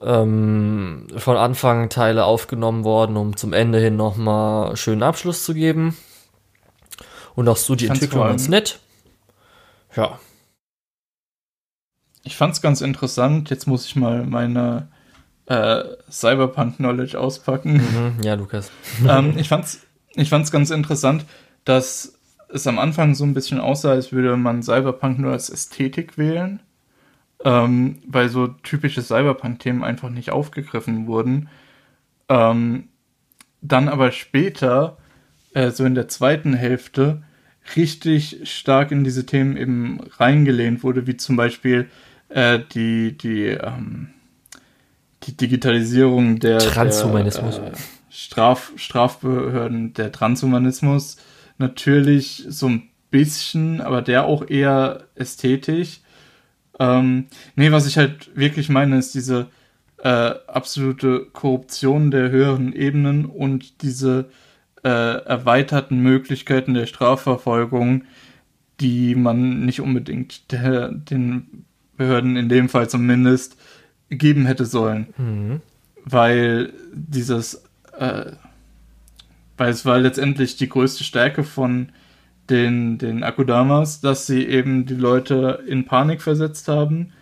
ähm, von Anfang Teile aufgenommen worden, um zum Ende hin nochmal schönen Abschluss zu geben. Und auch so die Entwicklung ganz nett. Ja. Ich fand's ganz interessant. Jetzt muss ich mal meine äh, Cyberpunk-Knowledge auspacken. Mhm, ja, Lukas. ähm, ich, fand's, ich fand's ganz interessant, dass es am Anfang so ein bisschen aussah, als würde man Cyberpunk nur als Ästhetik wählen, ähm, weil so typische Cyberpunk-Themen einfach nicht aufgegriffen wurden. Ähm, dann aber später, äh, so in der zweiten Hälfte, richtig stark in diese Themen eben reingelehnt wurde, wie zum Beispiel äh, die, die, ähm, die Digitalisierung der, Transhumanismus. Der, äh, Straf, Strafbehörden, der Transhumanismus, natürlich so ein bisschen, aber der auch eher ästhetisch. Ähm, nee, was ich halt wirklich meine, ist diese äh, absolute Korruption der höheren Ebenen und diese äh, erweiterten Möglichkeiten der Strafverfolgung, die man nicht unbedingt der, den Behörden in dem Fall zumindest geben hätte sollen. Mhm. Weil dieses äh, weil es war letztendlich die größte Stärke von den, den Akudamas, dass sie eben die Leute in Panik versetzt haben,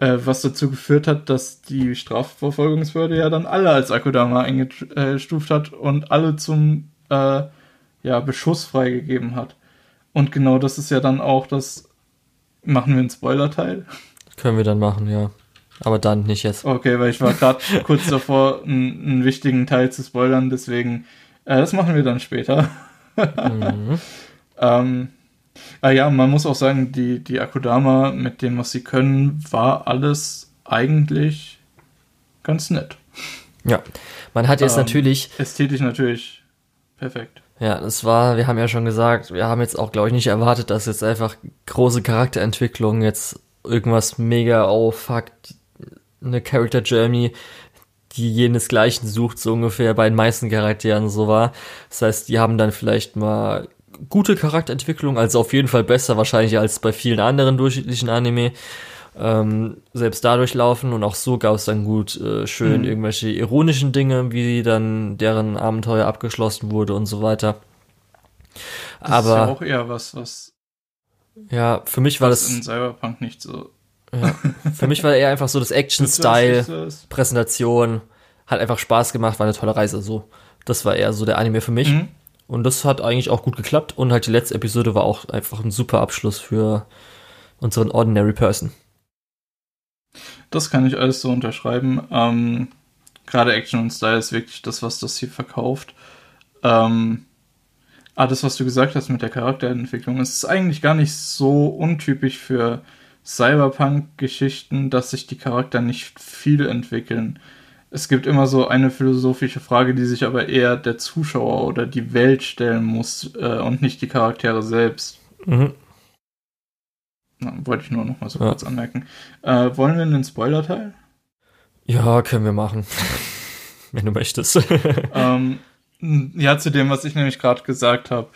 äh, was dazu geführt hat, dass die Strafverfolgungsbehörde ja dann alle als Akudama eingestuft hat und alle zum äh, ja, Beschuss freigegeben hat. Und genau das ist ja dann auch das. Machen wir einen Spoiler-Teil? Können wir dann machen, ja. Aber dann nicht jetzt. Okay, weil ich war gerade kurz davor, einen, einen wichtigen Teil zu spoilern, deswegen äh, das machen wir dann später. mhm. ähm, äh, ja, man muss auch sagen, die, die Akudama mit dem, was sie können, war alles eigentlich ganz nett. Ja, man hat jetzt ähm, natürlich. Ästhetisch natürlich perfekt. Ja, das war, wir haben ja schon gesagt, wir haben jetzt auch, glaube ich, nicht erwartet, dass jetzt einfach große Charakterentwicklung jetzt irgendwas mega, oh fuck, eine Character Journey, die jenesgleichen sucht, so ungefähr bei den meisten Charakteren so war. Das heißt, die haben dann vielleicht mal gute Charakterentwicklung, also auf jeden Fall besser wahrscheinlich als bei vielen anderen durchschnittlichen Anime. Ähm, selbst dadurch laufen und auch so gab es dann gut äh, schön mhm. irgendwelche ironischen Dinge, wie dann deren Abenteuer abgeschlossen wurde und so weiter. Das Aber ist ja auch eher was, was ja, für mich war das in Cyberpunk nicht so. Ja, für mich war eher einfach so das Action-Style, Präsentation, hat einfach Spaß gemacht, war eine tolle Reise. So, das war eher so der Anime für mich. Mhm. Und das hat eigentlich auch gut geklappt. Und halt die letzte Episode war auch einfach ein super Abschluss für unseren Ordinary Person. Das kann ich alles so unterschreiben. Ähm, Gerade Action und Style ist wirklich das, was das hier verkauft. Ähm, ah, das, was du gesagt hast mit der Charakterentwicklung, ist eigentlich gar nicht so untypisch für Cyberpunk-Geschichten, dass sich die Charakter nicht viel entwickeln. Es gibt immer so eine philosophische Frage, die sich aber eher der Zuschauer oder die Welt stellen muss äh, und nicht die Charaktere selbst. Mhm. Na, wollte ich nur noch mal so ja. kurz anmerken. Äh, wollen wir einen Spoiler-Teil? Ja, können wir machen. Wenn du möchtest. ähm, ja, zu dem, was ich nämlich gerade gesagt habe,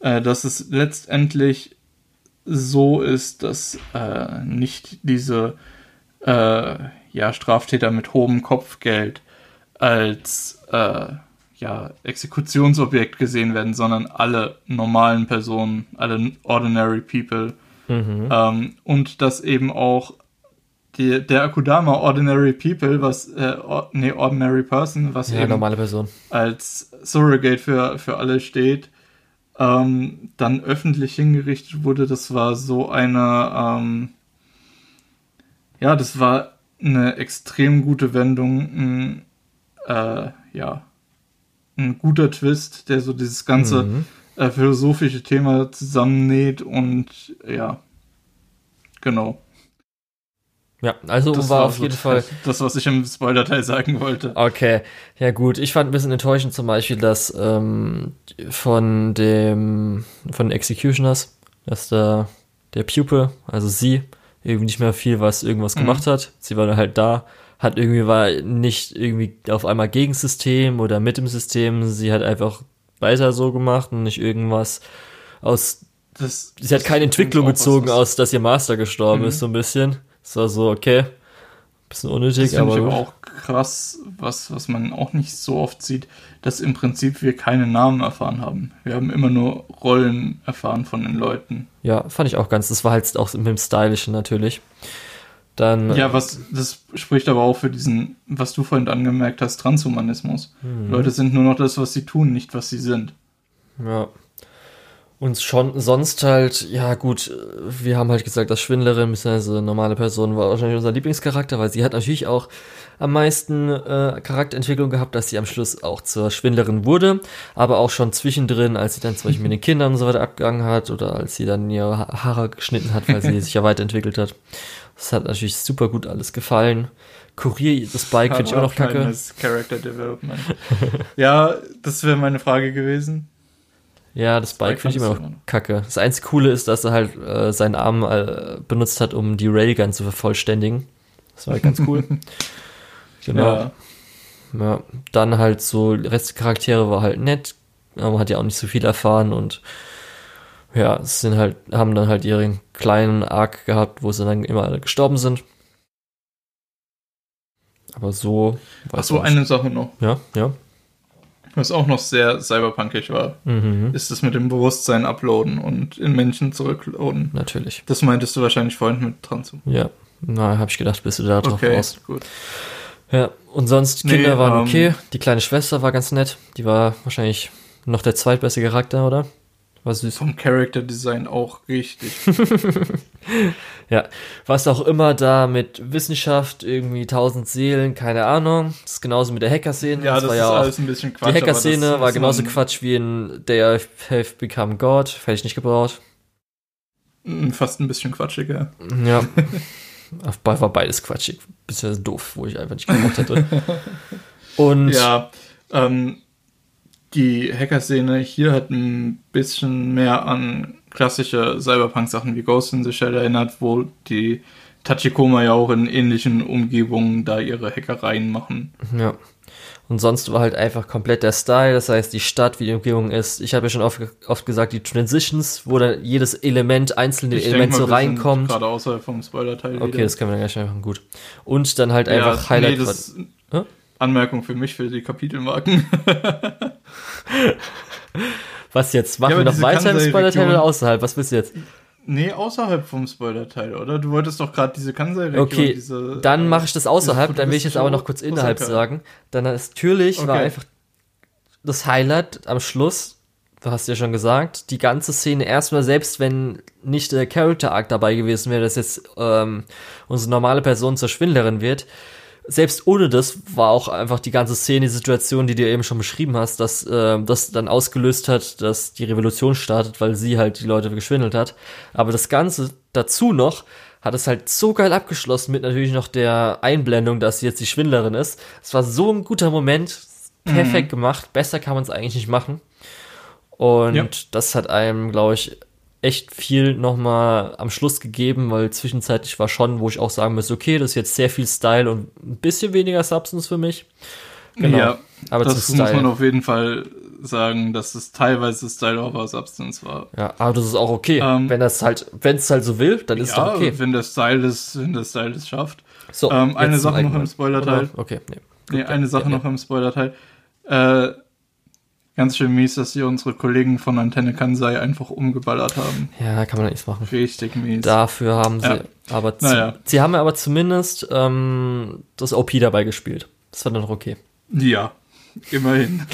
äh, dass es letztendlich so ist, dass äh, nicht diese äh, ja, Straftäter mit hohem Kopfgeld als äh, ja, Exekutionsobjekt gesehen werden, sondern alle normalen Personen, alle ordinary people. Mhm. Ähm, und dass eben auch die, der Akudama Ordinary People, was, äh, or, nee, Ordinary Person, was ja, eben normale Person. als Surrogate für, für alle steht, ähm, dann öffentlich hingerichtet wurde. Das war so eine, ähm, ja, das war eine extrem gute Wendung, ein, äh, ja, ein guter Twist, der so dieses ganze mhm. äh, philosophische Thema zusammennäht und ja, genau. Ja, also das war, war auf so jeden Fall. Das, was ich im Spoiler-Teil sagen wollte. Okay, ja gut. Ich fand ein bisschen enttäuschend zum Beispiel, dass ähm, von dem von den Executioners, dass der, der Pupil, also sie, irgendwie nicht mehr viel was irgendwas mhm. gemacht hat. Sie war halt da, hat irgendwie war nicht irgendwie auf einmal gegen System oder mit dem System. Sie hat einfach weiter so gemacht und nicht irgendwas aus. Das, sie hat keine Entwicklung gezogen aus, dass ihr Master gestorben mhm. ist, so ein bisschen. Das war so, okay. Bisschen unnötig, das aber. Ich aber auch krass, was, was man auch nicht so oft sieht, dass im Prinzip wir keine Namen erfahren haben. Wir haben immer nur Rollen erfahren von den Leuten. Ja, fand ich auch ganz. Das war halt auch mit dem Stylischen natürlich. Dann, ja, was, das spricht aber auch für diesen, was du vorhin angemerkt hast, Transhumanismus. Mhm. Leute sind nur noch das, was sie tun, nicht was sie sind. Ja. Und schon sonst halt, ja gut, wir haben halt gesagt, dass Schwindlerin bzw. normale Person war wahrscheinlich unser Lieblingscharakter, weil sie hat natürlich auch am meisten äh, Charakterentwicklung gehabt, dass sie am Schluss auch zur Schwindlerin wurde, aber auch schon zwischendrin, als sie dann zum Beispiel mit den Kindern und so weiter abgegangen hat oder als sie dann ihre Haare geschnitten hat, weil sie sich ja weiterentwickelt hat. Das hat natürlich super gut alles gefallen. Kurier, das Bike finde ich auch noch kacke. Character Development. ja, das wäre meine Frage gewesen. Ja, das, das Bike finde ich immer noch kacke. Das einzige Coole ist, dass er halt äh, seinen Arm äh, benutzt hat, um die Railgun zu vervollständigen. Das war halt ganz cool. genau. Ja. ja. Dann halt so, Restcharaktere war halt nett, aber hat ja auch nicht so viel erfahren und ja, sind halt, haben dann halt ihren kleinen Arc gehabt, wo sie dann immer alle gestorben sind. Aber so. Ach so, eine Sache noch. Ja, ja. Was auch noch sehr cyberpunkig war, mhm. ist das mit dem Bewusstsein uploaden und in Menschen zurückloaden. Natürlich. Das meintest du wahrscheinlich vorhin mit Transum. Ja, na, habe ich gedacht, bist du da drauf okay, raus. gut. Ja, und sonst Kinder nee, waren ähm, okay. Die kleine Schwester war ganz nett. Die war wahrscheinlich noch der zweitbeste Charakter, oder? War süß. Vom Character Design auch richtig. ja, was auch immer da mit Wissenschaft, irgendwie tausend Seelen, keine Ahnung. Das ist genauso mit der Hacker-Szene. Ja, das, das war ist ja alles ein bisschen Quatsch. Die Hacker-Szene war genauso Quatsch wie in They Have Become God. Hätte ich nicht gebraucht. Hm, fast ein bisschen quatschiger. Ja. war beides quatschig. Bisschen doof, wo ich einfach nicht gebraucht hätte. Und. Ja, ähm, die Hacker-Szene hier hat ein bisschen mehr an klassische Cyberpunk-Sachen wie Ghost in the Shell erinnert, wo die Tachikoma ja auch in ähnlichen Umgebungen da ihre Hackereien machen. Ja. Und sonst war halt einfach komplett der Style, das heißt die Stadt, wie die Umgebung ist. Ich habe ja schon oft, oft gesagt, die Transitions, wo dann jedes Element, einzelne ich Element so reinkommt. Gerade außerhalb vom Spoiler-Teil. Okay, wieder. das können wir dann gleich machen, gut. Und dann halt einfach ja, Highlight. Nee, das? Anmerkung für mich für die Kapitelmarken. Was jetzt? Machen ja, wir noch weiter im Spoiler-Teil oder außerhalb? Was willst du jetzt? Nee, außerhalb vom Spoiler-Teil, oder? Du wolltest doch gerade diese Kansai-Region. Okay, diese, dann mache ich das außerhalb, dann will ich jetzt aber noch kurz innerhalb Osaka. sagen. Dann natürlich okay. war einfach das Highlight am Schluss, du hast ja schon gesagt, die ganze Szene erstmal, selbst wenn nicht der Character-Arc dabei gewesen wäre, dass jetzt ähm, unsere normale Person zur Schwindlerin wird, selbst ohne das war auch einfach die ganze Szene, die Situation, die du eben schon beschrieben hast, dass äh, das dann ausgelöst hat, dass die Revolution startet, weil sie halt die Leute geschwindelt hat. Aber das Ganze dazu noch hat es halt so geil abgeschlossen mit natürlich noch der Einblendung, dass sie jetzt die Schwindlerin ist. Es war so ein guter Moment, perfekt mhm. gemacht, besser kann man es eigentlich nicht machen. Und ja. das hat einem, glaube ich, echt viel nochmal am Schluss gegeben, weil zwischenzeitlich war schon, wo ich auch sagen muss, okay, das ist jetzt sehr viel Style und ein bisschen weniger Substance für mich. Genau. Ja, aber das muss man auf jeden Fall sagen, dass es teilweise Style over Substance war. Ja, aber das ist auch okay. Ähm, wenn das halt, wenn es halt so will, dann ist ja, es doch okay. wenn der Style es, wenn der Style es schafft. So, ähm, eine Sache noch im Spoiler-Teil. Okay, nee. nee eine Sache ja, noch ja. im Spoiler-Teil. Äh, ganz schön mies, dass sie unsere Kollegen von Antenne Kansai einfach umgeballert haben. Ja, kann man nichts machen. Richtig mies. Dafür haben sie, ja. aber naja. sie haben aber zumindest ähm, das OP dabei gespielt. Das war dann noch okay. Ja, immerhin.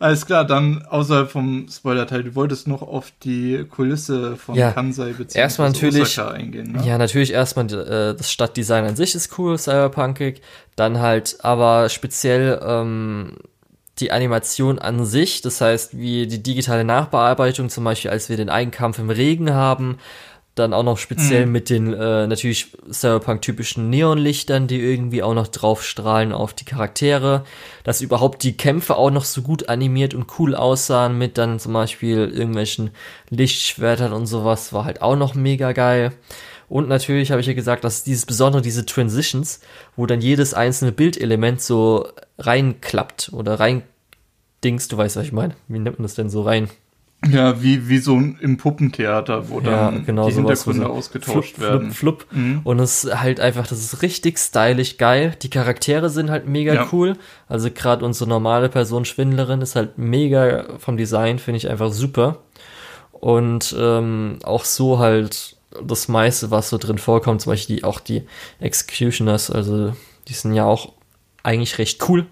Alles klar, dann außerhalb vom Spoiler-Teil, du wolltest noch auf die Kulisse von ja. Kansai bzw. natürlich, eingehen. Ne? Ja, natürlich erstmal äh, das Stadtdesign an sich ist cool, cyberpunkig. Dann halt aber speziell ähm, die Animation an sich, das heißt, wie die digitale Nachbearbeitung, zum Beispiel als wir den Eigenkampf im Regen haben, dann auch noch speziell mhm. mit den äh, natürlich Cyberpunk-typischen Neonlichtern, die irgendwie auch noch drauf strahlen auf die Charaktere. Dass überhaupt die Kämpfe auch noch so gut animiert und cool aussahen mit dann zum Beispiel irgendwelchen Lichtschwertern und sowas, war halt auch noch mega geil. Und natürlich habe ich ja gesagt, dass dieses besondere, diese Transitions, wo dann jedes einzelne Bildelement so reinklappt oder rein Dings, du weißt, was ich meine. Wie nennt man das denn so rein? Ja, wie, wie so im Puppentheater, wo ja, dann genau, die Hintergründe so ausgetauscht flup, werden. Flup, flup. Mhm. Und es ist halt einfach, das ist richtig stylisch geil. Die Charaktere sind halt mega ja. cool. Also gerade unsere normale Person Schwindlerin ist halt mega vom Design, finde ich einfach super. Und ähm, auch so halt das meiste, was so drin vorkommt, zum Beispiel die, auch die Executioners, also die sind ja auch eigentlich recht cool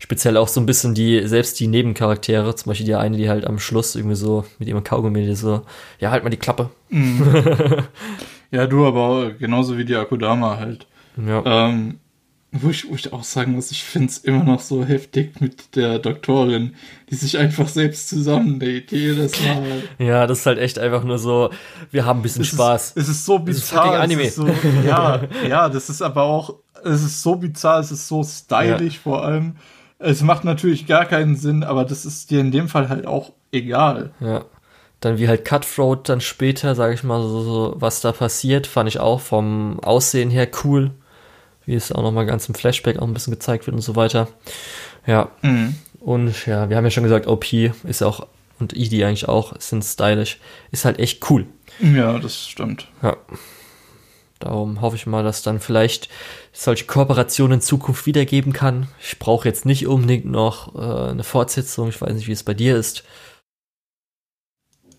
speziell auch so ein bisschen die, selbst die Nebencharaktere, zum Beispiel die eine, die halt am Schluss irgendwie so mit ihrem Kaugummi so, ja, halt mal die Klappe. Mhm. ja, du aber genauso wie die Akudama halt. Ja. Ähm, wo ich, wo ich auch sagen muss, ich finde es immer noch so heftig mit der Doktorin, die sich einfach selbst zusammennäht, jedes Mal. Ja, das ist halt echt einfach nur so, wir haben ein bisschen es Spaß. Ist, es ist so bizarr. Ist Anime. Ist so, ja, ja, das ist aber auch, es ist so bizarr, es ist so stylisch ja. vor allem. Es macht natürlich gar keinen Sinn, aber das ist dir in dem Fall halt auch egal. Ja. Dann wie halt Cutthroat dann später, sage ich mal, so, so, was da passiert, fand ich auch vom Aussehen her cool. Wie es auch nochmal ganz im Flashback auch ein bisschen gezeigt wird und so weiter. Ja. Mhm. Und ja, wir haben ja schon gesagt, OP ist auch, und ED eigentlich auch, sind stylisch. Ist halt echt cool. Ja, das stimmt. Ja. Darum hoffe ich mal, dass dann vielleicht solche Kooperationen in Zukunft wiedergeben kann. Ich brauche jetzt nicht unbedingt noch äh, eine Fortsetzung. Ich weiß nicht, wie es bei dir ist.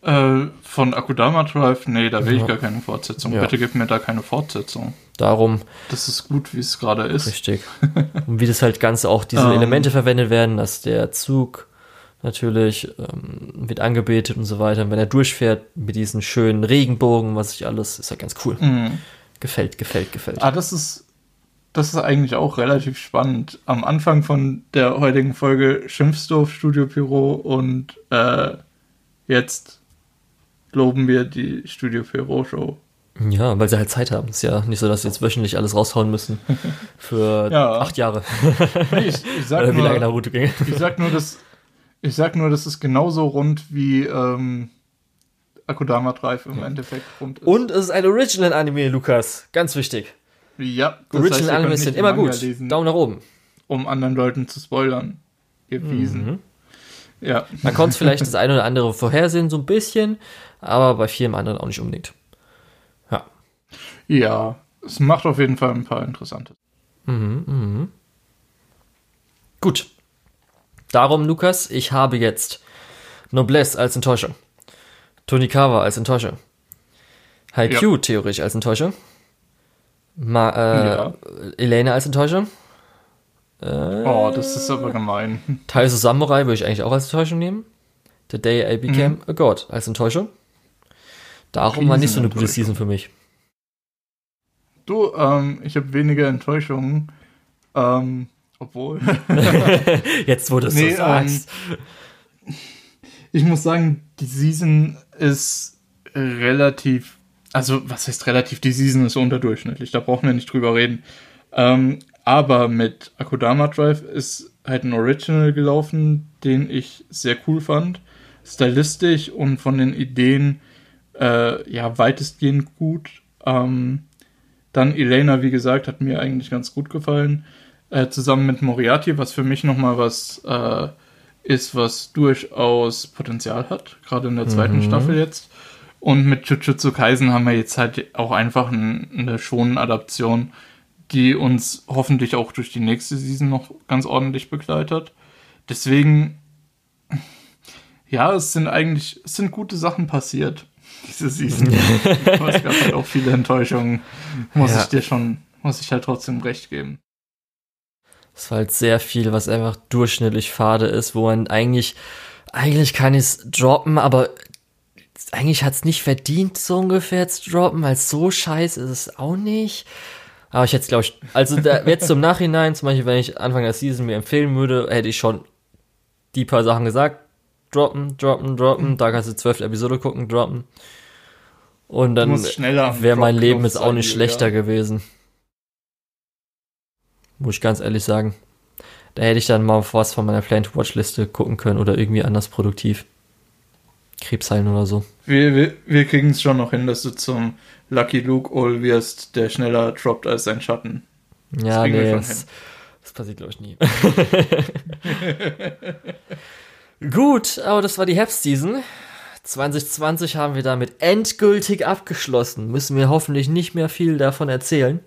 Äh, von Akudama Drive, nee, da will ja. ich gar keine Fortsetzung. Ja. Bitte gib mir da keine Fortsetzung. Darum. Das ist gut, wie es gerade ist. Richtig. Und wie das halt ganz auch diese ähm. Elemente verwendet werden, dass der Zug natürlich ähm, wird angebetet und so weiter. Und wenn er durchfährt mit diesen schönen Regenbogen, was ich alles, ist ja ganz cool. Mhm. Gefällt, gefällt, gefällt. Ah, das ist, das ist eigentlich auch relativ spannend. Am Anfang von der heutigen Folge schimpfst du auf Studio Pyro und äh, jetzt loben wir die Studio Pyro Show. Ja, weil sie halt Zeit haben. Ist ja nicht so, dass sie jetzt wöchentlich alles raushauen müssen. Für Ja. acht Jahre. Nee, ich, ich, sag Oder wie lange nur, Naruto ging. ich sag nur, dass ich sag nur, dass es genauso rund wie ähm, Akudama Drive im Endeffekt rund ist. Und es ist ein Original-Anime, Lukas. Ganz wichtig. ja, das heißt, könnt sind immer Manga gut. lesen, Daumen nach oben. um anderen Leuten zu spoilern. Gewiesen. Mhm. Ja. Man konnte vielleicht das eine oder andere vorhersehen, so ein bisschen, aber bei vielem anderen auch nicht unbedingt. Ja. Ja, es macht auf jeden Fall ein paar interessante. Mhm, mhm. Gut. Darum, Lukas, ich habe jetzt Noblesse als Enttäuschung. Tonikawa als Enttäuschung. Haikyuu theoretisch als Enttäuschung. Ma äh, Ja. Elena als Enttäuschung. Oh, das ist aber gemein. Taiso Samurai würde ich eigentlich auch als Enttäuschung nehmen. The Day I Became a God als Enttäuschung. Darum war nicht so eine gute. Season für mich. Du, ähm, ich habe weniger Enttäuschungen. Ähm, obwohl. Jetzt, wo du es Nee, so sagst. Ich muss sagen, die Season ist relativ. Also, was heißt relativ? Die Season ist unterdurchschnittlich, da brauchen wir nicht drüber reden. Ähm, aber mit Akudama Drive ist halt ein Original gelaufen, den ich sehr cool fand. Stylistisch und von den Ideen äh, ja weitestgehend gut. Ähm, dann Elena, wie gesagt, hat mir eigentlich ganz gut gefallen. Äh, zusammen mit Moriarty, was für mich nochmal was äh, ist, was durchaus Potenzial hat, gerade in der zweiten Mhm. Staffel jetzt. Und mit Jujutsu Kaisen haben wir jetzt halt auch einfach ein, eine Shonen-Adaption, die uns hoffentlich auch durch die nächste Season noch ganz ordentlich begleitet. Deswegen, ja, es sind eigentlich, es sind gute Sachen passiert, diese Season. Aber es gab halt auch viele Enttäuschungen, muss Ja. ich dir schon, muss ich halt trotzdem recht geben. Es war halt sehr viel, was einfach durchschnittlich fade ist, wo man eigentlich, eigentlich kann ich es droppen, aber eigentlich hat es nicht verdient, so ungefähr zu droppen, weil so scheiße ist es auch nicht. Aber ich hätte es, glaube ich, also da, jetzt zum Nachhinein, zum Beispiel, wenn ich Anfang der Season mir empfehlen würde, hätte ich schon die paar Sachen gesagt. Droppen, droppen, droppen. Da kannst du zwölfte Episode gucken, droppen. Und dann wäre mein Leben jetzt auch nicht schlechter gewesen. Muss ich ganz ehrlich sagen. Da hätte ich dann mal was von meiner Plan to Watch Liste gucken können oder irgendwie anders produktiv. Krebsheilen oder so. Wir, wir, wir kriegen es schon noch hin, dass du zum Lucky Luke All wirst, der schneller droppt als sein Schatten. Ja, wir nee, schon das, das passiert glaube ich nie. Gut, aber das war die Herbstseason. 2020 haben wir damit endgültig abgeschlossen. Müssen wir hoffentlich nicht mehr viel davon erzählen.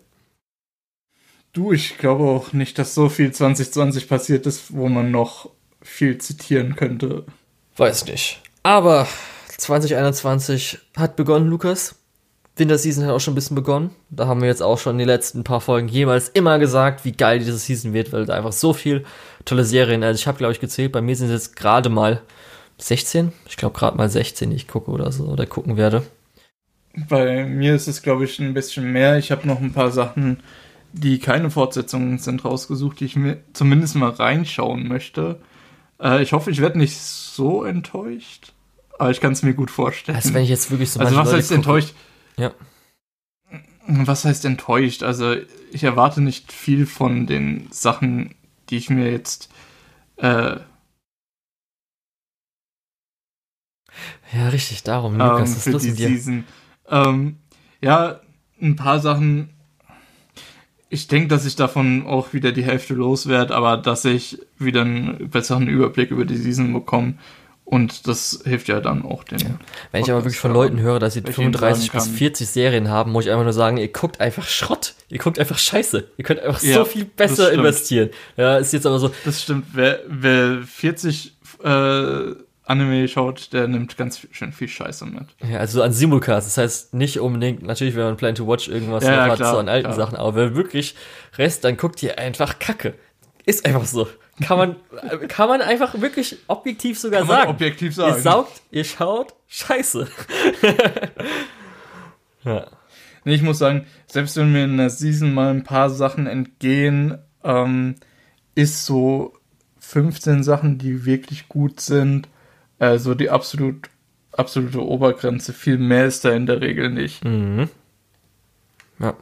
Du, ich glaube auch nicht, dass so viel 2020 passiert ist, wo man noch viel zitieren könnte. Weiß nicht. Aber 2021 hat begonnen, Lukas. Winterseason hat auch schon ein bisschen begonnen. Da haben wir jetzt auch schon in den letzten paar Folgen jeweils immer gesagt, wie geil diese Season wird, weil da einfach so viel tolle Serien. Also ich habe, glaube ich, gezählt, bei mir sind es jetzt gerade mal 16. Ich glaube gerade mal 16, die ich gucke oder so oder gucken werde. Bei mir ist es, glaube ich, ein bisschen mehr. Ich habe noch ein paar Sachen, die keine Fortsetzungen sind, rausgesucht, die ich mir zumindest mal reinschauen möchte. Äh, ich hoffe, ich werde nicht so enttäuscht, aber ich kann es mir gut vorstellen. Also wenn ich jetzt wirklich so Also was Leute heißt gucke- enttäuscht? Ja. Was heißt enttäuscht? Also ich erwarte nicht viel von den Sachen, die ich mir jetzt äh, Ja, richtig, darum, ähm, Lukas, was ist für die? Season. Ähm, ja, ein paar Sachen. Ich denke, dass ich davon auch wieder die Hälfte loswerde, aber dass ich wieder einen besseren Überblick über die Season bekomme. Und das hilft ja dann auch den. Wenn ich aber wirklich von Leuten höre, dass sie Weil ich ihnen 35 sagen bis kann- 40 Serien haben, muss ich einfach nur sagen, ihr guckt einfach Schrott. Ihr guckt einfach Scheiße. Ihr könnt einfach Ja, so viel besser investieren. Ja, ist jetzt aber so, Das stimmt. Wer, wer 40 äh, Anime schaut, der nimmt ganz schön viel Scheiße mit. ja, also an Simulcast. Das heißt nicht unbedingt, natürlich, wenn man Plan to Watch irgendwas Ja, hat, klar, so an alten klar. Sachen, aber wenn wirklich Rest, dann guckt ihr einfach Kacke. Ist einfach so. Kann man, kann man einfach wirklich objektiv sogar Kann man sagen. objektiv Ihr sagen. saugt, ihr schaut, scheiße. ja. Nee, ich muss sagen, selbst wenn mir in der Season mal ein paar Sachen entgehen, ähm, ist so 15 Sachen, die wirklich gut sind, äh, so die absolut, absolute Obergrenze. Viel mehr ist da in der Regel nicht. Mhm. Ja.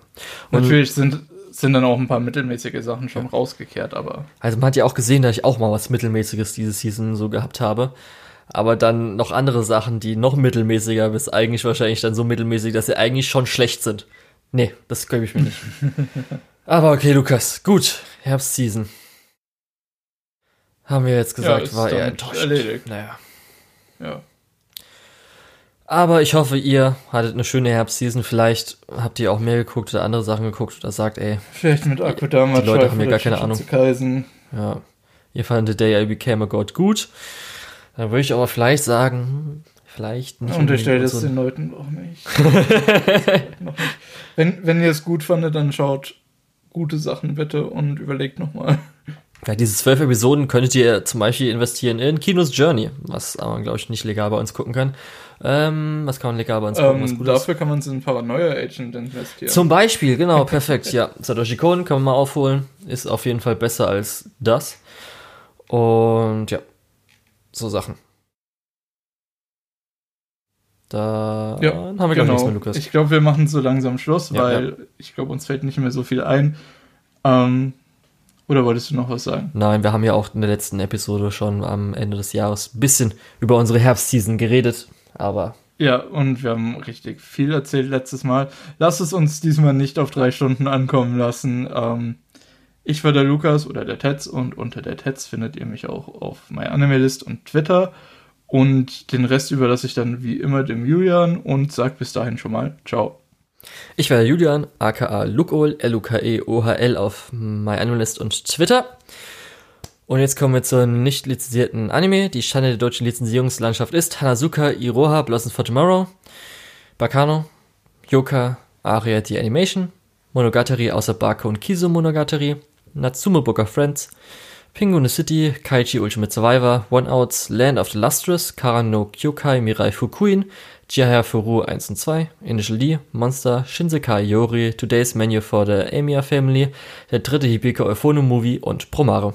Und Natürlich sind, sind dann auch ein paar mittelmäßige Sachen schon ja. rausgekehrt, aber. Also man hat ja auch gesehen, dass ich auch mal was Mittelmäßiges diese Season so gehabt habe. Aber dann noch andere Sachen, die noch mittelmäßiger bis eigentlich wahrscheinlich dann so mittelmäßig, dass sie eigentlich schon schlecht sind. Nee, das glaube ich mir nicht. aber okay, Lukas, gut. Herbstseason. Haben wir jetzt gesagt, ja, war eher enttäuscht. Erledigt. Naja. Ja. Aber ich hoffe, ihr hattet eine schöne Herbstseason. Vielleicht habt ihr auch mehr geguckt oder andere Sachen geguckt oder sagt, ey. Vielleicht mit Akudama. Die Leute haben ja gar keine Ahnung. Ja. Ihr fandet The Day I Became a God gut. Dann würde ich aber vielleicht sagen, hm, vielleicht nicht. Unterstellt es den Leuten auch nicht. noch nicht. Wenn, wenn ihr es gut fandet, dann schaut gute Sachen bitte und überlegt nochmal. Ja, diese zwölf Episoden könntet ihr zum Beispiel investieren in Kinos Journey, was man, glaube ich, nicht legal bei uns gucken kann. Ähm, was kann man legal bei uns gucken? Ähm, dafür kann man es in Paranoia Agent investieren. Zum Beispiel, genau, perfekt, ja. Satoshi Kon kann man mal aufholen. Ist auf jeden Fall besser als das. Und ja, so Sachen. Da ja, haben wir, genau. nichts mehr, Lukas. Ich glaube, wir machen so langsam Schluss, ja, weil ja. ich glaube, uns fällt nicht mehr so viel ein. Ähm, oder wolltest du noch was sagen? Nein, wir haben ja auch in der letzten Episode schon am Ende des Jahres ein bisschen über unsere Herbstseason geredet, aber. Ja, und wir haben richtig viel erzählt letztes Mal. Lass es uns diesmal nicht auf drei Stunden ankommen lassen. Ähm, ich war der Lukas oder der Tetz und unter der Tetz findet ihr mich auch auf MyAnimeList und Twitter. Und den Rest überlasse ich dann wie immer dem Julian und sag bis dahin schon mal Ciao. Ich war der Julian, aka Lukol, L-U-K-E-O-H-L auf MyAnimeList und Twitter. Und jetzt kommen wir zur nicht lizenzierten Anime. Die Schande der deutschen Lizenzierungslandschaft ist Hanazuka Iroha Blossoms for Tomorrow, Bakano, Yoka, Aria the Animation, Monogatari außer Bako und Kiso Monogatari, Natsume Book of Friends, Pingu City, Kaichi Ultimate Survivor, One Outs, Land of the Lustrous, Kara no Kyokai Mirai Fukuin, Jihaya Furu 1 und 2, Initial D, Monster, Shinsekai Yori, Today's Menu for the Amiya Family, der dritte Hibika Euphone Movie und Promare.